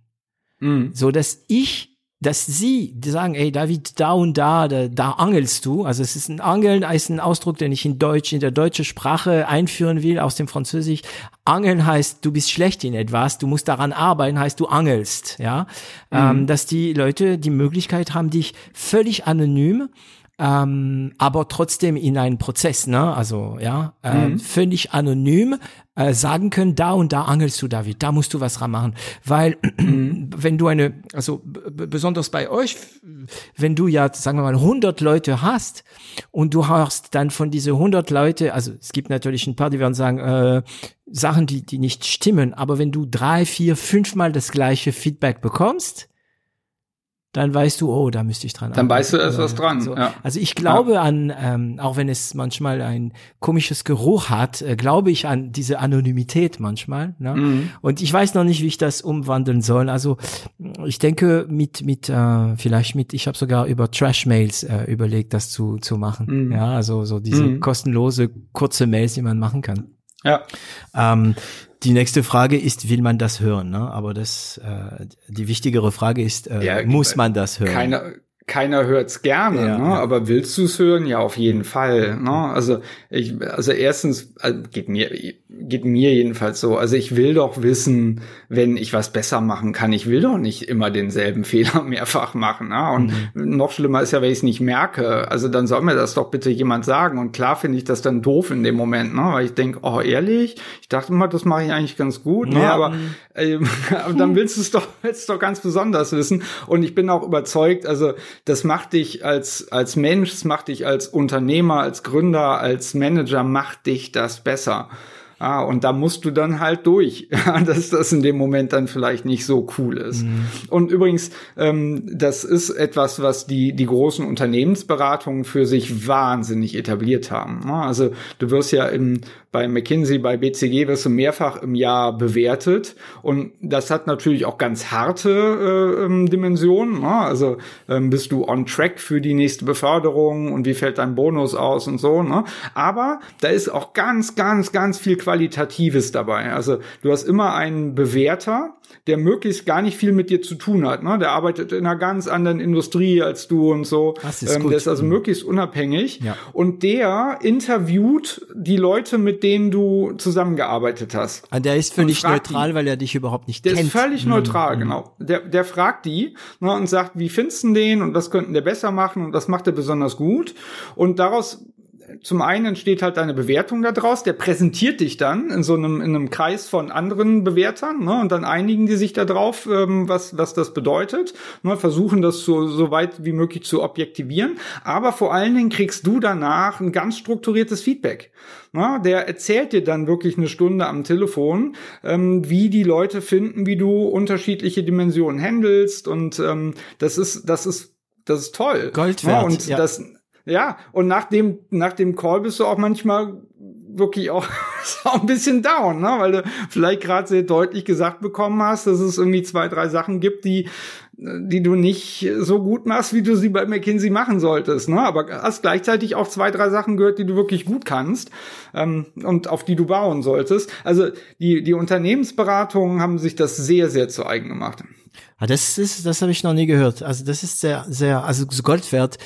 Mhm. So dass ich dass sie sagen, ey David, da und da, da, da angelst du. Also es ist ein Angeln, ist ein Ausdruck, den ich in Deutsch, in der deutschen Sprache einführen will, aus dem Französisch. Angeln heißt, du bist schlecht in etwas, du musst daran arbeiten, heißt du angelst, ja. Mhm. Ähm, dass die Leute die Möglichkeit haben, dich völlig anonym ähm, aber trotzdem in einen Prozess, ne? Also ja, äh, mhm. völlig anonym äh, sagen können, da und da angelst du, David, da musst du was dran machen, weil [clears throat] mhm. wenn du eine, also besonders bei euch, wenn du ja, sagen wir mal, 100 Leute hast und du hast dann von diese 100 Leute, also es gibt natürlich ein paar, die werden sagen, äh, Sachen, die die nicht stimmen, aber wenn du drei, vier, fünfmal das gleiche Feedback bekommst, dann weißt du, oh, da müsste ich dran Dann weißt du, da ist was dran. So. Ja. Also ich glaube ja. an, ähm, auch wenn es manchmal ein komisches Geruch hat, äh, glaube ich an diese Anonymität manchmal. Ne? Mhm. Und ich weiß noch nicht, wie ich das umwandeln soll. Also ich denke mit, mit äh, vielleicht mit, ich habe sogar über Trash-Mails äh, überlegt, das zu, zu machen. Mhm. Ja, also so diese mhm. kostenlose, kurze Mails, die man machen kann. Ja. Ähm, die nächste Frage ist, will man das hören? Ne? Aber das, äh, die wichtigere Frage ist, äh, ja, muss man das hören? Keiner, keiner hört's gerne, ja, ne? Ja. aber willst du es hören? Ja, auf jeden Fall. Ne? Also ich, also erstens also geht mir geht mir jedenfalls so. Also ich will doch wissen, wenn ich was besser machen kann. Ich will doch nicht immer denselben [laughs] Fehler mehrfach machen. Ne? Und mhm. noch schlimmer ist ja, wenn ich es nicht merke. Also dann soll mir das doch bitte jemand sagen. Und klar finde ich das dann doof in dem Moment, ne? weil ich denke, oh ehrlich, ich dachte mal, das mache ich eigentlich ganz gut. Ne? Ja. Aber, äh, [laughs] aber dann willst du es doch, willst doch ganz besonders wissen. Und ich bin auch überzeugt, also das macht dich als als Mensch, das macht dich als Unternehmer, als Gründer, als Manager, macht dich das besser. Ah, und da musst du dann halt durch, [laughs] dass das in dem Moment dann vielleicht nicht so cool ist. Mhm. Und übrigens, ähm, das ist etwas, was die, die großen Unternehmensberatungen für sich wahnsinnig etabliert haben. Also du wirst ja im bei McKinsey, bei BCG wirst du mehrfach im Jahr bewertet. Und das hat natürlich auch ganz harte äh, ähm, Dimensionen. Ne? Also ähm, bist du on track für die nächste Beförderung und wie fällt dein Bonus aus und so. Ne? Aber da ist auch ganz, ganz, ganz viel Qualitatives dabei. Also du hast immer einen Bewerter, der möglichst gar nicht viel mit dir zu tun hat. Ne? Der arbeitet in einer ganz anderen Industrie als du und so. Das ist ähm, gut. Der ist also Mhm. möglichst unabhängig. Ja. Und der interviewt die Leute, mit denen du zusammengearbeitet hast. Ah, Der ist völlig neutral, weil er dich überhaupt nicht Der kennt. ist völlig Mhm. neutral, genau. Der, der fragt die ne, und sagt, wie findest du den und was könnten der besser machen und was macht er besonders gut. Und daraus zum einen entsteht halt deine Bewertung daraus, der präsentiert dich dann in so einem, in einem Kreis von anderen Bewertern, ne, und dann einigen die sich da drauf, ähm, was, was das bedeutet, ne, versuchen das so, so weit wie möglich zu objektivieren, aber vor allen Dingen kriegst du danach ein ganz strukturiertes Feedback. Ne, der erzählt dir dann wirklich eine Stunde am Telefon, ähm, wie die Leute finden, wie du unterschiedliche Dimensionen handelst und ähm, das ist, das ist, das ist toll. Gold Ne, wert, und ja. das, ja, und nach dem, nach dem Call bist du auch manchmal wirklich auch, [laughs] auch ein bisschen down, ne? weil du vielleicht gerade sehr deutlich gesagt bekommen hast, dass es irgendwie zwei, drei Sachen gibt, die, die du nicht so gut machst, wie du sie bei McKinsey machen solltest. Ne? Aber hast gleichzeitig auch zwei, drei Sachen gehört, die du wirklich gut kannst ähm, und auf die du bauen solltest. Also die, die Unternehmensberatungen haben sich das sehr, sehr zu eigen gemacht. Ah, das ist, das habe ich noch nie gehört. Also das ist sehr, sehr, also so Gold wert.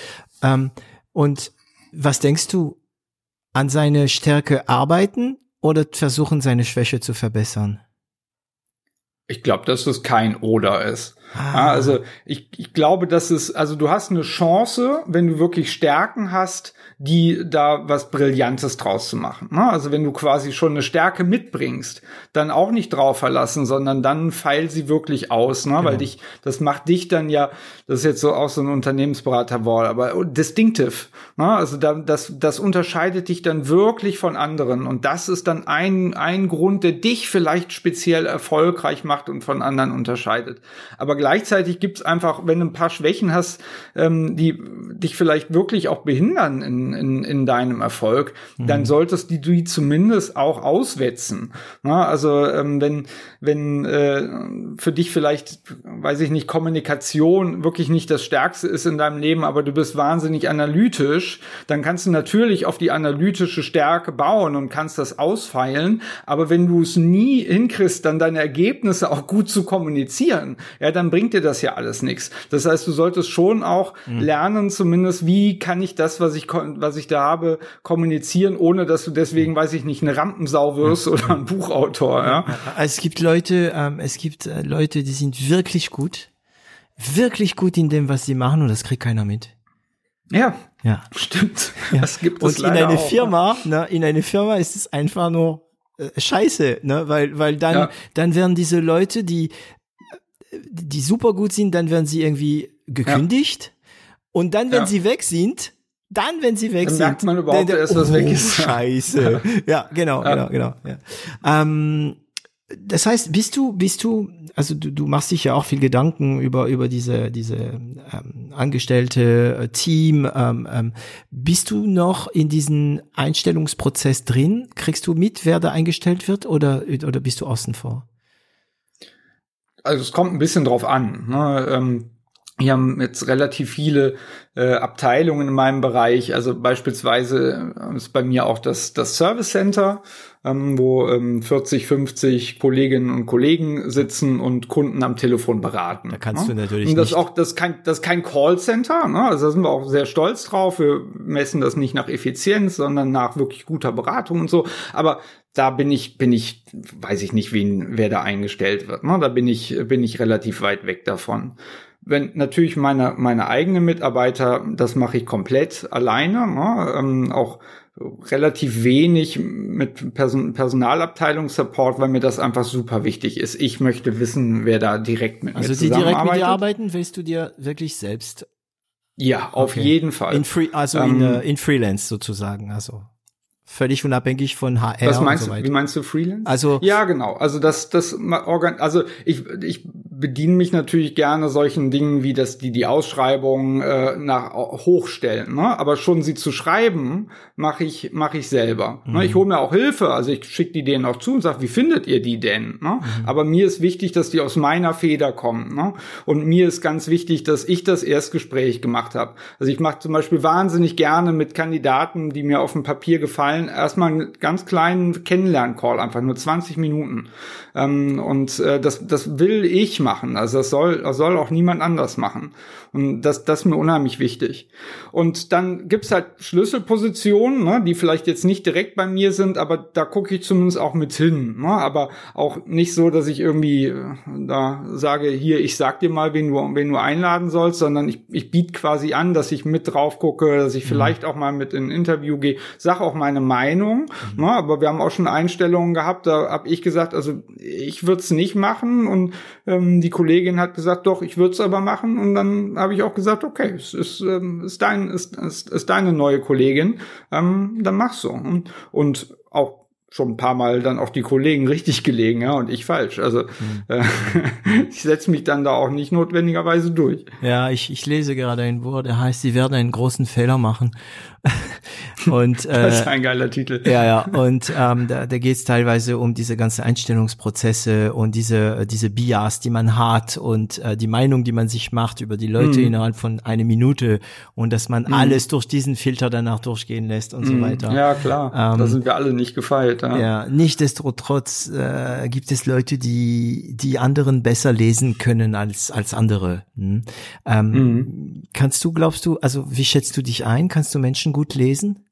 Ähm, und was denkst du, an seine Stärke arbeiten oder versuchen, seine Schwäche zu verbessern? Ich glaube, dass es kein Oder ist. Ja, also ich, ich glaube, dass es, also du hast eine Chance, wenn du wirklich Stärken hast, die da was Brillantes draus zu machen. Ne? Also wenn du quasi schon eine Stärke mitbringst, dann auch nicht drauf verlassen, sondern dann feil sie wirklich aus, ne? weil dich, das macht dich dann ja, das ist jetzt so auch so ein Unternehmensberaterwort, aber distinctive. Ne? Also da, das, das unterscheidet dich dann wirklich von anderen und das ist dann ein, ein Grund, der dich vielleicht speziell erfolgreich macht und von anderen unterscheidet. Aber gleichzeitig gibt's einfach, wenn du ein paar Schwächen hast, ähm, die dich vielleicht wirklich auch behindern in, in, in deinem Erfolg, dann solltest du die zumindest auch auswetzen. Na, also ähm, wenn, wenn äh, für dich vielleicht, weiß ich nicht, Kommunikation wirklich nicht das Stärkste ist in deinem Leben, aber du bist wahnsinnig analytisch, dann kannst du natürlich auf die analytische Stärke bauen und kannst das ausfeilen. Aber wenn du es nie hinkriegst, dann deine Ergebnisse auch gut zu kommunizieren, ja, dann bringt dir das ja alles nichts. Das heißt, du solltest schon auch lernen, zumindest, wie kann ich das, was ich, was ich da habe, kommunizieren, ohne dass du deswegen, weiß ich nicht, eine Rampensau wirst oder ein Buchautor, ja. Es gibt Leute, ähm, es gibt äh, Leute, die sind wirklich gut, wirklich gut in dem, was sie machen und das kriegt keiner mit. Ja, Ja. stimmt. Ja. Das gibt es Und in leider eine auch, ne? Firma, ne, in eine Firma ist es einfach nur äh, Scheiße, ne, weil weil dann Ja. dann werden diese Leute, die die super gut sind, dann werden sie irgendwie gekündigt und dann wenn Ja. sie weg sind, dann wenn sie weg Dann sind, merkt man überhaupt dann- erst, was oh, weg ist. [laughs] Scheiße. ja, genau, Ja. genau, genau. Ja. Ähm, das heißt, bist du, bist du, also du, du machst dich ja auch viel Gedanken über über diese diese ähm, Angestellte äh, Team. Ähm, ähm, bist du noch in diesen Einstellungsprozess drin? Kriegst du mit, wer da eingestellt wird, oder oder bist du außen vor? Also es kommt ein bisschen drauf an. Ne? Ähm, wir haben jetzt relativ viele äh, Abteilungen in meinem Bereich. Also beispielsweise äh, ist bei mir auch das, das Service Center, ähm, wo ähm, 40, 50 Kolleginnen und Kollegen sitzen und Kunden am Telefon beraten. Da kannst ne? du natürlich Und das nicht- auch, das ist kein, das ist kein Callcenter. Ne? Also da sind wir auch sehr stolz drauf. Wir messen das nicht nach Effizienz, sondern nach wirklich guter Beratung und so. Aber da bin ich, bin ich, weiß ich nicht, wen, wer da eingestellt wird. Ne? Da bin ich, bin ich relativ weit weg davon. Wenn natürlich meine, meine eigenen Mitarbeiter, das mache ich komplett alleine, ne? ähm, auch relativ wenig mit Person, Personalabteilungssupport, weil mir das einfach super wichtig ist. Ich möchte wissen, wer da direkt mit Also mir die direkt mit dir arbeiten, willst du dir wirklich selbst Ja, auf Okay. jeden Fall. in free, also in, Ähm, äh, in Freelance sozusagen, also völlig unabhängig von HR Was meinst und so du, wie meinst du Freelance? Also Ja, genau. Also das, das organ, also ich, ich bediene mich natürlich gerne solchen Dingen wie das die die Ausschreibung äh, nach hochstellen, ne? aber schon sie zu schreiben mache ich mache ich selber. Mhm. Ne? Ich hole mir auch Hilfe, also ich schicke die denen auch zu und sage, wie findet ihr die denn? Ne? Mhm. Aber mir ist wichtig, dass die aus meiner Feder kommen. Ne? Und mir ist ganz wichtig, dass ich das Erstgespräch gemacht habe. Also ich mache zum Beispiel wahnsinnig gerne mit Kandidaten, die mir auf dem Papier gefallen, erstmal einen ganz kleinen Kennenlern-Call, einfach nur 20 Minuten. Ähm, und äh, das, das will ich machen. Also das soll, das soll auch niemand anders machen. Und das, das ist mir unheimlich wichtig. Und dann gibt's halt Schlüsselpositionen, ne, die vielleicht jetzt nicht direkt bei mir sind, aber da gucke ich zumindest auch mit hin. Ne? Aber auch nicht so, dass ich irgendwie äh, da sage, hier, ich sag dir mal, wen du, wen du einladen sollst, sondern ich, ich biete quasi an, dass ich mit drauf gucke, dass ich mhm. vielleicht auch mal mit in ein Interview gehe, sag auch meine Meinung. Mhm. Ne? Aber wir haben auch schon Einstellungen gehabt, da habe ich gesagt, also ich würde es nicht machen und ähm, die Kollegin hat gesagt, doch, ich würde es aber machen und dann habe ich auch gesagt, okay, es ist, ähm, ist, dein, ist, ist, ist deine neue Kollegin, ähm, dann mach's so. Und, auch schon ein paar Mal dann auch die Kollegen richtig gelegen, ja, und ich falsch. Also mhm. äh, [laughs] ich setze mich dann da auch nicht notwendigerweise durch. Ja, ich, ich lese gerade ein Wort, der heißt, sie werden einen großen Fehler machen. Und [laughs] äh, das ist ein geiler Titel. Ja, ja. Und ähm, da, da geht es teilweise um diese ganzen Einstellungsprozesse und diese diese Bias, die man hat und äh, die Meinung, die man sich macht über die Leute mhm. innerhalb von einer Minute und dass man mhm. alles durch diesen Filter danach durchgehen lässt und mhm. so weiter. Ja, klar. Ähm, da sind wir alle nicht gefeilt. Ja, ja nichtsdestotrotz äh, gibt es Leute, die die anderen besser lesen können als als andere. Hm? Ähm, mhm. Kannst du, glaubst du, also wie schätzt du dich ein? Kannst du Menschen gut lesen?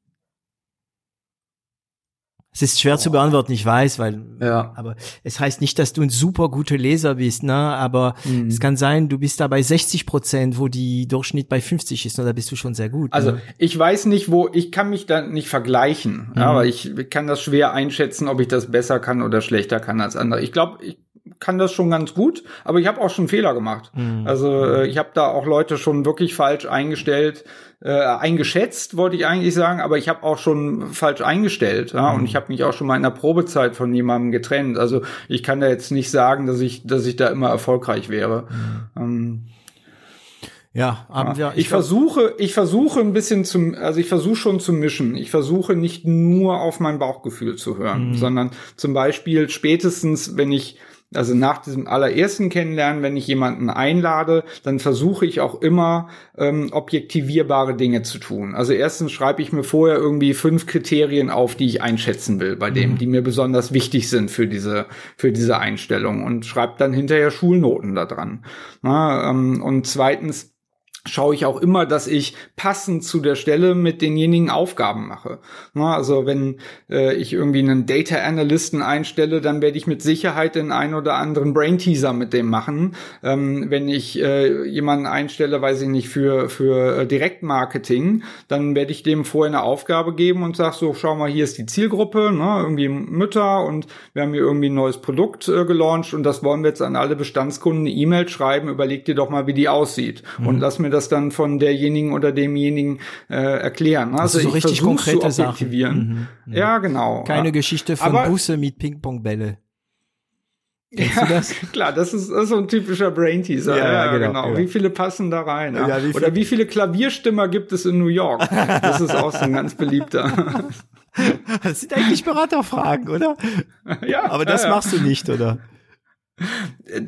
Es ist schwer oh. zu beantworten, ich weiß, weil, ja. aber es heißt nicht, dass du ein super guter Leser bist, ne? Aber mhm. es kann sein, du bist da bei 60 Prozent, wo die Durchschnitt bei 50 ist, oder bist du schon sehr gut. Also ne? ich weiß nicht, wo, ich kann mich da nicht vergleichen, mhm. aber ich kann das schwer einschätzen, ob ich das besser kann oder schlechter kann als andere. Ich glaube, ich kann das schon ganz gut, aber ich habe auch schon Fehler gemacht. Mhm. Also äh, ich habe da auch Leute schon wirklich falsch eingestellt, äh, eingeschätzt, wollte ich eigentlich sagen, aber ich habe auch schon falsch eingestellt. Ja? Mhm. Und ich habe mich auch schon mal in der Probezeit von jemandem getrennt. Also ich kann da jetzt nicht sagen, dass ich, dass ich da immer erfolgreich wäre. Mhm. Ähm, ja, aber ja, ich, ich versuche, ich versuche ein bisschen zum, also ich versuche schon zu mischen. Ich versuche nicht nur auf mein Bauchgefühl zu hören, mhm. sondern zum Beispiel spätestens, wenn ich also nach diesem allerersten Kennenlernen, wenn ich jemanden einlade, dann versuche ich auch immer ähm, objektivierbare Dinge zu tun. Also erstens schreibe ich mir vorher irgendwie fünf Kriterien auf, die ich einschätzen will bei dem, mhm. die mir besonders wichtig sind für diese für diese Einstellung und schreibe dann hinterher Schulnoten da dran. Na, ähm, und zweitens schaue ich auch immer, dass ich passend zu der Stelle mit denjenigen Aufgaben mache. also wenn äh, ich irgendwie einen Data Analysten einstelle, dann werde ich mit Sicherheit den einen oder anderen Brain Teaser mit dem machen. Ähm, wenn ich äh, jemanden einstelle, weiß ich nicht, für, für äh, Direktmarketing, dann werde ich dem vorher eine Aufgabe geben und sage so, schau mal, hier ist die Zielgruppe, ne, irgendwie Mütter und wir haben hier irgendwie ein neues Produkt äh, gelauncht und das wollen wir jetzt an alle Bestandskunden eine E-Mail schreiben, überleg dir doch mal, wie die aussieht mhm. und lass mir das das dann von derjenigen oder demjenigen äh, erklären. Also, also so richtig konkrete Sachen. Mhm, mhm. Ja, genau. Keine Geschichte von Aber, Busse mit Ping-Pong-Bälle. Ja, das? [laughs] klar, das ist, das ist so ein typischer Brain Teaser. Ja, ja, genau, genau. Ja. Wie viele passen da rein? Ja? Wie Oder wie viele Klavierstimmer gibt es in New York? Das ist auch so ein ganz beliebter. [laughs] Das sind eigentlich Beraterfragen, oder? Ja. Aber das machst du nicht, oder?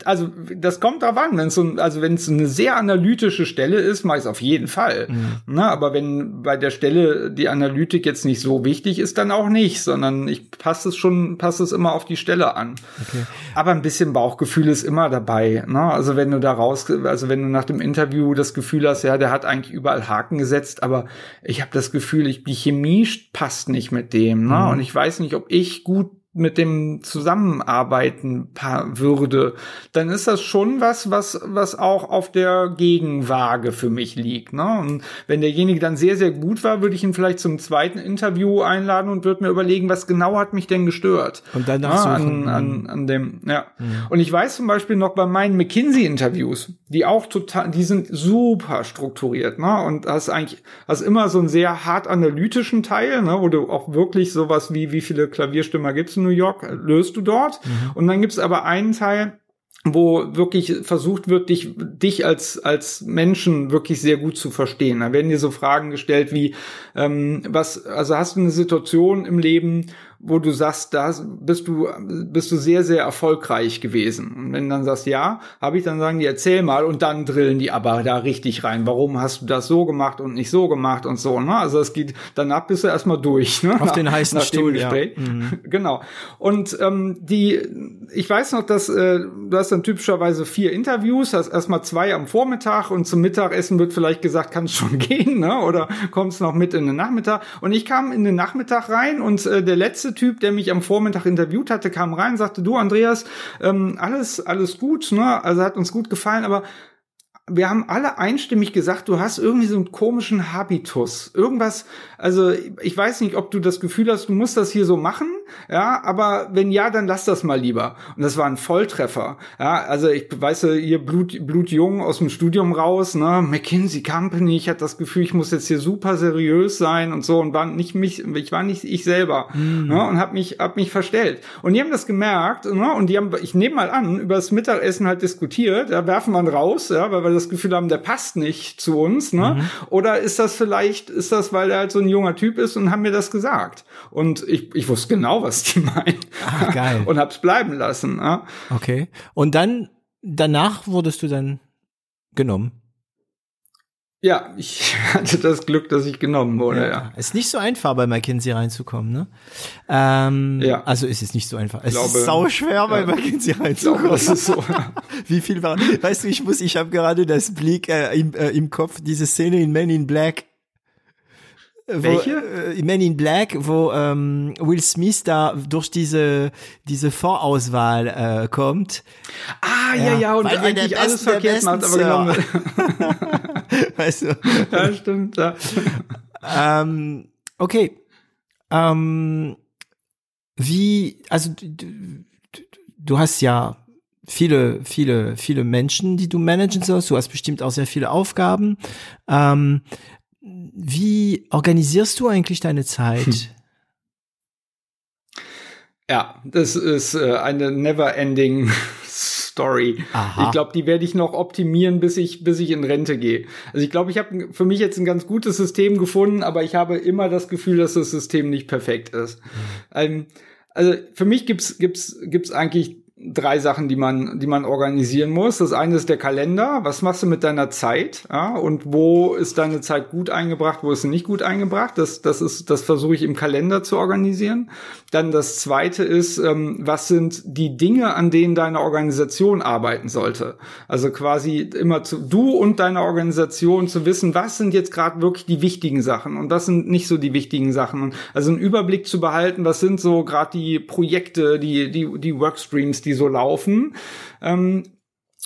Also das kommt drauf an, wenn es so, also wenn es eine sehr analytische Stelle ist, mache ich es auf jeden Fall. Mhm. Na, aber wenn bei der Stelle die Analytik jetzt nicht so wichtig ist, dann auch nicht, sondern ich passe es schon, passe es immer auf die Stelle an. Okay. Aber ein bisschen Bauchgefühl ist immer dabei. Na, also wenn du da raus, also wenn du nach dem Interview das Gefühl hast, ja, der hat eigentlich überall Haken gesetzt, aber ich habe das Gefühl, ich, die Chemie passt nicht mit dem. Ne? Mhm. Und ich weiß nicht, ob ich gut mit dem zusammenarbeiten würde, dann ist das schon was, was, was auch auf der Gegenwaage für mich liegt. Ne? Und wenn derjenige dann sehr, sehr gut war, würde ich ihn vielleicht zum zweiten Interview einladen und würde mir überlegen, was genau hat mich denn gestört. Und dann ja, an, an, an dem, ja. Mhm. Und ich weiß zum Beispiel noch bei meinen McKinsey-Interviews, die auch total, die sind super strukturiert, ne? Und hast eigentlich, hast immer so einen sehr hart analytischen Teil, ne? Wo du auch wirklich sowas wie, wie viele Klavierstimmer gibt's New York, löst du dort. Mhm. Und dann gibt es aber einen Teil, wo wirklich versucht wird, dich, dich als, als Menschen wirklich sehr gut zu verstehen. Da werden dir so Fragen gestellt wie, ähm, was, also hast du eine Situation im Leben, wo du sagst, da bist du, bist du sehr, sehr erfolgreich gewesen. Und wenn du dann sagst, ja, habe ich dann sagen, die erzähl mal und dann drillen die aber da richtig rein. Warum hast du das so gemacht und nicht so gemacht und so, ne? Also es geht, danach bist du erstmal durch, ne? Auf den [laughs] heißen nach Stuhl, ja. Mhm. [laughs] Genau. Und ähm, die, ich weiß noch, dass äh, du hast dann typischerweise vier Interviews, hast erstmal zwei am Vormittag und zum Mittagessen wird vielleicht gesagt, kannst schon [laughs] gehen, ne? Oder kommst noch mit in den Nachmittag. Und ich kam in den Nachmittag rein und äh, der letzte Typ, der mich am Vormittag interviewt hatte, kam rein, sagte, du Andreas, ähm, alles, alles gut, ne? Also hat uns gut gefallen, aber wir haben alle einstimmig gesagt, du hast irgendwie so einen komischen Habitus. Irgendwas, also ich weiß nicht, ob du das Gefühl hast, du musst das hier so machen, ja, aber wenn ja, dann lass das mal lieber. Und das war ein Volltreffer. Ja, also ich weiß ja, ihr Blut, blutjung aus dem Studium raus, ne, McKinsey Company, ich hatte das Gefühl, ich muss jetzt hier super seriös sein und so und war nicht mich, ich war nicht ich selber, Mhm. ne, und hab mich, hab mich verstellt. Und die haben das gemerkt, ne, und die haben, ich nehme mal an, über das Mittagessen halt diskutiert, da werfen wir raus, ja, weil wir das Gefühl haben, der passt nicht zu uns, ne, Mhm. oder ist das vielleicht, ist das, weil er halt so ein junger Typ ist und haben mir das gesagt. Und ich, ich wusste genau, was die [laughs] meinen. Ah, geil. und hab's bleiben lassen. Ja. Okay. Und dann, danach wurdest du dann genommen. ja, ich [laughs] hatte das Glück, dass ich genommen wurde, ja. Ist nicht so einfach, bei McKinsey reinzukommen, ne? Ähm, Ja. Also es ist nicht so einfach. Es glaube, ist sau schwer, bei ja. McKinsey Ich glaube, reinzukommen. das ist so. [laughs] Wie viel war? Weißt du, ich muss, ich habe gerade das Blick äh, im, äh, im Kopf, diese Szene in Men in Black. Wo, Welche? Äh, in Men in Black, wo ähm, Will Smith da durch diese diese Vorauswahl äh, kommt. Ah, ja, ja, und Weil eigentlich alles Besten der verkehrt macht, aber genommen. [laughs] weißt du? [laughs] ja, stimmt. Ja. ähm, okay. Ähm, wie, also du, du, du hast ja viele, viele, viele Menschen, die du managen sollst. Du hast bestimmt auch sehr viele Aufgaben. Ähm, wie organisierst du eigentlich deine Zeit? Ja, das ist äh, eine never-ending [laughs] Story. Aha. Ich glaube, die werde ich noch optimieren, bis ich, bis ich in Rente gehe. Also ich glaube, ich habe für mich jetzt ein ganz gutes System gefunden, aber ich habe immer das Gefühl, dass das System nicht perfekt ist. Ähm, also für mich gibt's gibt's gibt's eigentlich drei Sachen, die man, die man organisieren muss. Das eine ist der Kalender. Was machst du mit deiner Zeit? Ja, und wo ist deine Zeit gut eingebracht? Wo ist sie nicht gut eingebracht? Das, das ist, das versuche ich im Kalender zu organisieren. Dann das zweite ist, ähm, was sind die Dinge, an denen deine Organisation arbeiten sollte? Also quasi immer zu, du und deine Organisation zu wissen, was sind jetzt gerade wirklich die wichtigen Sachen und was sind nicht so die wichtigen Sachen. Also einen Überblick zu behalten, was sind so gerade die Projekte, die, die, die Workstreams, die so laufen. Ähm,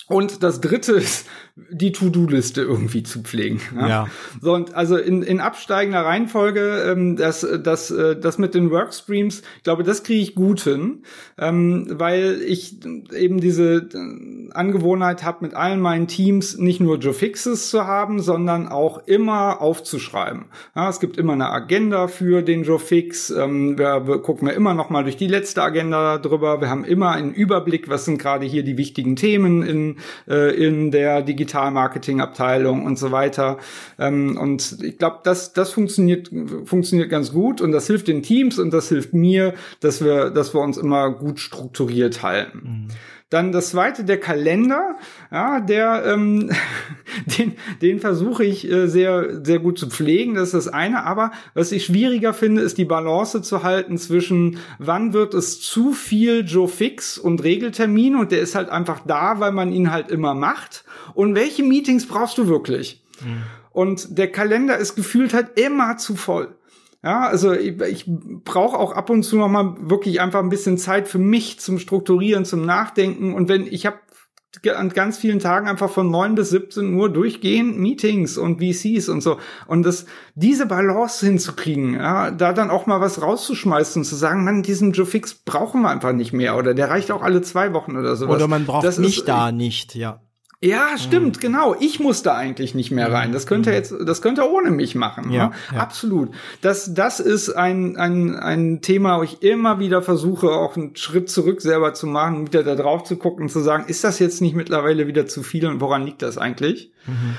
und das dritte ist, die To-Do-Liste irgendwie zu pflegen. Ja. So, und also in, in absteigender Reihenfolge, ähm, das, das, äh, das mit den Workstreams, ich glaube, das kriege ich gut hin, ähm, weil ich eben diese äh, Angewohnheit habe, mit allen meinen Teams nicht nur Joe Fixes zu haben, sondern auch immer aufzuschreiben. Ja, es gibt immer eine Agenda für den Joe Fix. Ähm, wir, wir gucken wir immer noch mal durch die letzte Agenda drüber. Wir haben immer einen Überblick, was sind gerade hier die wichtigen Themen in, äh, in der Digital-Marketing-Abteilung und so weiter. Ähm, und ich glaube, das, das funktioniert, funktioniert ganz gut und das hilft den Teams und das hilft mir, dass wir, dass wir uns immer gut strukturiert halten. Dann das zweite, der Kalender, ja, der, ähm, [laughs] den, den versuche ich äh, sehr, sehr gut zu pflegen. Das ist das eine. Aber was ich schwieriger finde, ist die Balance zu halten zwischen, wann wird es zu viel Joe Fix und Regeltermin und der ist halt einfach da, weil man ihn halt immer macht. Und welche Meetings brauchst du wirklich? Und der Kalender ist gefühlt halt immer zu voll. Ja, also ich, ich brauche auch ab und zu noch mal wirklich einfach ein bisschen Zeit für mich zum Strukturieren, zum Nachdenken. Und wenn ich habe an ganz vielen Tagen einfach von 9 bis 17 Uhr durchgehend Meetings und VCs und so. Und das, diese Balance hinzukriegen, ja, da dann auch mal was rauszuschmeißen und zu sagen, man, diesen Joe Fix brauchen wir einfach nicht mehr oder der reicht auch alle zwei Wochen oder sowas. Oder man braucht Das mich ist- da nicht, ja. Ja, stimmt, mhm. genau. Ich musste eigentlich nicht mehr rein. Das könnte mhm. jetzt, das könnte er ohne mich machen. Ja, ne? ja. absolut. Das, das ist ein, ein, ein Thema, wo ich immer wieder versuche, auch einen Schritt zurück selber zu machen, wieder da drauf zu gucken und zu sagen, ist das jetzt nicht mittlerweile wieder zu viel und woran liegt das eigentlich? Mhm.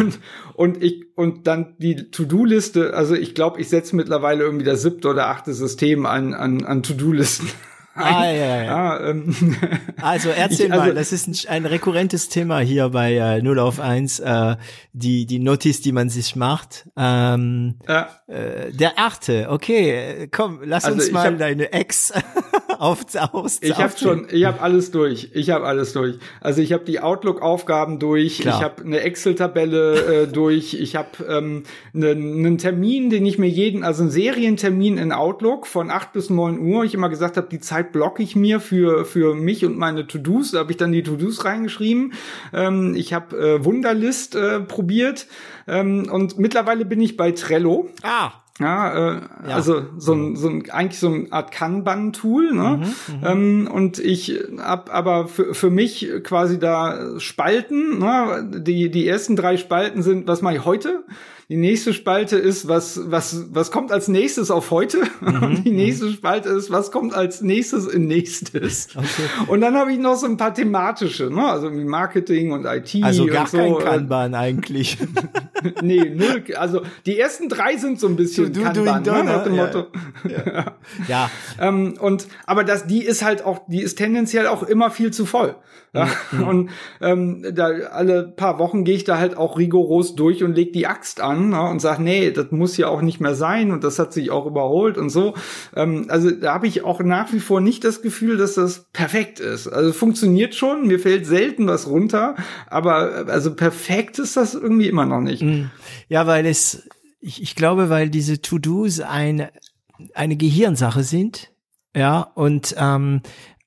Und, und ich, und dann die To-Do-Liste, also ich glaube, ich setze mittlerweile irgendwie das siebte oder achte System an, an, an To-Do-Listen. Ah, ja, ja. ja ähm, [laughs] also erzähl ich, also, mal, das ist ein, ein, rekurrentes Thema hier bei äh, 0 auf 1, äh, die, die Notiz, die man sich macht. Ähm, ja. äh, der achte, okay, komm, lass also uns mal hab, deine Ex [laughs] auf, aus. Ich habe schon, ich habe alles durch. Ich habe alles durch. Also ich habe die Outlook-Aufgaben durch, Klar. ich habe eine Excel-Tabelle äh, [laughs] durch, ich habe ähm, einen ne Termin, den ich mir jeden, also einen Serientermin in Outlook von 8 bis 9 Uhr, ich immer gesagt habe, die Zeit Zeit blocke ich mir für, für mich und meine To-Dos. Da habe ich dann die To-Dos reingeschrieben. Ähm, ich habe äh, Wunderlist äh, probiert ähm, und mittlerweile bin ich bei Trello. Ah. Ja, äh, ja, also so ein, so ein eigentlich so eine Art Kanban-Tool, ne? Mhm, mhm, ähm, und ich hab aber für, für mich quasi da Spalten, ne? Die, die ersten drei Spalten sind, was mache ich heute? Die nächste Spalte ist, was, was, was kommt als nächstes auf heute? [laughs] Mhm. Die nächste Spalte ist, was kommt als nächstes in nächstes? Okay. Und dann habe ich noch so ein paar thematische, ne? also wie Marketing und IT. Also gar und so. kein Kanban eigentlich. [laughs] nee, null. Also die ersten drei sind so ein bisschen du, du, Kanban, du, ne? nach dem ja. Motto. Ja. [laughs] ja. ähm, und aber das, die ist halt auch, die ist tendenziell auch immer viel zu voll. Ja? Mhm. Und ähm, da alle paar Wochen gehe ich da halt auch rigoros durch und leg die Axt an ne? und sag, nee, das muss ja auch nicht mehr sein und das hat sich auch überholt und so. Ähm, also da habe ich auch nach wie vor nicht das Gefühl, dass das perfekt ist. Also funktioniert schon, mir fällt selten was runter, aber also perfekt ist das irgendwie immer noch nicht. Mhm. Ja, weil es, ich, ich glaube, weil diese To-Dos eine, eine Gehirnsache sind. Ja, und ähm,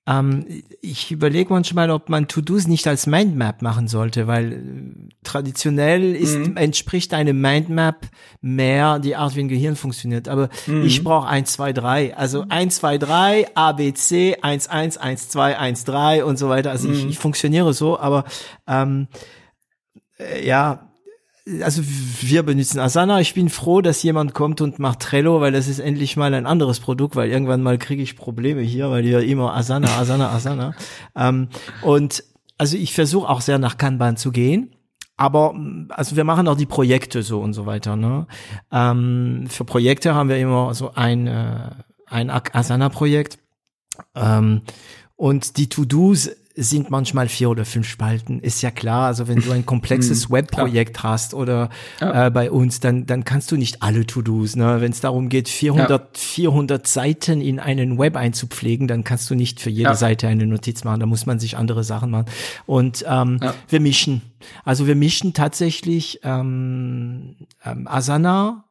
ähm, ich überlege manchmal, ob man To-Dos nicht als Mindmap machen sollte, weil äh, traditionell ist, mhm. entspricht eine Mindmap mehr die Art, wie ein Gehirn funktioniert. Aber mhm. ich brauche eins, zwei, drei. Also eins, zwei, drei, A, B, C, eins, eins, eins, zwei, eins, drei und so weiter. Also mhm. ich, ich funktioniere so, aber ähm, äh, ja, also wir benutzen Asana. Ich bin froh, dass jemand kommt und macht Trello, weil das ist endlich mal ein anderes Produkt, weil irgendwann mal kriege ich Probleme hier, weil wir immer Asana, Asana, Asana. ähm, und also ich versuche auch sehr nach Kanban zu gehen. Aber also wir machen auch die Projekte so und so weiter. Ne? Ähm, für Projekte haben wir immer so ein, äh, ein Asana-Projekt. Ähm, und die To-Dos sind manchmal vier oder fünf Spalten, ist ja klar. Also wenn du ein [laughs] komplexes mhm, Webprojekt hast oder ja. äh, bei uns, dann, dann kannst du nicht alle To-Dos. Ne? Wenn es darum geht, 400, ja. 400 Seiten in einen Web einzupflegen, dann kannst du nicht für jede ja. Seite eine Notiz machen. Da muss man sich andere Sachen machen. Und ähm, wir mischen. Also wir mischen tatsächlich ähm, ähm, Asana,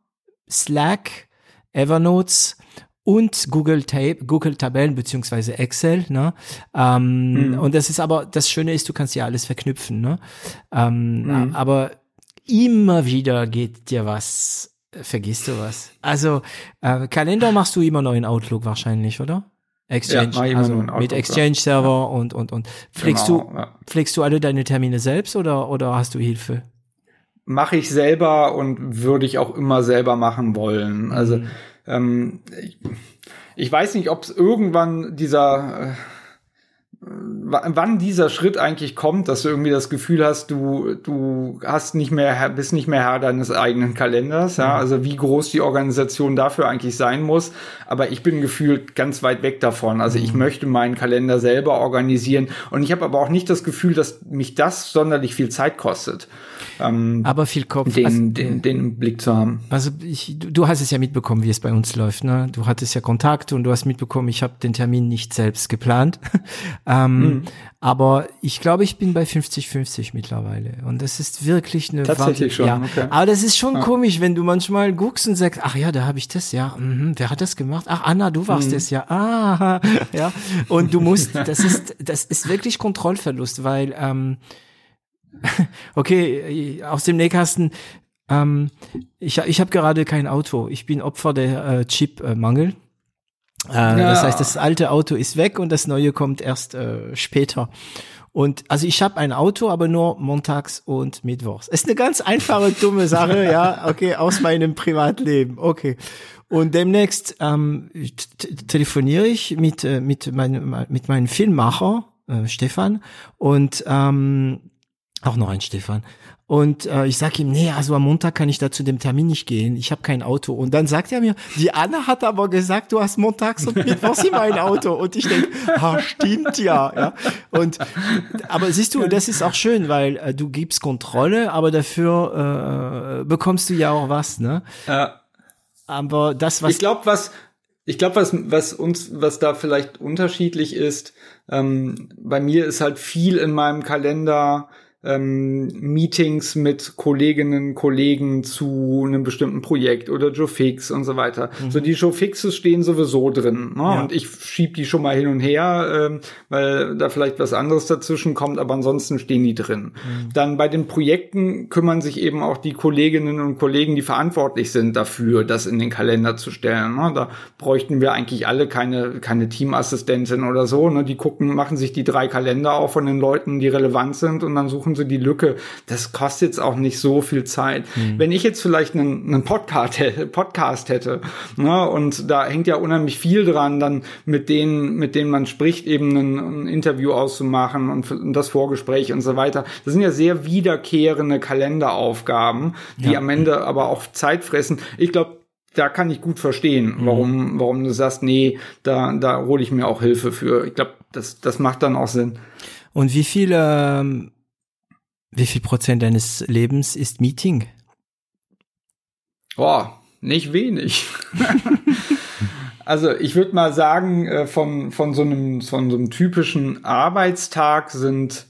Slack, Evernote und Google Tape, Google Tabellen beziehungsweise Excel. Ne? Ähm, mhm. Und das ist aber das Schöne ist, du kannst ja alles verknüpfen. Ne? Ähm, mhm. Aber immer wieder geht dir was, vergisst du was. Also äh, Kalender machst du immer noch in Outlook wahrscheinlich, oder? Exchange, ja, also mit Exchange-Server ja. und und und pflegst genau, du ja. pflegst du alle deine Termine selbst oder oder hast du Hilfe? Mache ich selber und würde ich auch immer selber machen wollen. Also mhm ähm, ich, ich weiß nicht, ob es irgendwann dieser äh, wann dieser Schritt eigentlich kommt, dass du irgendwie das Gefühl hast, du du hast nicht mehr bist nicht mehr Herr deines eigenen Kalenders, ja, mhm. also wie groß die Organisation dafür eigentlich sein muss, aber ich bin gefühlt ganz weit weg davon. Also ich mhm. möchte meinen Kalender selber organisieren und ich habe aber auch nicht das Gefühl, dass mich das sonderlich viel Zeit kostet ähm, aber viel Kopf. Den, also, den, den Blick zu haben. Also ich, du hast es ja mitbekommen, wie es bei uns läuft. Ne? Du hattest ja Kontakt und du hast mitbekommen, ich habe den Termin nicht selbst geplant. [laughs] ähm, mhm. Aber ich glaube, ich bin bei 50-50 mittlerweile. Und das ist wirklich eine Tatsächlich schon. Ja. Okay. Aber das ist schon ja. komisch, wenn du manchmal guckst und sagst, ach ja, da habe ich das, ja. Mhm, wer hat das gemacht? Ach, Anna, du warst mhm. das, ja. Ah, [laughs] ja. Und du musst, das ist, das ist wirklich Kontrollverlust, weil ähm, [laughs] okay, aus dem Nähkasten, ähm, ich, ich habe gerade kein Auto. Ich bin Opfer der äh, Chip-Mangel. Äh, ja. Das heißt, das alte Auto ist weg und das neue kommt erst äh, später. Und also ich habe ein Auto, aber nur montags und mittwochs. Ist eine ganz einfache, dumme Sache, ja, okay, aus meinem Privatleben, okay. Und demnächst ähm, telefoniere ich mit äh, mit meinem mit meinem Filmmacher äh, Stefan und ähm, auch noch ein Stefan. Und äh, ich sage ihm, nee, also am Montag kann ich da zu dem Termin nicht gehen. Ich habe kein Auto. Und dann sagt er mir, die Anna hat aber gesagt, du hast montags und mittwochs immer ein Auto. Und ich denke, ah, stimmt ja, ja. Und aber siehst du, das ist auch schön, weil äh, du gibst Kontrolle, aber dafür äh, bekommst du ja auch was, ne? Ja. Aber das, was ich glaube, was ich glaube, was was uns was da vielleicht unterschiedlich ist, ähm, bei mir ist halt viel in meinem Kalender ähm, Meetings mit Kolleginnen, Kollegen zu einem bestimmten Projekt oder Joe Fix und so weiter. Mhm. So die Joe Fixes stehen sowieso drin. Ne? Ja. Und ich schieb die schon mal hin und her, ähm, weil da vielleicht was anderes dazwischen kommt, aber ansonsten stehen die drin. Mhm. Dann bei den Projekten kümmern sich eben auch die Kolleginnen und Kollegen, die verantwortlich sind dafür, das in den Kalender zu stellen. Ne? Da bräuchten wir eigentlich alle keine, keine Teamassistentin oder so. Ne? Die gucken, machen sich die drei Kalender auf von den Leuten, die relevant sind und dann suchen sie die Lücke. Das kostet jetzt auch nicht so viel Zeit. Mhm. Wenn ich jetzt vielleicht einen, einen Podcast, hätte, Podcast hätte, ne, und da hängt ja unheimlich viel dran, dann mit denen, mit denen man spricht, eben ein, ein Interview auszumachen und, und, das Vorgespräch und so weiter. Das sind ja sehr wiederkehrende Kalenderaufgaben, die ja. am Ende aber auch Zeit fressen. Ich glaube, da kann ich gut verstehen, mhm. warum, warum du sagst, nee, da, da hole ich mir auch Hilfe für. Ich glaube, das, das macht dann auch Sinn. Und wie viele ähm, wie viel Prozent deines Lebens ist Meeting? Boah, nicht wenig. [laughs] also ich würde mal sagen, äh, von, von, so einem, von so einem typischen Arbeitstag sind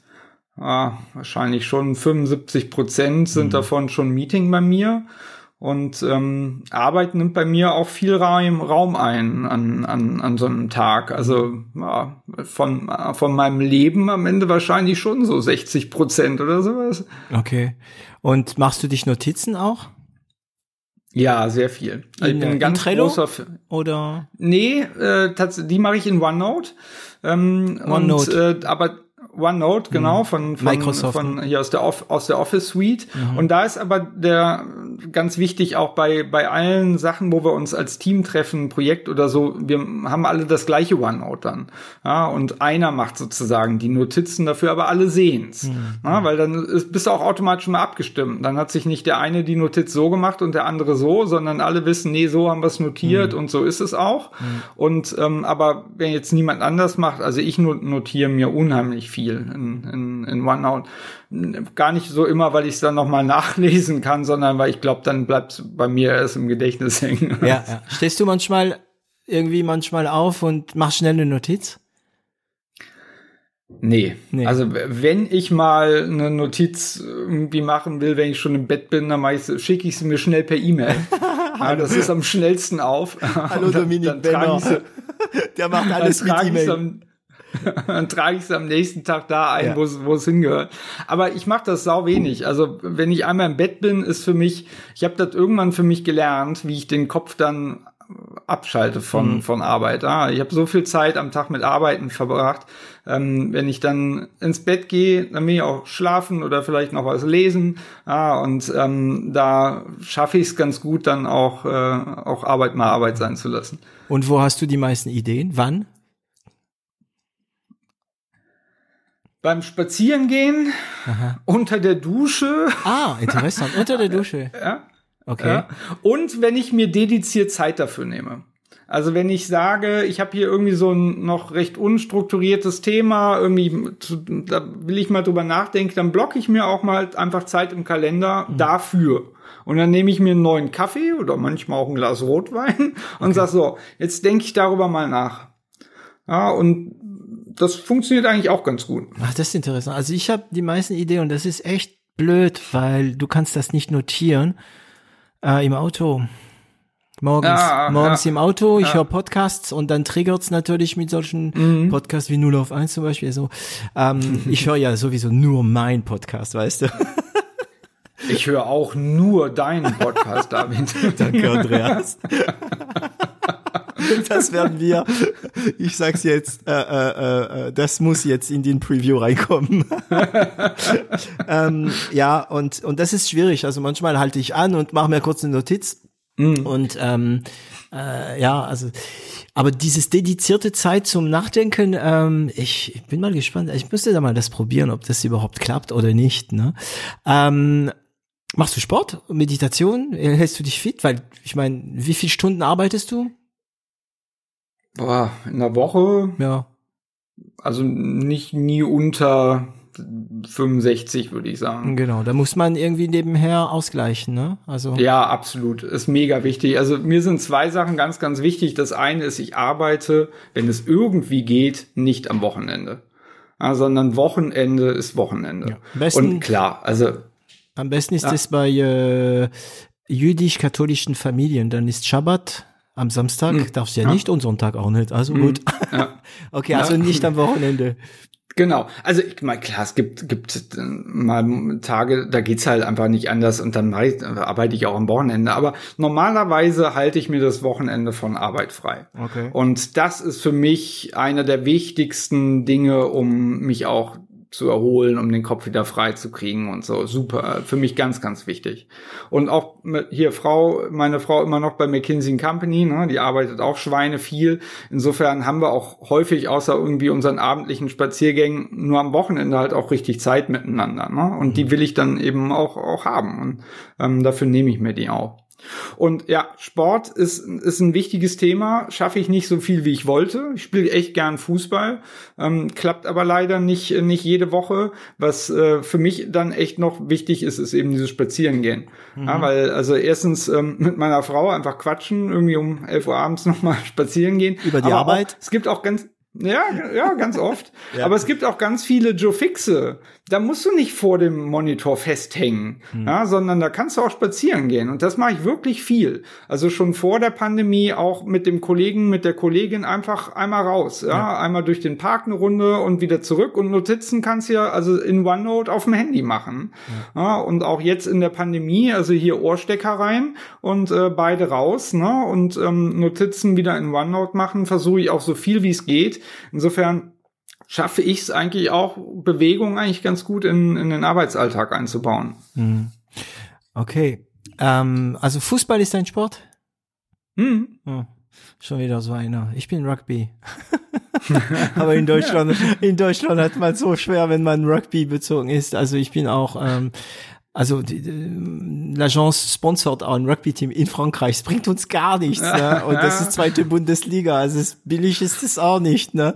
ah, wahrscheinlich schon 75 Prozent sind mhm. davon schon Meeting bei mir. Und ähm, Arbeit nimmt bei mir auch viel Raum, Raum ein an, an, an so einem Tag. Also ja, von, von meinem Leben am Ende wahrscheinlich schon so 60 Prozent oder sowas. Okay. Und machst du dich Notizen auch? Ja, sehr viel. Also ich bin ein ganz Trello großer F oder nee, äh, die mache ich in OneNote. Ähm, OneNote. Und, äh, aber OneNote, genau, mhm. von, von Microsoft. Von hier aus der, aus der Office Suite. Mhm. Und da ist aber der ganz wichtig auch bei, bei allen Sachen, wo wir uns als Team treffen, Projekt oder so, wir haben alle das gleiche OneNote dann. Ja, und einer macht sozusagen die Notizen dafür, aber alle sehen's. Mhm. Ja, weil dann ist, bist du auch automatisch mal abgestimmt. Dann hat sich nicht der eine die Notiz so gemacht und der andere so, sondern alle wissen, nee, so haben wir es notiert mhm. und so ist es auch. Mhm. Und ähm, aber wenn jetzt niemand anders macht, also ich notiere mir unheimlich viel viel in, in, in OneNote. Gar nicht so immer, weil ich es dann nochmal [laughs] nachlesen kann, sondern weil ich glaube, dann bleibt es bei mir erst im Gedächtnis hängen. Ja, ja. Stehst du manchmal irgendwie manchmal auf und machst schnell eine Notiz? Nee. nee. Also wenn ich mal eine Notiz irgendwie machen will, wenn ich schon im Bett bin, dann schicke ich sie mir schnell per E-Mail. [laughs] ja, das ist am schnellsten auf. Hallo Dominik Benner. Der macht alles mit E-Mail. [laughs] dann trage ich es am nächsten Tag da ein, ja. wo es hingehört. Aber ich mache das sau wenig. Also wenn ich einmal im Bett bin, ist für mich, ich habe das irgendwann für mich gelernt, wie ich den Kopf dann abschalte von, mhm. von Arbeit. Ah, ich habe so viel Zeit am Tag mit Arbeiten verbracht. Ähm, wenn ich dann ins Bett gehe, dann will ich auch schlafen oder vielleicht noch was lesen. Ah, und ähm, da schaffe ich es ganz gut, dann auch, äh, auch Arbeit mal Arbeit sein zu lassen. Und wo hast du die meisten Ideen? Wann? Beim Spazierengehen, Aha. unter der Dusche. Ah, interessant. Unter der [laughs] Dusche. Ja. Okay. Ja. Und wenn ich mir dediziert Zeit dafür nehme. Also wenn ich sage, ich habe hier irgendwie so ein noch recht unstrukturiertes Thema, irgendwie, da will ich mal drüber nachdenken, dann blocke ich mir auch mal einfach Zeit im Kalender mhm. dafür. Und dann nehme ich mir einen neuen Kaffee oder manchmal auch ein Glas Rotwein [laughs] und okay. sag so, jetzt denke ich darüber mal nach. Ja, und das funktioniert eigentlich auch ganz gut. Ach, das ist interessant. Also ich habe die meisten Ideen und das ist echt blöd, weil du kannst das nicht notieren äh, im Auto. Morgens, ja, morgens ja. im Auto, ich ja. höre Podcasts und dann triggert's natürlich mit solchen mhm. Podcasts wie 0 auf 1 zum Beispiel. So, ähm, [laughs] ich höre ja sowieso nur mein Podcast, weißt du. Ich höre auch nur deinen Podcast, David. [laughs] Danke, Andreas. [laughs] [laughs] das werden wir. Ich sag's jetzt, äh, äh, äh, das muss jetzt in den Preview reinkommen. [laughs] ähm, ja, und und das ist schwierig. Also manchmal halte ich an und mache mir kurz eine Notiz. Mhm. Und ähm, äh, ja, also aber dieses dedizierte Zeit zum Nachdenken, ähm, ich, ich bin mal gespannt. Ich müsste da mal das probieren, ob das überhaupt klappt oder nicht. Ne? Ähm, machst du Sport, Meditation? Hältst du dich fit? Weil ich meine, wie viele Stunden arbeitest du? Boah, in der Woche? Ja. Also nicht nie unter 65, würde ich sagen. Genau, da muss man irgendwie nebenher ausgleichen, ne? Also ja, absolut, ist mega wichtig. Also mir sind zwei Sachen ganz, ganz wichtig. Das eine ist, ich arbeite, wenn es irgendwie geht, nicht am Wochenende, ja, sondern Wochenende ist Wochenende. Ja, besten, Und klar, also am besten ist es bei äh, jüdisch-katholischen Familien. Dann ist Schabbat am Samstag, hm. darfst du ja, ja, nicht und Sonntag auch nicht. Also hm. gut. Ja. [laughs] okay, also nicht am Wochenende. Genau. Also ich meine, klar, es gibt, gibt mal Tage, da geht's halt einfach nicht anders und dann arbeite ich auch am Wochenende. Aber normalerweise halte ich mir das Wochenende von Arbeit frei. Okay. Und das ist für mich einer der wichtigsten Dinge, um mich auch zu erholen, um den Kopf wieder frei zu kriegen und so. Super, für mich ganz, ganz wichtig. Und auch mit, hier Frau, meine Frau immer noch bei McKinsey Company, ne, die arbeitet auch Schweine viel. Insofern haben wir auch häufig außer irgendwie unseren abendlichen Spaziergängen nur am Wochenende halt auch richtig Zeit miteinander. Ne? Und die mhm. will ich dann eben auch, auch haben. Und ähm, dafür nehme ich mir die auch. Und ja, Sport ist, ist ein wichtiges Thema. Schaffe ich nicht so viel, wie ich wollte. Ich spiele echt gern Fußball, ähm, klappt aber leider nicht, nicht jede Woche. Was äh, für mich dann echt noch wichtig ist, ist eben dieses Spazierengehen. Mhm. Ja, weil, also erstens ähm, mit meiner Frau einfach quatschen, irgendwie um 11 Uhr abends nochmal [laughs] spazieren gehen. Über die aber Arbeit? Auch, es gibt auch ganz, ja, ja, ganz oft. [laughs] ja. Aber es gibt auch ganz viele Joe Fixe, da musst du nicht vor dem Monitor festhängen, mhm. ja, sondern da kannst du auch spazieren gehen. Und das mache ich wirklich viel. Also schon vor der Pandemie auch mit dem Kollegen, mit der Kollegin einfach einmal raus, ja, ja. einmal durch den Park eine Runde und wieder zurück. Und Notizen kannst du ja also in OneNote auf dem Handy machen. Ja. ja und auch jetzt in der Pandemie, also hier Ohrstecker rein und äh, beide raus, ne? Und ähm, Notizen wieder in OneNote machen, versuche ich auch so viel wie es geht. Insofern schaffe ich es eigentlich auch, Bewegung eigentlich ganz gut in, in den Arbeitsalltag einzubauen. Hm. Okay. Ähm, also Fußball ist dein Sport? Hm. Oh, schon wieder so einer. Ich bin Rugby. [laughs] Aber in Deutschland, [laughs] in Deutschland hat man so schwer, wenn man Rugby bezogen ist. Also ich bin auch ähm, also l'Agence sponsort auch ein Rugby-Team in Frankreich. Es bringt uns gar nichts. Ne? [laughs] Und das ist zweite Bundesliga. Also billig ist es auch nicht. Ne?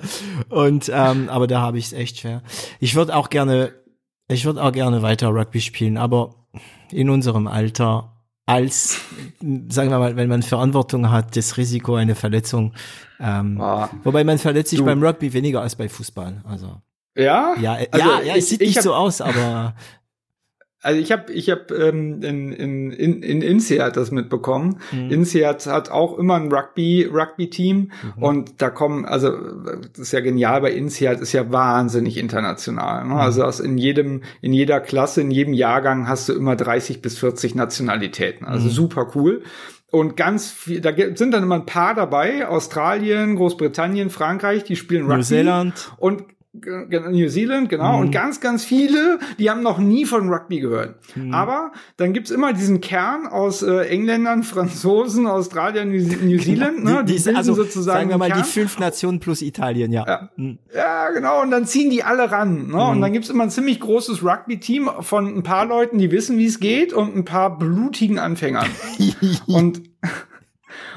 Und ähm, aber da habe ich es echt schwer. Ich würde auch gerne, ich würde auch gerne weiter Rugby spielen, aber in unserem Alter als, sagen wir mal, wenn man Verantwortung hat, das Risiko eine Verletzung. Ähm, oh, wobei man verletzt sich du. beim Rugby weniger als bei Fußball. Also ja, ja, also ja, ja, es sieht nicht so aus, aber [laughs] also ich habe ich hab, ähm, in, in, in, in INSEAD das mitbekommen. Mhm. INSEAD hat auch immer ein Rugby Rugby Team mhm. und da kommen also das ist ja genial bei INSEAD ist ja wahnsinnig international. Ne? Mhm. Also aus in jedem in jeder Klasse in jedem Jahrgang hast du immer 30 bis 40 Nationalitäten. Also mhm. super cool. Und ganz viel, da sind dann immer ein paar dabei, Australien, Großbritannien, Frankreich, die spielen Rugby. Neuseeland. Und New Zealand, genau. Mhm. Und ganz, ganz viele, die haben noch nie von Rugby gehört. Mhm. Aber dann gibt's immer diesen Kern aus äh, Engländern, [laughs] Franzosen, Australiern, New, New genau. Zealand. Ne? Die, die sind also, sozusagen. Sagen wir mal die fünf Nationen plus Italien, ja. Ja, mhm. ja genau. Und dann ziehen die alle ran. Ne? Und mhm. dann gibt's immer ein ziemlich großes Rugby-Team von ein paar Leuten, die wissen, wie es geht, und ein paar blutigen Anfängern. [laughs] und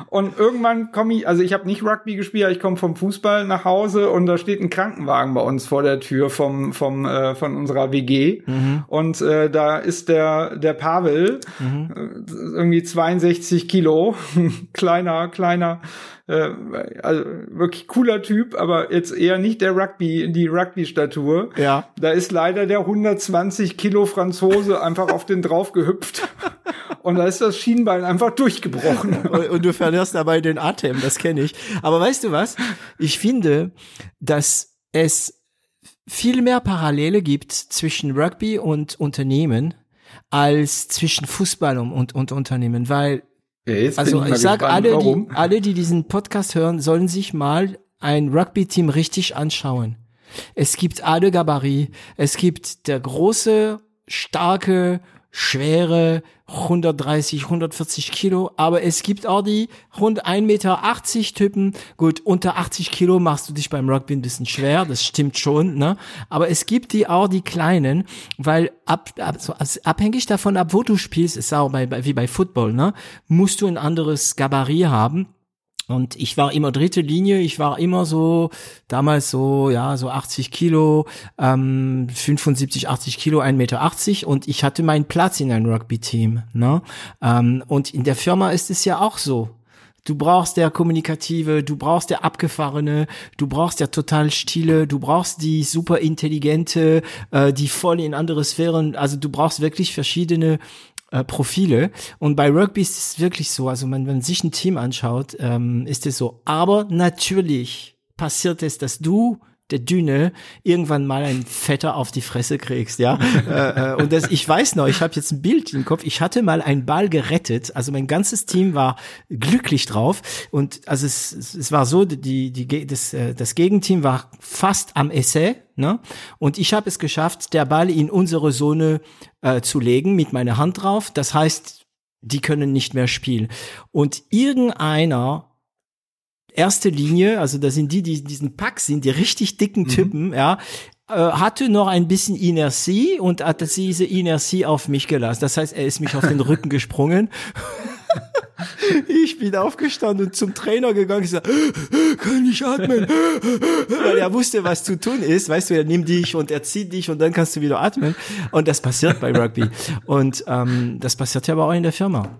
und irgendwann komme ich, also ich habe nicht Rugby gespielt, ich komme vom Fußball nach Hause und da steht ein Krankenwagen bei uns vor der Tür vom vom äh, von unserer WG mhm. und äh, da ist der der Pavel mhm. äh, irgendwie 62 Kilo, [laughs] kleiner kleiner äh, also wirklich cooler Typ, aber jetzt eher nicht der Rugby, die Rugby-Statur. Ja. Da ist leider der 120 Kilo Franzose einfach auf den drauf gehüpft. Und da ist das Schienbein einfach durchgebrochen. Und du verlierst dabei den Atem, das kenne ich. Aber weißt du was? Ich finde, dass es viel mehr Parallele gibt zwischen Rugby und Unternehmen als zwischen Fußball und, und Unternehmen, weil Ja, also ich, ich sage alle, die, [laughs] alle, die diesen Podcast hören, sollen sich mal ein Rugby-Team richtig anschauen. Es gibt alle Gabarit. Es gibt der große, starke, schwere 130, 140 Kilo, aber es gibt auch die rund 1,80 Meter Typen. Gut, unter 80 Kilo machst du dich beim Rugby ein bisschen schwer, das stimmt schon, ne? Aber es gibt die auch die kleinen, weil ab, ab so, also abhängig davon, ab wo du spielst, ist auch bei, bei, wie bei Football, ne? Musst du ein anderes Gabarit haben. Und ich war immer dritte Linie, ich war immer so, damals so, ja, so 80 Kilo, ähm, 75, 80 Kilo, 1,80 Meter und ich hatte meinen Platz in einem Rugby-Team. Ne? Ähm, und in der Firma ist es ja auch so. Du brauchst der Kommunikative, du brauchst der Abgefahrene, du brauchst der total Stile, du brauchst die super intelligente, äh, die voll in andere Sphären, also du brauchst wirklich verschiedene äh, Profile. Und bei Rugby ist es wirklich so, also wenn man sich ein Team anschaut, ähm, ist es so. Aber natürlich passiert es, dass du der Düne irgendwann mal ein Fetter auf die Fresse kriegst, ja. [laughs] äh, äh, und das, ich weiß noch, ich habe jetzt ein Bild im Kopf. Ich hatte mal einen Ball gerettet, also mein ganzes Team war glücklich drauf und also es, es war so, die die das äh, das Gegenteam war fast am Essay, ne? Und ich habe es geschafft, der Ball in unsere Zone äh, zu legen mit meiner Hand drauf. Das heißt, die können nicht mehr spielen. Und irgendeiner erste Linie, also da sind die, die diesen Pack sind, die richtig dicken mhm. Typen, mhm. ja, äh, hatte noch ein bisschen Inertie und hat diese Inertie auf mich gelassen. Das heißt, er ist mich auf den Rücken [laughs] gesprungen. [laughs] ich bin aufgestanden und zum Trainer gegangen. Ich sag, kann ich atmen? [laughs] Weil er wusste, was zu tun ist. Weißt du, er nimmt dich und er zieht dich und dann kannst du wieder atmen. Und das passiert bei Rugby. Und ähm, das passiert ja aber auch in der Firma.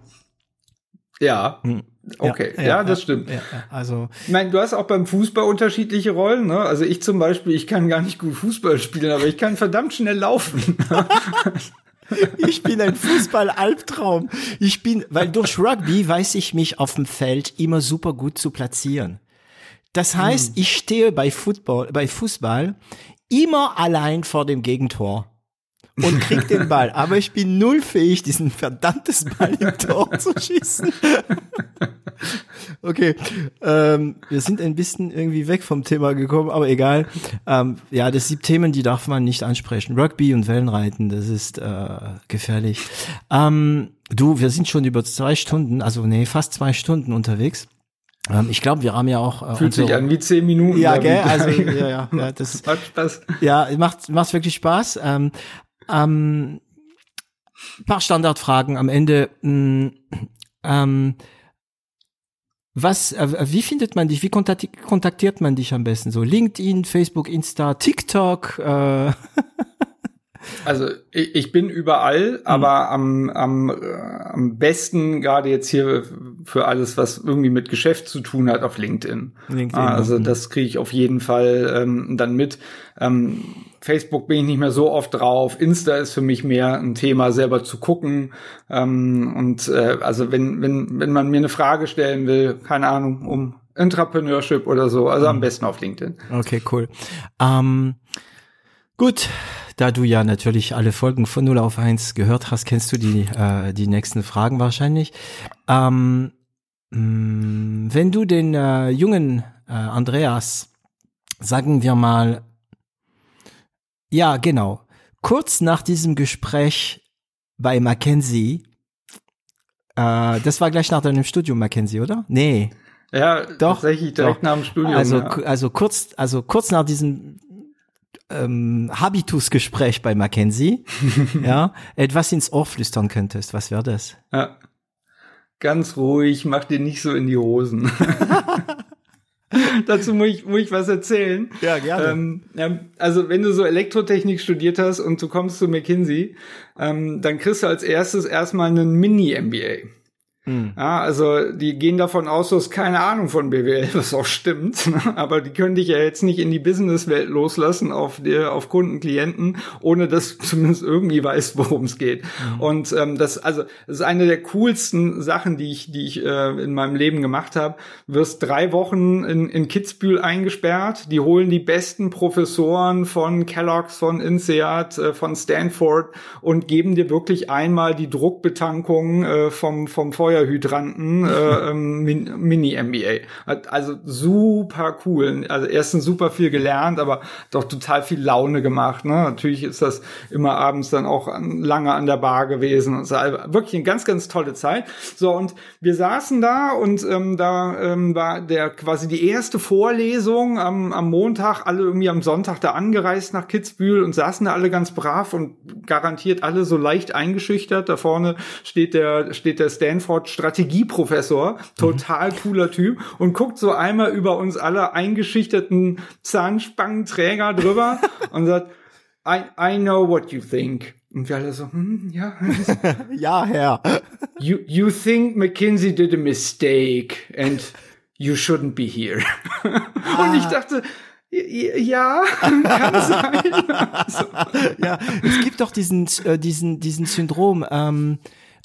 Ja. Hm. Okay, ja, ja das stimmt. Ja, also, ich meine, du hast auch beim Fußball unterschiedliche Rollen. Ne? Also ich zum Beispiel, ich kann gar nicht gut Fußball spielen, aber ich kann verdammt schnell laufen. [laughs] ich bin ein Fußball-Albtraum. Ich bin, weil durch Rugby weiß ich mich auf dem Feld immer super gut zu platzieren. Das heißt, hm. ich stehe bei Football, bei Fußball immer allein vor dem Gegentor und krieg den Ball. Aber ich bin null fähig, diesen verdammtes Ball im Tor zu schießen. okay, ähm, wir sind ein bisschen irgendwie weg vom Thema gekommen, aber egal. Ähm, ja, das sind Themen, die darf man nicht ansprechen. Rugby und Wellenreiten, das ist äh, gefährlich. Ähm, du, wir sind schon über zwei Stunden, also nee, fast zwei Stunden unterwegs. Ähm, ich glaube, wir haben ja auch. Äh, Fühlt sich an wie zehn Minuten. Ja, gell? Also ja, ja, ja das [laughs] macht Spaß. Ja, macht macht wirklich Spaß. Ähm, ähm, paar Standardfragen am Ende. Mh, mm, ähm, was, äh, wie findet man dich? Wie kontaktiert man dich am besten? So LinkedIn, Facebook, Insta, TikTok? Äh. Also ich, ich bin überall, mhm. aber am, am, äh, am besten gerade jetzt hier für alles, was irgendwie mit Geschäft zu tun hat, auf LinkedIn. LinkedIn ah, also mhm. das kriege ich auf jeden Fall ähm, dann mit. Ähm, Facebook bin ich nicht mehr so oft drauf. Insta ist für mich mehr ein Thema, selber zu gucken. Ähm, und äh, also wenn, wenn, wenn man mir eine Frage stellen will, keine Ahnung, um Entrepreneurship oder so, also am mhm. besten auf LinkedIn. Okay, cool. Ähm, gut, da du ja natürlich alle Folgen von 0 auf 1 gehört hast, kennst du die, äh, die nächsten Fragen wahrscheinlich. Ähm, mm, wenn du den äh, jungen äh, Andreas, sagen wir mal, ja, genau. Kurz nach diesem Gespräch bei Mackenzie, äh, das war gleich nach deinem Studium, Mackenzie, oder? Nee. Ja, doch, tatsächlich direkt doch. nach dem Studium. Also, ja. also kurz, also kurz nach diesem ähm, Habitusgespräch bei Mackenzie, [laughs] ja, etwas ins Ohr flüstern könntest, was wäre das? Ja. Ganz ruhig, mach dir nicht so in die Hosen. [laughs] [laughs] Dazu muss ich, muss ich was erzählen. Ja, gerne. Ähm, also wenn du so Elektrotechnik studiert hast und du kommst zu McKinsey, ähm, dann kriegst du als erstes erstmal einen Mini-MBA. Hm. Ja, also die gehen davon aus, du hast keine Ahnung von BWL, [laughs] was auch stimmt. [laughs] Aber die können dich ja jetzt nicht in die Businesswelt loslassen auf dir, auf Kunden, Klienten, ohne dass du [laughs] zumindest irgendwie weißt, worum es geht. Mhm. Und ähm, das, also, das ist eine der coolsten Sachen, die ich, die ich äh, in meinem Leben gemacht habe. Wirst drei Wochen in, in Kitzbühel eingesperrt. Die holen die besten Professoren von Kellogg's, von INSEAD, äh, von Stanford und geben dir wirklich einmal die Druckbetankung äh, vom vom Feuer Steuerhydranten äh, [laughs] ähm, Mini-MBA. Also super cool. Also erstens super viel gelernt, aber doch total viel Laune gemacht. Ne? Natürlich ist das immer abends dann auch lange an der Bar gewesen. Und so. Also wirklich eine ganz, ganz tolle Zeit. So, und wir saßen da und ähm, da ähm, war der quasi die erste Vorlesung am, am Montag, alle irgendwie am Sonntag da angereist nach Kitzbühel und saßen da alle ganz brav und garantiert alle so leicht eingeschüchtert. Da vorne steht der, steht der Stanford Strategieprofessor, total mhm. cooler Typ und guckt so einmal über uns alle eingeschüchterten Zahnspangenträger drüber [laughs] und sagt, I, I know what you think. Und wir alle so, hm, ja. [laughs] ja, Herr. You, you think McKinsey did a mistake and you shouldn't be here. Ah. [laughs] Und ich dachte, ja, kann sein. also. Ja, es gibt doch diesen, äh, diesen, diesen Syndrom, ähm,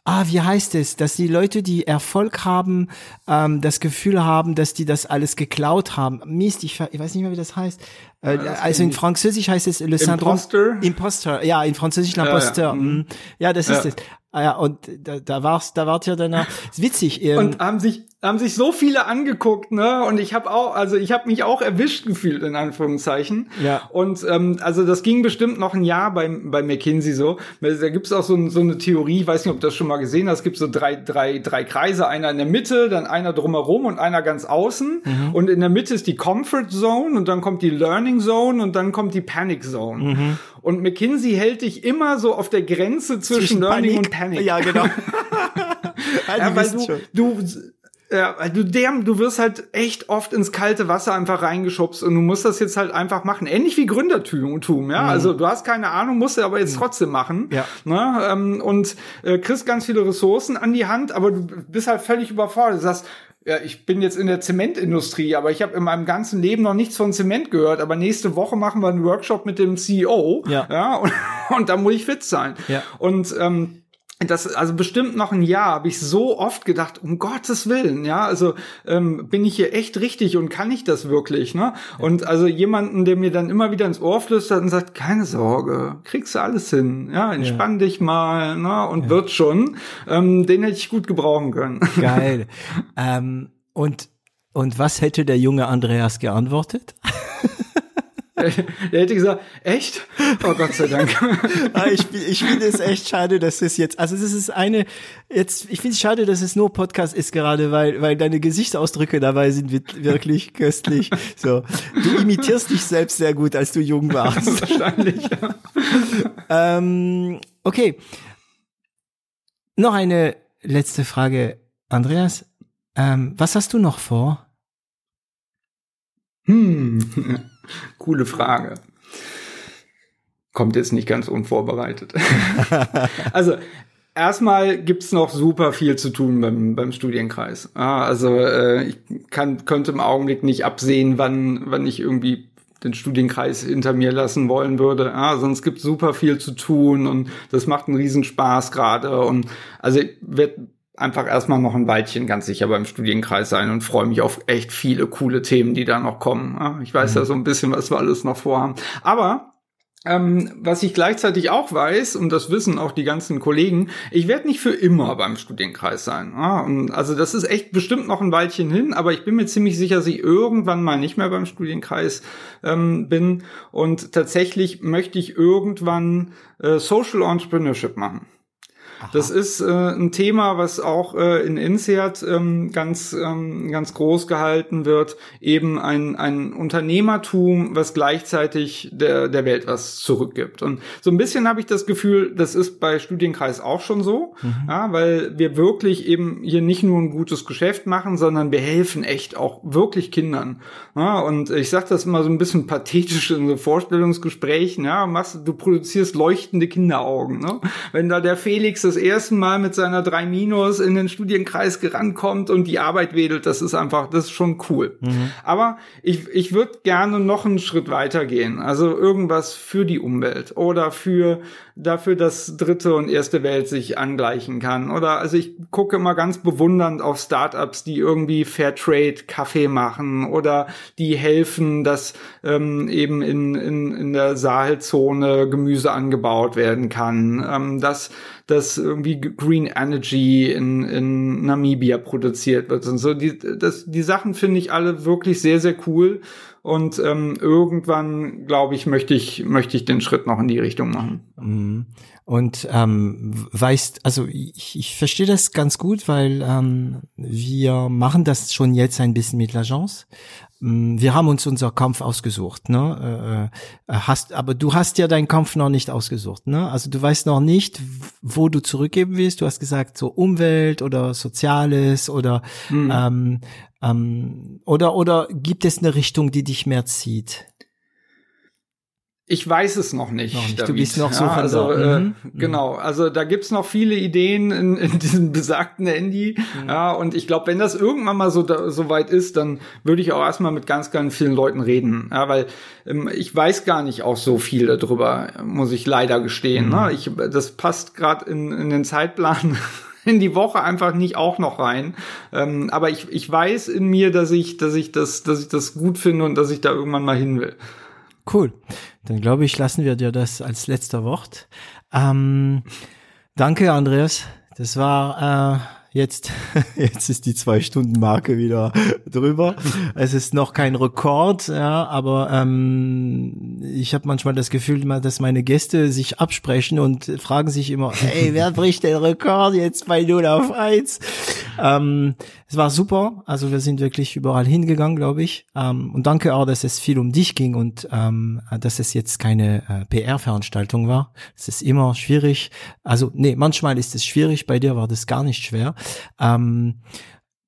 ah, wie heißt es, dass die Leute, die Erfolg haben, ähm, das Gefühl haben, dass die das alles geklaut haben. Mist, ich, ich weiß nicht mehr, wie das heißt. Äh, ja, das also in Französisch heißt es Le Syndrome. Imposter? Imposter, ja, in Französisch L'Imposteur. Ja, ja. Mhm. ja, das ist es. Ah ja, und da, da war's, da wart ihr dann [laughs] ist witzig. Ähm, und haben sich haben sich so viele angeguckt, ne? Und ich habe auch, also ich habe mich auch erwischt gefühlt in Anführungszeichen. Ja. Und ähm, also das ging bestimmt noch ein Jahr bei bei McKinsey so. Da gibt's auch so, so eine Theorie, ich weiß nicht, ob du das schon mal gesehen hast. Es gibt so drei drei drei Kreise, einer in der Mitte, dann einer drumherum und einer ganz außen. Mhm. Und in der Mitte ist die Comfort Zone und dann kommt die Learning Zone und dann kommt die Panic Zone. Mhm. Und McKinsey hält dich immer so auf der Grenze zwischen, zwischen Learning Panik. und Panic. Ja, genau. [laughs] ja, weil du, du ja, du, der, du wirst halt echt oft ins kalte Wasser einfach reingeschubst und du musst das jetzt halt einfach machen. Ähnlich wie Gründertum, ja. Mhm. Also du hast keine Ahnung, musst du aber jetzt mhm. trotzdem machen. Ja. Ne? Ähm, und äh, kriegst ganz viele Ressourcen an die Hand, aber du bist halt völlig überfordert. Du sagst, ja, ich bin jetzt in der Zementindustrie, aber ich habe in meinem ganzen Leben noch nichts von Zement gehört. Aber nächste Woche machen wir einen Workshop mit dem CEO. Ja. ja [laughs] und, und da muss ich fit sein. Ja. Und ähm, das also bestimmt noch ein Jahr habe ich so oft gedacht um Gottes willen ja also ähm, bin ich hier echt richtig und kann ich das wirklich ne? Und also jemanden der mir dann immer wieder ins Ohr flüstert und sagt keine Sorge kriegst du alles hin ja entspann ja. dich mal ne und ja. wird schon. Ähm, den hätte ich gut gebrauchen können. [laughs] Geil. Ähm, und und was hätte der junge Andreas geantwortet [laughs] Der hätte gesagt, echt? Oh Gott sei Dank. [laughs] Ah, ich, ich finde es echt schade, dass es jetzt, also das ist eine, jetzt, ich finde es schade, dass es nur Podcast ist gerade, weil, weil deine Gesichtsausdrücke dabei sind wirklich köstlich. So. Du imitierst dich selbst sehr gut, als du jung warst. [laughs] Wahrscheinlich, ja. ähm, okay. Noch eine letzte Frage. Andreas, ähm, was hast du noch vor? Hm. Coole Frage. Kommt jetzt nicht ganz unvorbereitet. [laughs] also erstmal gibt's noch super viel zu tun beim, beim Studienkreis. also äh, ich kann, könnte im Augenblick nicht absehen, wann, wann ich irgendwie den Studienkreis hinter mir lassen wollen würde. Ja, sonst gibt super viel zu tun und das macht einen Riesenspaß gerade. Und also ich werde einfach erstmal noch ein Weilchen ganz sicher beim Studienkreis sein und freue mich auf echt viele coole Themen, die da noch kommen. Ich weiß mhm. ja so ein bisschen, was wir alles noch vorhaben. Aber ähm, was ich gleichzeitig auch weiß, und das wissen auch die ganzen Kollegen, ich werde nicht für immer beim Studienkreis sein. Und also das ist echt bestimmt noch ein Weilchen hin, aber ich bin mir ziemlich sicher, dass ich irgendwann mal nicht mehr beim Studienkreis ähm, bin. Und tatsächlich möchte ich irgendwann äh, Social Entrepreneurship machen. Das ist äh, ein Thema, was auch äh, in INSEAD ähm, ganz, ähm, ganz groß gehalten wird. Eben ein, ein Unternehmertum, was gleichzeitig der, der Welt was zurückgibt. Und so ein bisschen habe ich das Gefühl, das ist bei Studienkreis auch schon so, mhm. ja, weil wir wirklich eben hier nicht nur ein gutes Geschäft machen, sondern wir helfen echt auch wirklich Kindern. Ja, und ich sage das immer so ein bisschen pathetisch in so Vorstellungsgesprächen. Ja, machst, du produzierst leuchtende Kinderaugen. Ne? Wenn da der Felix das erste Mal mit seiner 3 Minus in den Studienkreis gerankommt und die Arbeit wedelt, das ist einfach, das ist schon cool. Mhm. Aber ich, ich würde gerne noch einen Schritt weiter gehen. Also irgendwas für die Umwelt oder für dafür, dass dritte und erste Welt sich angleichen kann. Oder also ich gucke immer ganz bewundernd auf Startups, die irgendwie Fairtrade Kaffee machen oder die helfen, dass ähm, eben in, in, in der Sahelzone Gemüse angebaut werden kann, ähm, dass dass irgendwie Green Energy in, in Namibia produziert wird und so. Die, das, die Sachen finde ich alle wirklich sehr, sehr cool. Und ähm, irgendwann, glaube ich, möchte ich, möchte ich den Schritt noch in die Richtung machen. Mhm. Und ähm, weißt, also ich, ich verstehe das ganz gut, weil ähm, wir machen das schon jetzt ein bisschen mit l'Agence. Mm, wir haben uns unser Kampf ausgesucht, ne? Äh, äh, hast, aber du hast ja deinen Kampf noch nicht ausgesucht, ne? Also du weißt noch nicht, wo du zurückgeben willst. Du hast gesagt so Umwelt oder Soziales oder mhm. ähm, ähm, oder oder gibt es eine Richtung, die dich mehr zieht? Ich weiß es noch nicht. Noch nicht. Du bist noch so ja, also, äh, mhm. Genau, also da gibt's noch viele Ideen in, in diesem besagten Handy. Mhm. Ja, und ich glaube, wenn das irgendwann mal so, da, so weit ist, dann würde ich auch erstmal mit ganz, ganz vielen Leuten reden. Ja, weil ähm, ich weiß gar nicht auch so viel darüber, muss ich leider gestehen. Mhm. Ne? Ich, das passt gerade in, in den Zeitplan [laughs] in die Woche einfach nicht auch noch rein. Ähm, aber ich, ich weiß in mir, dass ich, dass ich das, dass ich das gut finde und dass ich da irgendwann mal hin will. Cool. Dann glaube ich, lassen wir dir das als letzter Wort. Ähm, danke, Andreas. Das war äh, Jetzt, [laughs] jetzt ist die zwei Stunden Marke wieder drüber. Es ist noch kein Rekord, ja, aber ähm, ich habe manchmal das Gefühl, dass meine Gäste sich absprechen und fragen sich immer, hey, [laughs] wer bricht den Rekord jetzt bei 0 auf 1? Ähm, es war super, also wir sind wirklich überall hingegangen, glaube ich. Ähm, und danke auch, dass es viel um dich ging und ähm, dass es jetzt keine äh, PR-Veranstaltung war. Es ist immer schwierig. Also nee, manchmal ist es schwierig. Bei dir war das gar nicht schwer. Ähm,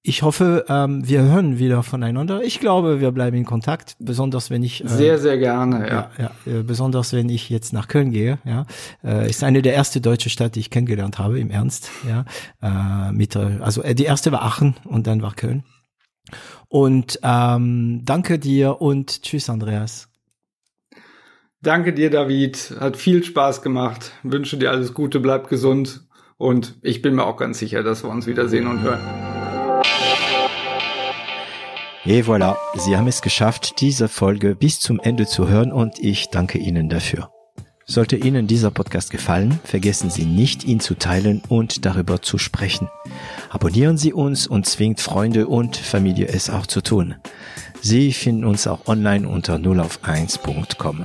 ich hoffe, ähm, wir hören wieder voneinander. Ich glaube, wir bleiben in Kontakt, besonders wenn ich äh, sehr sehr gerne, ja. ja, ja äh, besonders wenn ich jetzt nach Köln gehe. Ja, äh, ist eine der erste deutsche Stadt, die ich kennengelernt habe im Ernst. Ja, äh, mit äh, also äh, die erste war Aachen und dann war Köln. Und ähm, danke dir und tschüss, Andreas. Danke dir, David. Hat viel Spaß gemacht. Wünsche dir alles Gute, bleib gesund und ich bin mir auch ganz sicher, dass wir uns wiedersehen und hören. Et voilà, Sie haben es geschafft, diese Folge bis zum Ende zu hören und ich danke Ihnen dafür. Sollte Ihnen dieser Podcast gefallen, vergessen Sie nicht, ihn zu teilen und darüber zu sprechen. Abonnieren Sie uns und zwingt Freunde und Familie es auch zu tun. Sie finden uns auch online unter 0auf1.com.